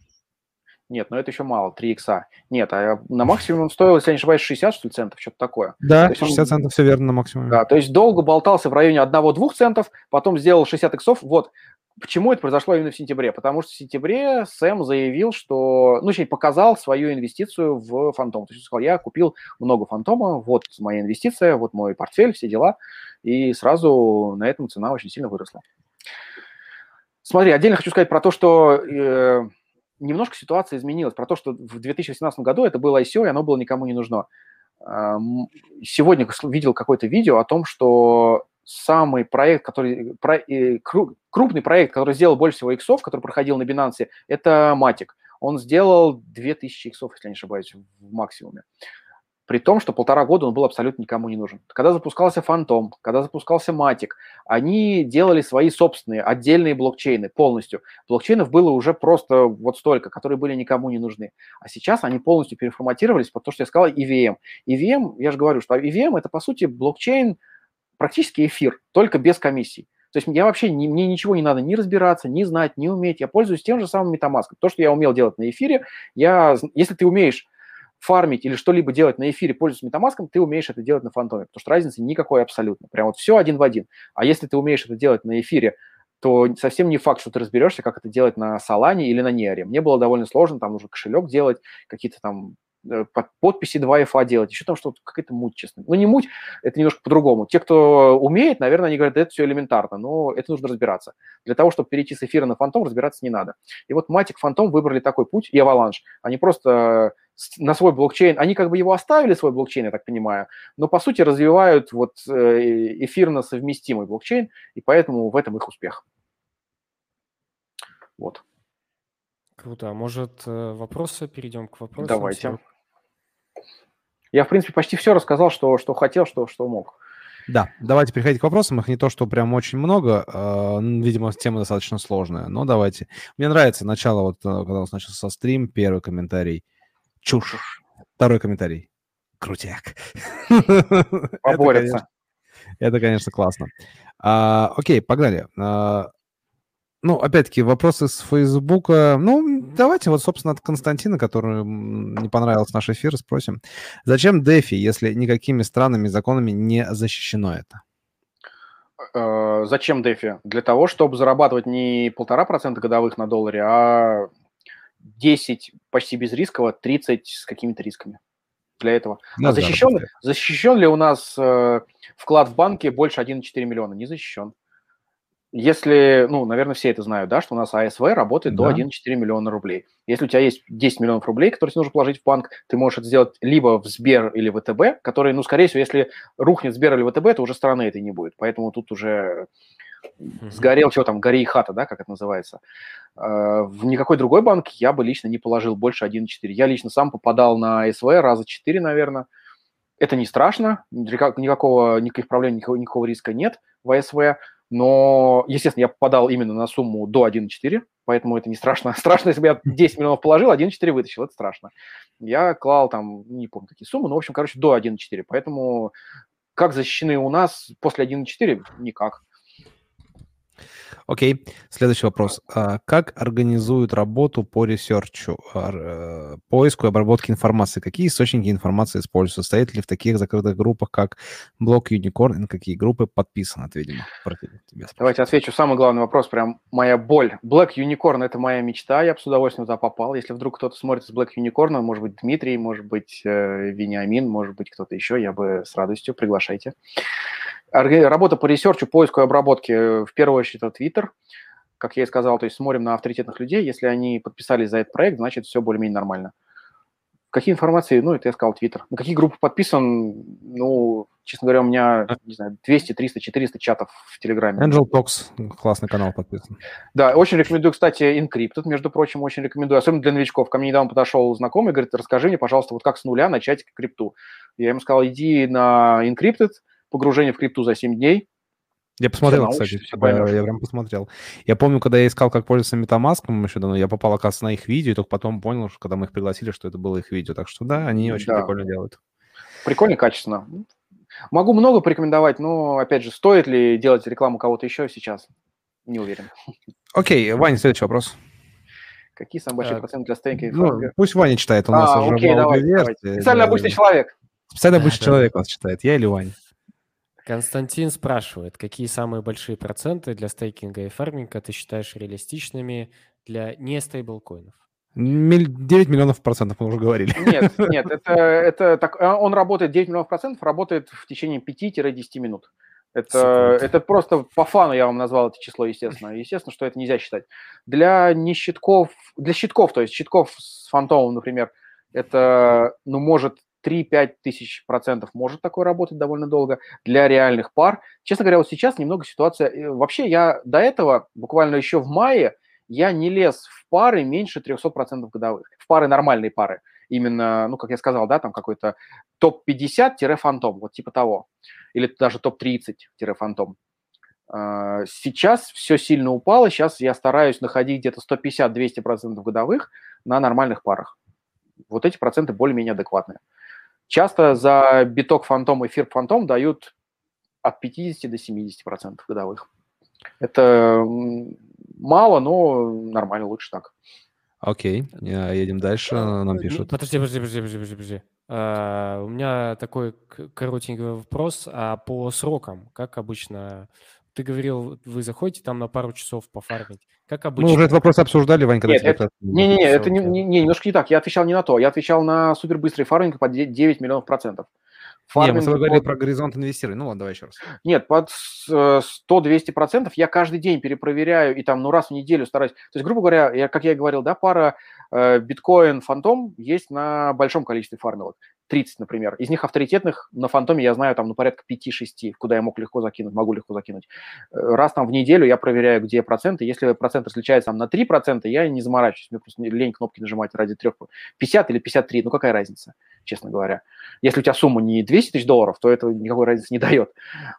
Нет, но это еще мало, 3 икса. Нет, а на максимум он стоил, если я не ошибаюсь, 60 что ли, центов, что-то такое. Да, 60 он, центов, все верно, на максимуме. Да, то есть долго болтался в районе 1-2 центов, потом сделал 60 иксов. Вот, Почему это произошло именно в сентябре? Потому что в сентябре Сэм заявил, что, ну, точнее, показал свою инвестицию в фантом. То есть он сказал, я купил много фантома, вот моя инвестиция, вот мой портфель, все дела. И сразу на этом цена очень сильно выросла. Смотри, отдельно хочу сказать про то, что э, немножко ситуация изменилась, про то, что в 2018 году это было ICO, и оно было никому не нужно. Сегодня видел какое-то видео о том, что самый проект, который, про, крупный проект, который сделал больше всего иксов, который проходил на Binance, это Matic. Он сделал 2000 иксов, если я не ошибаюсь, в максимуме при том, что полтора года он был абсолютно никому не нужен. Когда запускался Phantom, когда запускался Matic, они делали свои собственные отдельные блокчейны полностью. Блокчейнов было уже просто вот столько, которые были никому не нужны. А сейчас они полностью переформатировались под то, что я сказал, EVM. EVM, я же говорю, что EVM – это, по сути, блокчейн, практически эфир, только без комиссий. То есть я вообще, не, мне ничего не надо ни разбираться, ни знать, ни уметь. Я пользуюсь тем же самым MetaMask. То, что я умел делать на эфире, я, если ты умеешь фармить или что-либо делать на эфире, пользуясь метамаском, ты умеешь это делать на фантоме, потому что разницы никакой абсолютно. Прям вот все один в один. А если ты умеешь это делать на эфире, то совсем не факт, что ты разберешься, как это делать на Солане или на Нере. Мне было довольно сложно там уже кошелек делать, какие-то там Э, подписи 2FA делать, еще там что-то, какая-то муть, честно. Ну, не муть, это немножко по-другому. Те, кто умеет, наверное, они говорят, да это все элементарно, но это нужно разбираться. Для того, чтобы перейти с эфира на фантом, разбираться не надо. И вот Матик, фантом выбрали такой путь, и Avalanche. Они просто на свой блокчейн, они как бы его оставили, свой блокчейн, я так понимаю, но по сути развивают вот э, эфирно совместимый блокчейн, и поэтому в этом их успех. Вот. Круто. А может, э, вопросы? Перейдем к вопросам. Давайте. Я, в принципе, почти все рассказал, что, что хотел, что, что мог. Да, давайте переходить к вопросам. Их не то, что прям очень много. Э, видимо, тема достаточно сложная. Но давайте. Мне нравится начало, вот когда у нас начался со стрим, первый комментарий. Чушь. Второй комментарий. Крутяк. Поборется. Это, конечно, классно. А, окей, погнали. А, ну, опять-таки, вопросы с Фейсбука. Ну, давайте вот, собственно, от Константина, который не понравился наш эфир, спросим. Зачем DeFi, если никакими странами законами не защищено это? Э, зачем DeFi? Для того, чтобы зарабатывать не полтора процента годовых на долларе, а 10 почти без рискового, 30 с какими-то рисками. Для этого. Ну, а защищен, защищен ли у нас э, вклад в банке больше 1,4 миллиона? Не защищен. Если, ну, наверное, все это знают, да, что у нас АСВ работает да. до 1,4 миллиона рублей. Если у тебя есть 10 миллионов рублей, которые тебе нужно положить в банк, ты можешь это сделать либо в Сбер или ВТБ, который, ну, скорее всего, если рухнет Сбер или ВТБ, то уже страны этой не будет. Поэтому тут уже сгорел, что там, гори и хата, да, как это называется. А, в никакой другой банк я бы лично не положил больше 1,4. Я лично сам попадал на АСВ раза 4, наверное. Это не страшно, никакого, никаких проблем, никакого, никакого риска нет в АСВ. Но, естественно, я попадал именно на сумму до 1,4, поэтому это не страшно. Страшно, если бы я 10 миллионов положил, 1,4 вытащил, это страшно. Я клал там, не помню какие суммы, но, в общем, короче, до 1,4. Поэтому как защищены у нас после 1,4? Никак. Окей, следующий вопрос. А как организуют работу по ресерчу, э, поиску и обработке информации? Какие источники информации используются? Стоит ли в таких закрытых группах, как Black Unicorn, и на какие группы подписан? Это, видимо, Давайте отвечу. Самый главный вопрос, прям моя боль. Black Unicorn – это моя мечта, я бы с удовольствием туда попал. Если вдруг кто-то смотрит с Black Unicorn, может быть, Дмитрий, может быть, э, Вениамин, может быть, кто-то еще, я бы с радостью, приглашайте. Работа по ресерчу, поиску и обработке, э, в первую очередь, это Twitter. Как я и сказал, то есть смотрим на авторитетных людей. Если они подписались за этот проект, значит, все более-менее нормально. Какие информации? Ну, это я сказал, Twitter. На какие группы подписан? Ну, честно говоря, у меня, не знаю, 200, 300, 400 чатов в Телеграме. Angel Talks, классный канал подписан. Да, очень рекомендую, кстати, Encrypted, между прочим, очень рекомендую, особенно для новичков. Ко мне недавно подошел знакомый, говорит, расскажи мне, пожалуйста, вот как с нуля начать крипту. Я ему сказал, иди на Encrypted, погружение в крипту за 7 дней, Я посмотрел, кстати, я, я прям посмотрел. Я помню, когда я искал, как пользоваться MetaMask еще давно, я попал, оказывается, на их видео, и только потом понял, что когда мы их пригласили, что это было их видео. Так что да, они очень да. прикольно делают. Прикольно, качественно. Могу много порекомендовать, но, опять же, стоит ли делать рекламу кого-то еще сейчас? Не уверен. Окей, Ваня, следующий вопрос. Какие самые большие проценты для стейка? Ну, пусть Ваня читает, у нас а, уже окей, давай, давай. Специально обычный человек. Специально обычный человек вас читает, я или Ваня? Константин спрашивает, какие самые большие проценты для стейкинга и фарминга ты считаешь реалистичными для не стейблкоинов? 9 миллионов процентов, мы уже говорили. Нет, нет, это, это так, а, он работает 9 миллионов процентов, работает в течение 5-10 минут. Это, это просто по фану я вам назвал это число, естественно. Естественно, что это нельзя считать. Для не щитков, для щитков, то есть щитков с фантомом, например, это, ну, может 3-5 тысяч процентов может такое работать довольно долго. Для реальных пар, честно говоря, вот сейчас немного ситуация... Э, вообще я до этого, буквально еще в мае, я не лез в пары меньше 300 процентов годовых. В пары нормальные пары. Именно, ну, как я сказал, да, там какой-то топ-50-фантом, вот типа того. Или даже топ-30-фантом. А, сейчас все сильно упало, сейчас я стараюсь находить где-то 150-200% годовых на нормальных парах. Вот эти проценты более-менее адекватные. Часто за биток фантом и фирп фантом дают от 50 до 70 процентов годовых. Это мало, но нормально, лучше так. Окей, едем дальше, а, нам пишут. Подожди, подожди, подожди, подожди, подожди. Uh, у меня такой коротенький вопрос. А по срокам, как обычно ты говорил, вы заходите там на пару часов пофармить. Как обычно. Мы уже этот вопрос обсуждали, Вань, когда Нет, это, не-не-не, это не, не, не, немножко не так. Я отвечал не на то. Я отвечал на супербыстрый фарминг под 9 миллионов процентов. Фарминг Нет, мы говорили под... про горизонт инвестирования. Ну ладно, давай еще раз. Нет, под 100-200 процентов я каждый день перепроверяю и там, ну, раз в неделю стараюсь. То есть, грубо говоря, я, как я и говорил, да, пара э, биткоин, фантом есть на большом количестве фармилок. 30, например. Из них авторитетных на фантоме я знаю там, ну, порядка 5-6, куда я мог легко закинуть, могу легко закинуть. Э, раз там в неделю я проверяю, где проценты. Если процент различается там на 3%, я не заморачиваюсь, мне просто лень кнопки нажимать ради 3. 50 или 53, ну какая разница, честно говоря. Если у тебя сумма не 200 тысяч долларов, то это никакой разницы не дает.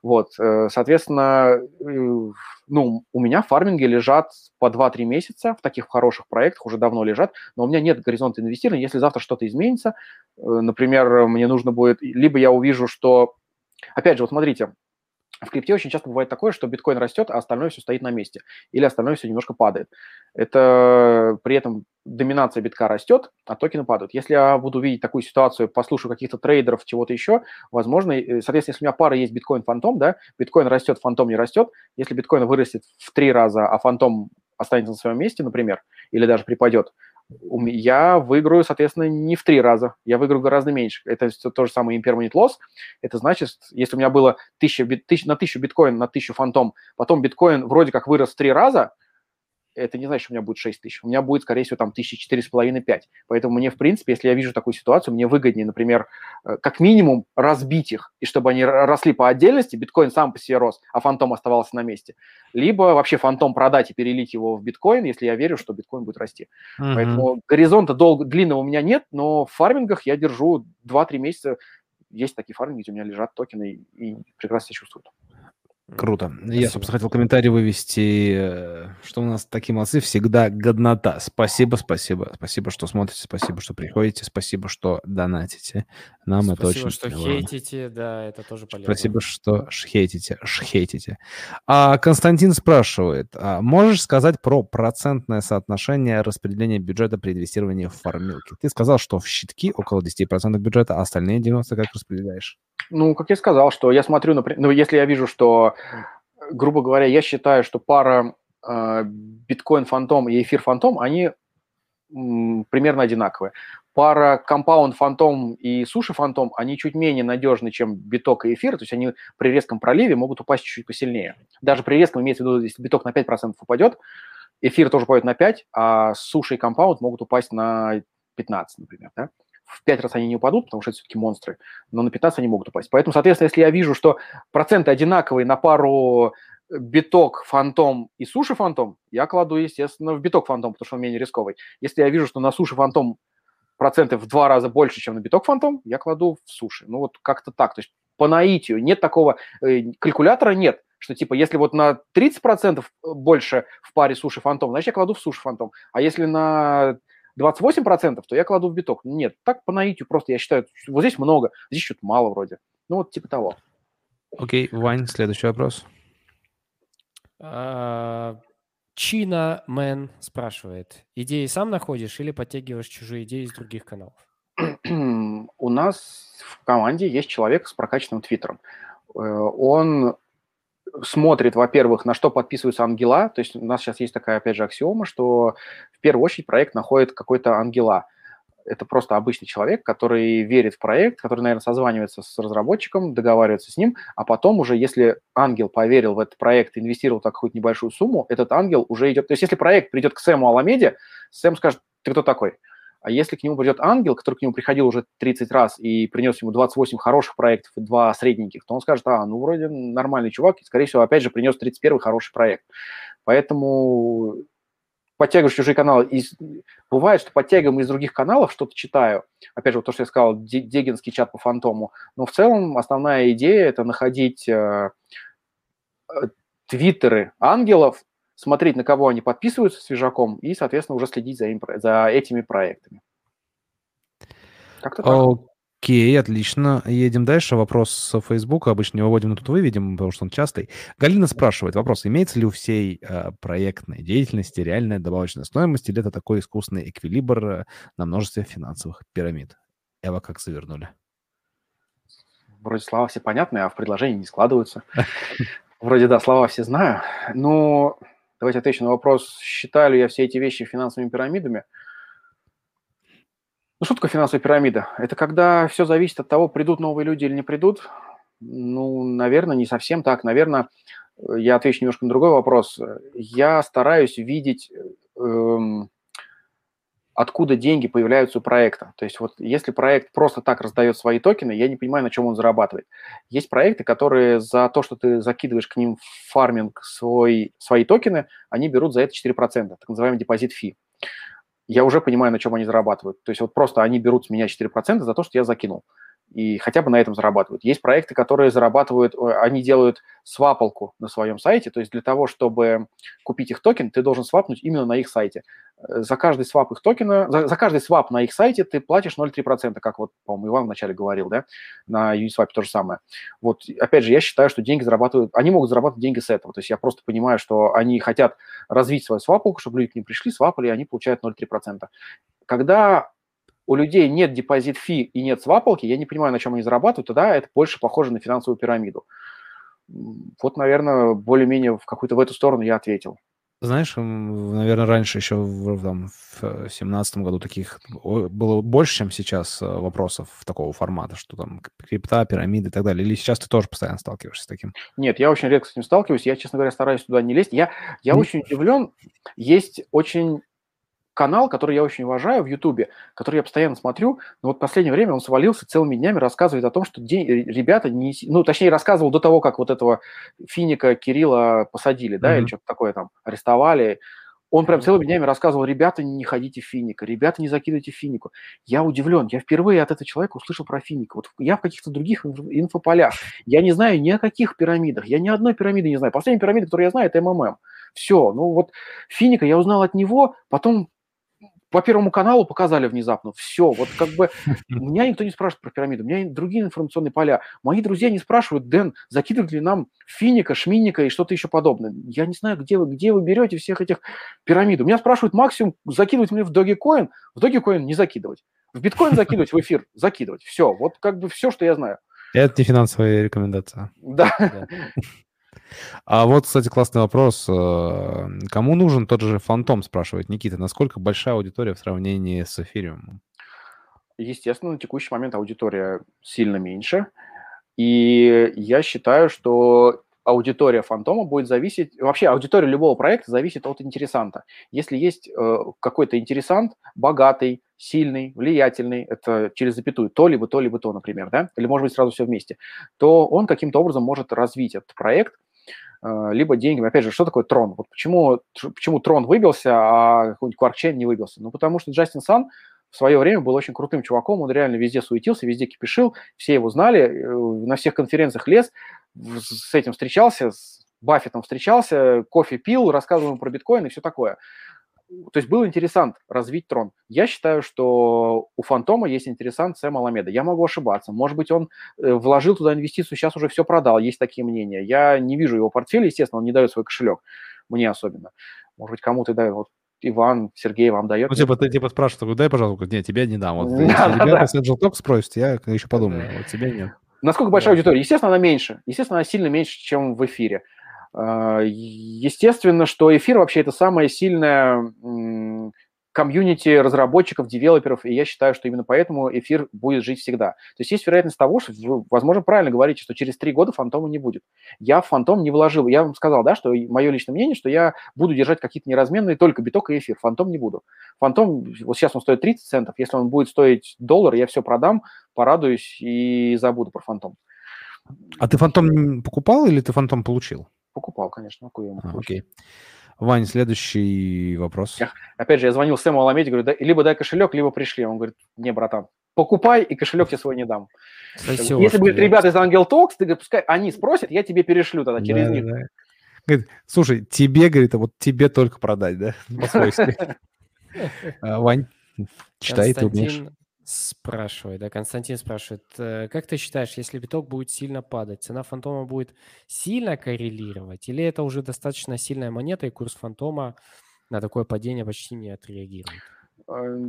Вот, э, соответственно, э, ну, у меня фарминги лежат по 2-3 месяца в таких хороших проектах, уже давно лежат, но у меня нет горизонта инвестирования. Если завтра что-то изменится, например, например, мне нужно будет, либо я увижу, что, опять же, вот смотрите, в крипте очень часто бывает такое, что биткоин растет, а остальное все стоит на месте, или остальное все немножко падает. Это при этом доминация битка растет, а токены падают. Если я буду видеть такую ситуацию, послушаю каких-то трейдеров, чего-то еще, возможно, соответственно, если у меня пара есть биткоин-фантом, да, биткоин растет, фантом не растет, если биткоин вырастет в три раза, а фантом останется на своем месте, например, или даже припадет, я выиграю, соответственно, не в три раза, я выиграю гораздо меньше. Это то же самое impermanent loss. Это значит, если у меня было 1000, бит, на 1000 биткоин, на 1000 фантом, потом биткоин вроде как вырос в три раза, это не значит, что у меня будет 6 тысяч. У меня будет, скорее всего, там тысячи четыре с половиной пять. Поэтому мне, в принципе, если я вижу такую ситуацию, мне выгоднее, например, э, как минимум разбить их, и чтобы они росли по отдельности, биткоин сам по себе рос, а фантом оставался на месте. Либо вообще фантом продать и перелить его в биткоин, если я верю, что биткоин будет расти. Mm-hmm. Поэтому горизонта долго, длинного у меня нет, но в фармингах я держу 2-3 месяца. Есть такие фарминги, где у меня лежат токены и прекрасно себя чувствуют. Круто. Спасибо. Я, собственно, хотел комментарий вывести, э, что у нас такие молодцы, всегда годнота. Спасибо, спасибо. Спасибо, что смотрите, спасибо, что приходите, спасибо, что донатите. Нам спасибо, это очень что важно. хейтите, да, это тоже полезно. Спасибо, что хейтите, хейтите. А Константин спрашивает, а можешь сказать про процентное соотношение распределения бюджета при инвестировании в фармилки? Ты сказал, что в щитки около 10% бюджета, а остальные 90% как распределяешь? Ну, как я сказал, что я смотрю, например, ну, если я вижу, что, грубо говоря, я считаю, что пара э, биткоин фантом и эфир фантом, они примерно одинаковые. Пара компаунд фантом и суши фантом, они чуть менее надежны, чем биток и эфир, то есть они при резком проливе могут упасть чуть-чуть посильнее. Даже при резком, имеется в виду, если биток на 5% упадет, эфир тоже пойдет на 5, а суши и компаунд могут упасть на 15, например, да? В 5 раз они не упадут, потому что это все-таки монстры, но на 15 они могут упасть. Поэтому, соответственно, если я вижу, что проценты одинаковые на пару биток, фантом и суши фантом, я кладу, естественно, в биток фантом, потому что он менее рисковый. Если я вижу, что на суши фантом проценты в два раза больше, чем на биток фантом, я кладу в суши. Ну вот как-то так. То есть по наитию нет такого, э, калькулятора нет. что типа если вот на 30% больше в паре суши фантом, значит я кладу в суши фантом. А если на 28%, то я кладу в биток. Нет, так по наитию просто я считаю, вот здесь много, здесь что-то мало вроде. Ну вот типа того. Окей, okay, Вань, следующий вопрос. А, Чина Мэн спрашивает, идеи сам находишь или подтягиваешь чужие идеи из других каналов? У нас в команде есть человек с прокачанным твиттером. Э, он смотрит, во-первых, на что подписываются ангела. То есть у нас сейчас есть такая, опять же, аксиома, что в первую очередь проект находит какой-то ангела. Это просто обычный человек, который верит в проект, который, наверное, созванивается с разработчиком, договаривается с ним, а потом уже, если ангел поверил в этот проект, инвестировал так какую-то небольшую сумму, этот ангел уже идет... То есть если проект придет к Сэму Аламеде, Сэм скажет, ты кто такой? А если к нему придет ангел, который к нему приходил уже 30 раз и принес ему 28 хороших проектов и два средненьких, то он скажет, а, ну, вроде нормальный чувак, и, скорее всего, опять же, принес 31 хороший проект. Поэтому подтягиваешь чужие каналы. И бывает, что подтягиваем из других каналов, что-то читаю. Опять же, вот то, что я сказал, дегинский чат по фантому. Но в целом основная идея – это находить э, э, твиттеры ангелов, смотреть, на кого они подписываются свежаком, и, соответственно, уже следить за, им, за этими проектами. Как-то так. Окей, отлично. Едем дальше. Вопрос с Фейсбука. Обычно его вводим, но тут выведем, потому что он частый. Галина спрашивает вопрос. Имеется ли у всей э, проектной деятельности реальная добавочная стоимость, или это такой искусственный эквилибр э, на множестве финансовых пирамид? Эва, как завернули? Вроде слова все понятные, а в предложении не складываются. Вроде да, слова все знаю. Но давайте отвечу на вопрос, считаю ли я все эти вещи финансовыми пирамидами – ну, что такое финансовая пирамида? Это когда все зависит от того, придут новые люди или не придут. Ну, наверное, не совсем так. Наверное, я отвечу немножко на другой вопрос. Я стараюсь видеть, эм, откуда деньги появляются у проекта. То есть вот если проект просто так раздает свои токены, я не понимаю, на чем он зарабатывает. Есть проекты, которые за то, что ты закидываешь к ним в фарминг свой, свои токены, они берут за это 4%, так называемый deposit fee я уже понимаю, на чем они зарабатывают. То есть вот просто они берут с меня 4% за то, что я закинул и хотя бы на этом зарабатывают. Есть проекты, которые зарабатывают, они делают свапалку на своем сайте, то есть для того, чтобы купить их токен, ты должен свапнуть именно на их сайте. Э, за каждый свап их токена, за, за каждый свап на их сайте ты платишь 0,3%, как вот, по-моему, Иван вначале говорил, да, на Uniswap то же самое. Вот, опять же, я считаю, что деньги зарабатывают, они могут зарабатывать деньги с этого, то есть я просто понимаю, что они хотят развить свою свапалку, чтобы люди к ним пришли, свапали, и они получают 0,3%. Когда у людей нет депозит фи и нет свапалки, я не понимаю, на чем они зарабатывают, тогда это больше похоже на финансовую пирамиду. Вот, наверное, более-менее в какую-то в эту сторону я ответил. Знаешь, наверное, раньше еще в, там, в семнадцатом году таких было больше, чем сейчас э, вопросов такого формата, что там крипта, пирамиды и так далее. Или сейчас ты тоже постоянно сталкиваешься с таким? Нет, я очень редко с этим сталкиваюсь. Я, честно говоря, стараюсь туда не лезть. Я, я mm. очень удивлен. Есть очень канал, который я очень уважаю в Ютубе, который я постоянно смотрю, но вот в последнее время он свалился целыми днями, рассказывает о том, что день, ребята не... Ну, точнее, рассказывал до того, как вот этого финика Кирилла посадили, да, mm-hmm. или что-то такое там, арестовали. Он прям целыми днями рассказывал, ребята, не ходите в финика, ребята, не закидывайте финику. Я удивлен, я впервые от этого человека услышал про финик. Вот я в каких-то других инфополях. Я не знаю ни о каких пирамидах, я ни одной пирамиды не знаю. Последняя пирамида, которую я знаю, это МММ. Все, ну вот финика я узнал от него, потом по Первому каналу показали внезапно. Все, вот как бы меня никто не спрашивает про пирамиду, у меня другие информационные поля. Мои друзья не спрашивают, Дэн, закидывают ли нам финика, шминника и что-то еще подобное. Я не знаю, где вы, где вы берете всех этих пирамид. У меня спрашивают максимум закидывать мне в Dogecoin, в Dogecoin не закидывать. В биткоин закидывать, в эфир закидывать. Все, вот как бы все, что я знаю. Это не финансовая рекомендация. Да. А вот, кстати, классный вопрос. Э, кому нужен тот же фантом, спрашивает Никита. Насколько большая аудитория в сравнении с эфириумом? Естественно, на текущий момент аудитория сильно меньше. И я считаю, что аудитория фантома будет зависеть, вообще аудитория любого проекта зависит от интересанта. Если есть э, какой-то интересант, богатый, сильный, влиятельный, это через запятую, то либо то, либо то, например, да, или может быть сразу все вместе, то он каким-то образом может развить этот проект, либо деньгами. Опять же, что такое трон? Вот почему, почему трон выбился, а какой-нибудь Кваркчейн не выбился? Ну, потому что Джастин Сан в свое время был очень крутым чуваком, он реально везде суетился, везде кипишил, все его знали, э, на всех конференциях лез, с этим встречался, с Баффетом встречался, кофе пил, рассказывал ему про биткоин и все такое. То есть был интересант развить трон. Я считаю, что у Фантома есть интересант Сэма Аламеда. Я могу ошибаться. Может быть, он э, вложил туда инвестицию, сейчас уже все продал. Есть такие мнения. Я не вижу его портфеля, естественно, он не дает свой кошелек. Мне особенно. Может быть, кому-то дает. Вот Иван, Сергей вам дает. Ну, типа, ты типа спрашиваешь, дай, пожалуйста, нет, тебе не дам. Вот, ребята с Angel Talk спросят, я еще подумаю, вот тебе нет. Насколько большая аудитория? Естественно, она меньше. Естественно, она сильно меньше, чем в эфире. А, естественно, что эфир вообще это самая сильная комьюнити разработчиков, девелоперов, и я считаю, что именно поэтому эфир будет жить всегда. То есть есть вероятность того, что вы, возможно, правильно говорите, что через три года фантома не будет. Я в фантом не вложил. Я вам сказал, да, что мое личное мнение, что я буду держать какие-то неразменные только биток и эфир. Фантом не буду. Фантом, вот сейчас он стоит 30 центов, если он будет стоить доллар, я все продам, порадуюсь и забуду про фантом. А ты фантом покупал или ты фантом получил? Покупал, конечно. А, окей. Вань, следующий вопрос. Я, опять же, я звонил Сэму Аламеде, говорю, да, либо дай кошелек, либо пришли. Он говорит, не, братан, покупай, и кошелек тебе свой не дам. Спасибо, Если будут ребята из Ангел Talks, ты говоришь, пускай они спросят, я тебе перешлю тогда через да, них. Да. Говорит, слушай, тебе, говорит, а вот тебе только продать, да, по-свойски. А, Вань, читай, ты умеешь спрашивает, да, Константин спрашивает, э, как ты считаешь, если биток будет сильно падать, цена фантома будет сильно коррелировать, или это уже достаточно сильная монета, и курс фантома на такое падение почти не отреагирует? Э,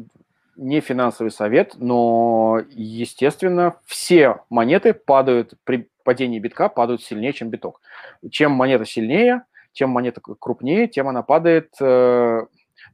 не финансовый совет, но, естественно, все монеты падают при падении битка, падают сильнее, чем биток. Чем монета сильнее, чем монета крупнее, тем она падает, э,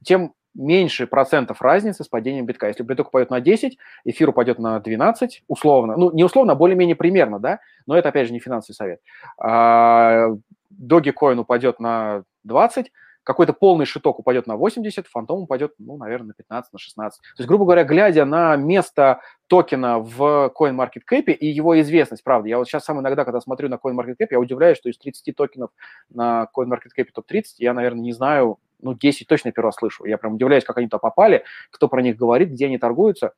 тем меньше процентов разницы с падением битка. Если биток упадет на 10, эфир упадет на 12, условно, ну, не условно, а более-менее примерно, да, но это, опять же, не финансовый совет. А, Dogecoin упадет на 20, какой-то полный шиток упадет на 80, фантом упадет, ну, наверное, на 15, на 16. То есть, грубо говоря, глядя на место токена в CoinMarketCap и его известность, правда, я вот сейчас сам иногда, когда смотрю на CoinMarketCap, я удивляюсь, что из 30 токенов на CoinMarketCap топ-30, я, наверное, не знаю, ну, 10 точно первый раз слышу. Я прям удивляюсь, как они туда попали, кто про них говорит, где они торгуются.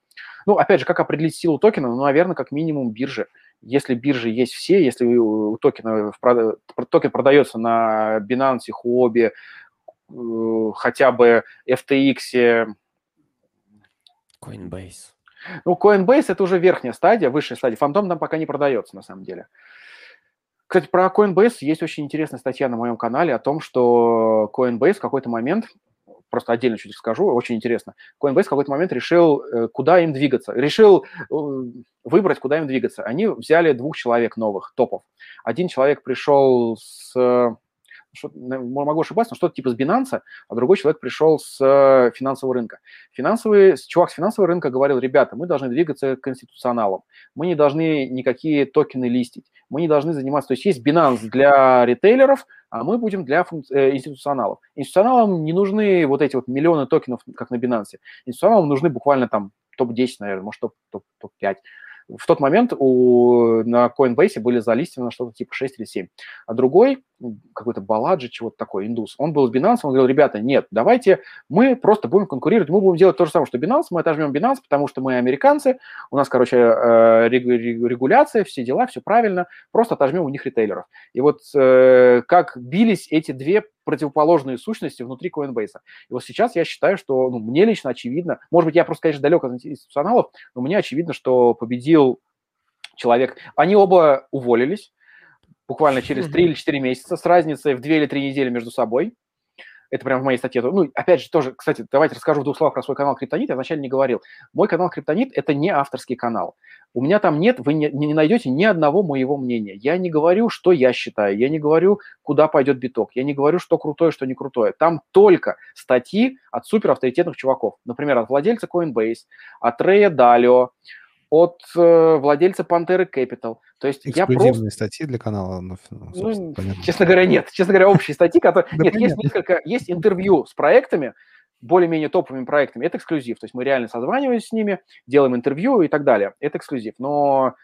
Ну, опять же, как определить силу токена? Ну, наверное, как минимум биржи. Если биржи есть все, если у токена, токен продается на Binance, Huobi, Э, хотя бы FTX. Coinbase. Ну, Coinbase это уже верхняя стадия, высшая стадия. Фантом там пока не продается, на самом деле. Кстати, про Coinbase есть очень интересная статья на моем канале о том, что Coinbase в какой-то момент, просто отдельно чуть скажу, очень интересно, Coinbase в какой-то момент решил, э, куда им двигаться. Решил э, выбрать, куда им двигаться. Они взяли двух человек новых, топов. Один человек пришел с что, могу ошибаться, но что-то типа с Binance, а другой человек пришел с э, финансового рынка. Финансовый, чувак с финансового рынка говорил, ребята, мы должны двигаться к институционалам, мы не должны никакие токены листить, мы не должны заниматься, то есть есть Binance для ритейлеров, а мы будем для э, институционалов. Институционалам не нужны вот эти вот миллионы токенов, как на Binance. Институционалам нужны буквально там топ-10, наверное, может, топ-5 в тот момент у, на Coinbase были залистены что-то типа 6 или 7. А другой, какой-то Баладжи, чего-то такой, индус, он был с Binance, он говорил, ребята, нет, давайте мы просто будем конкурировать, мы будем делать то же самое, что Binance, мы отожмем Binance, потому что мы американцы, у нас, короче, э, регуляция, все дела, все правильно, просто отожмем у них ритейлеров. И вот э, как бились эти две противоположные сущности внутри Coinbase. И вот сейчас я считаю, что ну, мне лично очевидно, может быть, я просто, конечно, далек от институционалов, но мне очевидно, что победил человек. Они оба уволились буквально через 3 или 4 месяца с разницей в 2 или 3 недели между собой. Это прямо в моей статье. Ну, опять же, тоже, кстати, давайте расскажу в двух словах про свой канал Криптонит. Я вначале не говорил. Мой канал Криптонит – это не авторский канал. У меня там нет, вы не, не найдете ни одного моего мнения. Я не говорю, что я считаю, я не говорю, куда пойдет биток, я не говорю, что крутое, что не крутое. Там только статьи от суперавторитетных чуваков. Например, от владельца Coinbase, от Рэя Далио, от э, владельца Pantera Capital. То есть я просто... статьи для канала? Ну, ну, честно говоря, нет. Честно говоря, общие статьи, которые... Нет, есть несколько... Есть интервью с проектами, более-менее топовыми проектами. Это эксклюзив. То есть мы реально созваниваемся с ними, делаем интервью и так далее. Это эксклюзив. Но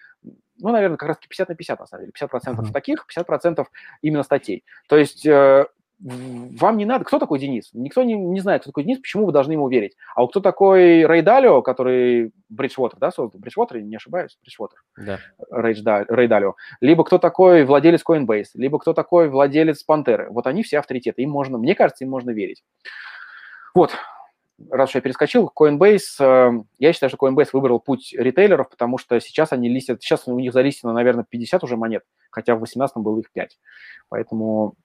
ну, наверное, как раз 50 на 50, на самом деле. 50% uh-huh. таких, 50% именно статей. То есть э, вам не надо. Кто такой Денис? Никто не, не знает, кто такой Денис, почему вы должны ему верить. А вот кто такой Рэй Далио, который Бриджвотер, да, создал? Бриджвотер, не ошибаюсь? Бриджвотер. Да. Рэй, Рэй Далио. Либо кто такой владелец Coinbase, либо кто такой владелец Пантеры. Вот они все авторитеты. Им можно, мне кажется, им можно верить. Вот, раз уж я перескочил, Coinbase, э, я считаю, что Coinbase выбрал путь ритейлеров, потому что сейчас они листят, сейчас у них залистено, наверное, 50 уже монет, хотя в 18 было их 5. Поэтому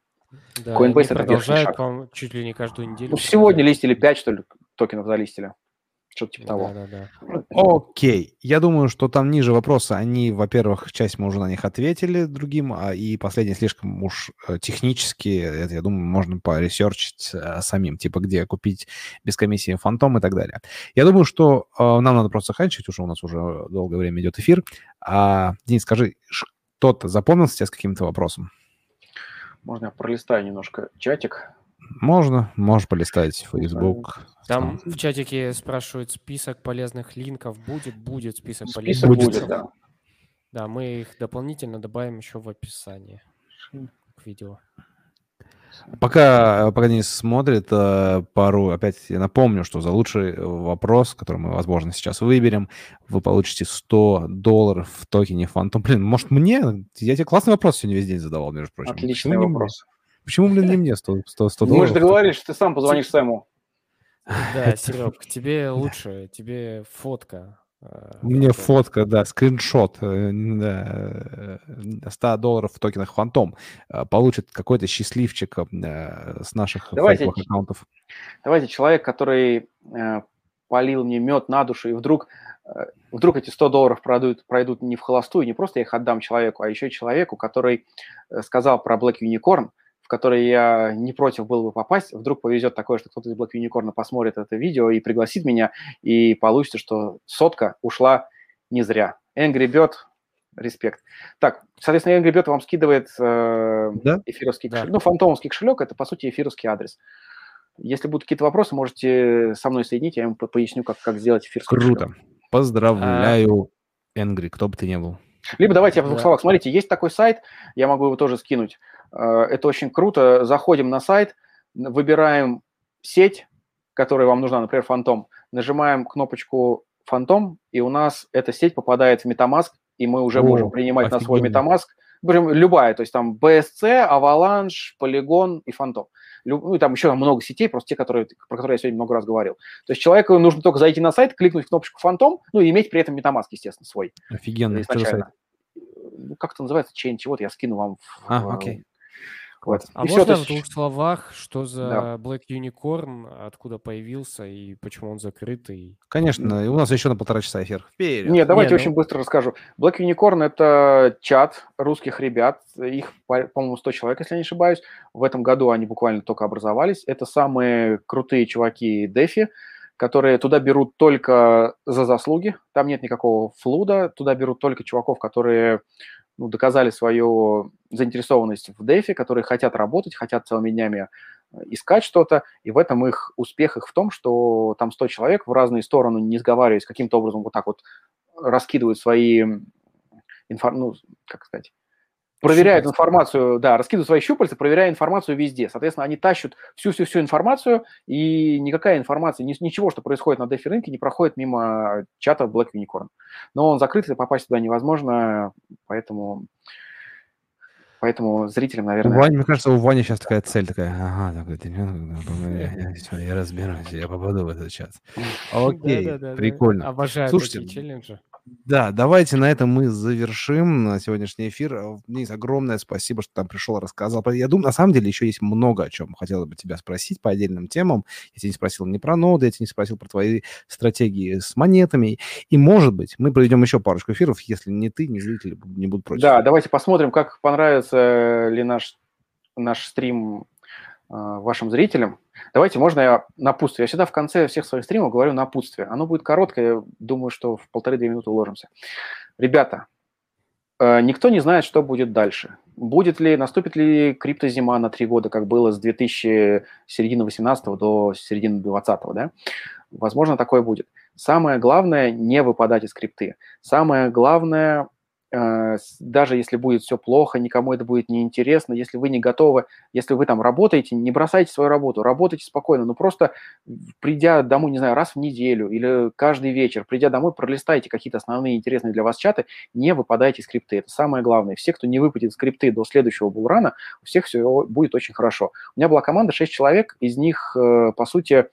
да, Coinbase это продолжает, по чуть ли не каждую неделю. Ну, сегодня листили 5, что ли, токенов залистили. Что-то типа того. Да, да, да. Окей. Я думаю, что там ниже вопросы, они, во-первых, часть мы уже на них ответили другим, а и последний слишком уж э, технически, это, я думаю, можно поресерчить а, самим, типа где купить без комиссии фантом и так далее. Я думаю, что а, нам надо просто заканчивать, уже у нас уже долгое время идет эфир. А, Денис, скажи, кто-то запомнился тебя с каким-то вопросом? Можно я пролистаю немножко чатик? Можно, можешь полистать Facebook. Там в чатике спрашивают, список полезных линков будет? Будет список, список полезных будет, линков. да. Да, мы их дополнительно добавим еще в описании к видео. Пока, пока не смотрит э, пару, опять я напомню, что за лучший вопрос, который мы, возможно, сейчас выберем, вы получите 100 долларов в токене Phantom. Блин, может, мне? Я тебе классный вопрос сегодня весь день задавал, между прочим. Отличный Почему вопрос. Почему, блин, не мне 100, 100, 100 долларов? Мы же договорились, что ты сам позвонишь Сэму. Да, Серег, тебе лучше, тебе фотка. Э, Мне фотка, да, скриншот, э, да, 100 долларов в токенах Фантом получит какой-то счастливчик э, с наших давайте, аккаунтов. Давайте человек, который полил мне мед на душу, и вдруг, вдруг эти 100 долларов пройдут, пройдут не в холостую, не просто я их отдам человеку, а еще человеку, который сказал про Black Unicorn, который я не против был бы попасть, вдруг повезет такое, что кто-то из Black Unicorn посмотрит это видео и пригласит меня, и получится, что сотка ушла не зря. Angry Bird, респект. Так, соответственно, Angry Bird вам скидывает э, да? эфировский кошелек. Да. Ну, фантомовский кошелек – это, по сути, эфировский адрес. Если будут какие-то вопросы, можете со мной соединить, я вам поясню, как, как сделать эфирский Круто. Кошелек. Поздравляю, а... Angry, кто бы ты ни был. Либо давайте я в двух да. словах. Смотрите, есть такой сайт, я могу его тоже скинуть. Э, это очень круто. Заходим на сайт, выбираем сеть, которая вам нужна, например, Фантом. Нажимаем кнопочку Фантом, и у нас эта сеть попадает в MetaMask, и мы уже О, можем принимать офигенно. на свой MetaMask прям любая, то есть там BSC, Avalanche, Polygon и Phantom. Ну, и там еще много сетей, просто те, которые, про которые я сегодня много раз говорил. То есть человеку нужно только зайти на сайт, кликнуть кнопочку Phantom, ну, и иметь при этом MetaMask, естественно, свой. Офигенно. Изначально. Ну, как это называется? Change. Вот я скину вам. А, в, окей. Вот. А и можно все, в двух словах, что за да. Black Unicorn, откуда появился и почему он закрытый? Конечно, и у нас еще на полтора часа эфир. Вперед. Нет, давайте Не, очень ну... быстро расскажу. Black Unicorn – это чат русских ребят, их, по-моему, 100 человек, если я не ошибаюсь. В этом году они буквально только образовались. Это самые крутые чуваки Дефи, которые туда берут только за заслуги, там нет никакого флуда, туда берут только чуваков, которые ну, доказали свою заинтересованность в DeFi, которые хотят работать, хотят целыми днями э, искать что-то, и в этом их успех их в том, что там 100 человек в разные стороны, не сговариваясь, каким-то образом вот так вот раскидывают свои, инфор... ну, как сказать, проверяют щупальца. информацию, да, раскидывают свои щупальца, проверяя информацию везде. Соответственно, они тащат всю-всю-всю информацию, и никакая информация, ничего, что происходит на DeFi рынке, не проходит мимо чата Black Unicorn. Но он закрыт, и попасть туда невозможно, поэтому... Поэтому зрителям, наверное... У Вани, мне кажется, у Вани сейчас такая цель такая, ага, такой, я, я, я разберусь, я попаду в этот чат. Окей, прикольно. Обожаю Слушайте, такие челленджи. Да, давайте на этом мы завершим на сегодняшний эфир. Э, Денис, огромное спасибо, что там пришел, рассказал. Я думаю, на самом деле еще есть много о чем хотела бы тебя спросить по отдельным темам. Я тебя не спросил не про ноды, я тебя не спросил про твои стратегии с монетами. И, может быть, мы проведем еще парочку эфиров, если не ты, не зрители не будут против. Да, давайте посмотрим, как понравится ли наш, наш стрим вашим зрителям. Давайте, можно я напутствие? Я всегда в конце всех своих стримов говорю напутствие. Оно будет короткое, я думаю, что в полторы-две минуты уложимся. Ребята, э, никто не знает, что будет дальше. Будет ли, наступит ли криптозима на три года, как было с 2000, середины 18 до середины 20 да? Возможно, такое будет. Самое главное – не выпадать из крипты. Самое главное даже если будет все плохо, никому это будет неинтересно, если вы не готовы, если вы там работаете, не бросайте свою работу, работайте спокойно, но просто придя домой, не знаю, раз в неделю или каждый вечер, придя домой, пролистайте какие-то основные интересные для вас чаты, не выпадайте скрипты. Это самое главное. Все, кто не выпадет скрипты до следующего булрана, у всех все будет очень хорошо. У меня была команда 6 человек, из них, э, по сути,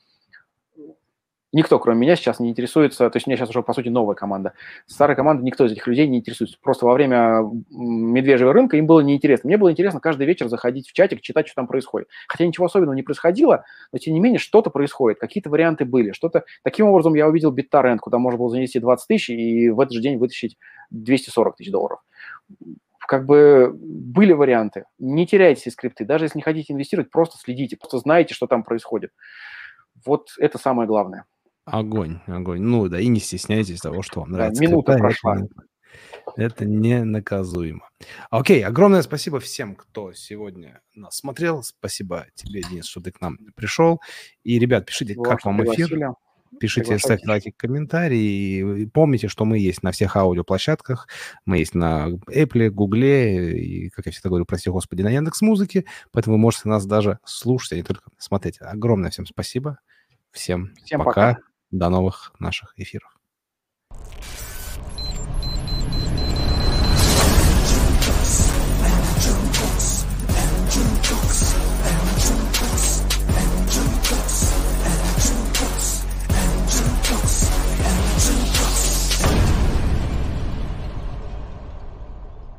Никто, кроме меня, сейчас не интересуется, то есть меня сейчас уже, по сути, новая команда. Старая команда, никто из этих людей не интересуется. Просто во время медвежьего рынка им было неинтересно. Мне было интересно каждый вечер заходить в чатик, читать, что там происходит. Хотя ничего особенного не происходило, но, тем не менее, что-то происходит, какие-то варианты были. Что-то... Таким образом, я увидел BitTorrent, куда можно было занести 20 тысяч и в этот же день вытащить 240 тысяч долларов как бы были варианты. Не теряйте скрипты. Даже если не хотите инвестировать, просто следите, просто знаете, что там происходит. Вот это самое главное. Огонь, огонь. Ну да, и не стесняйтесь того, что вам нравится. Да, минута прошла. Это, не наказуемо. Окей, огромное спасибо всем, кто сегодня нас смотрел. Спасибо тебе, Денис, что ты к нам пришел. И, ребят, пишите, Вас как вам эфир. Пишите, ставьте лайки, комментарии. И помните, что мы есть на всех аудиоплощадках. Мы есть на Apple, Google и, как я всегда говорю, прости господи, на Яндекс Музыке. Поэтому вы можете нас даже слушать, а не только смотреть. Огромное всем спасибо. Всем, всем пока. пока. До новых наших эфиров.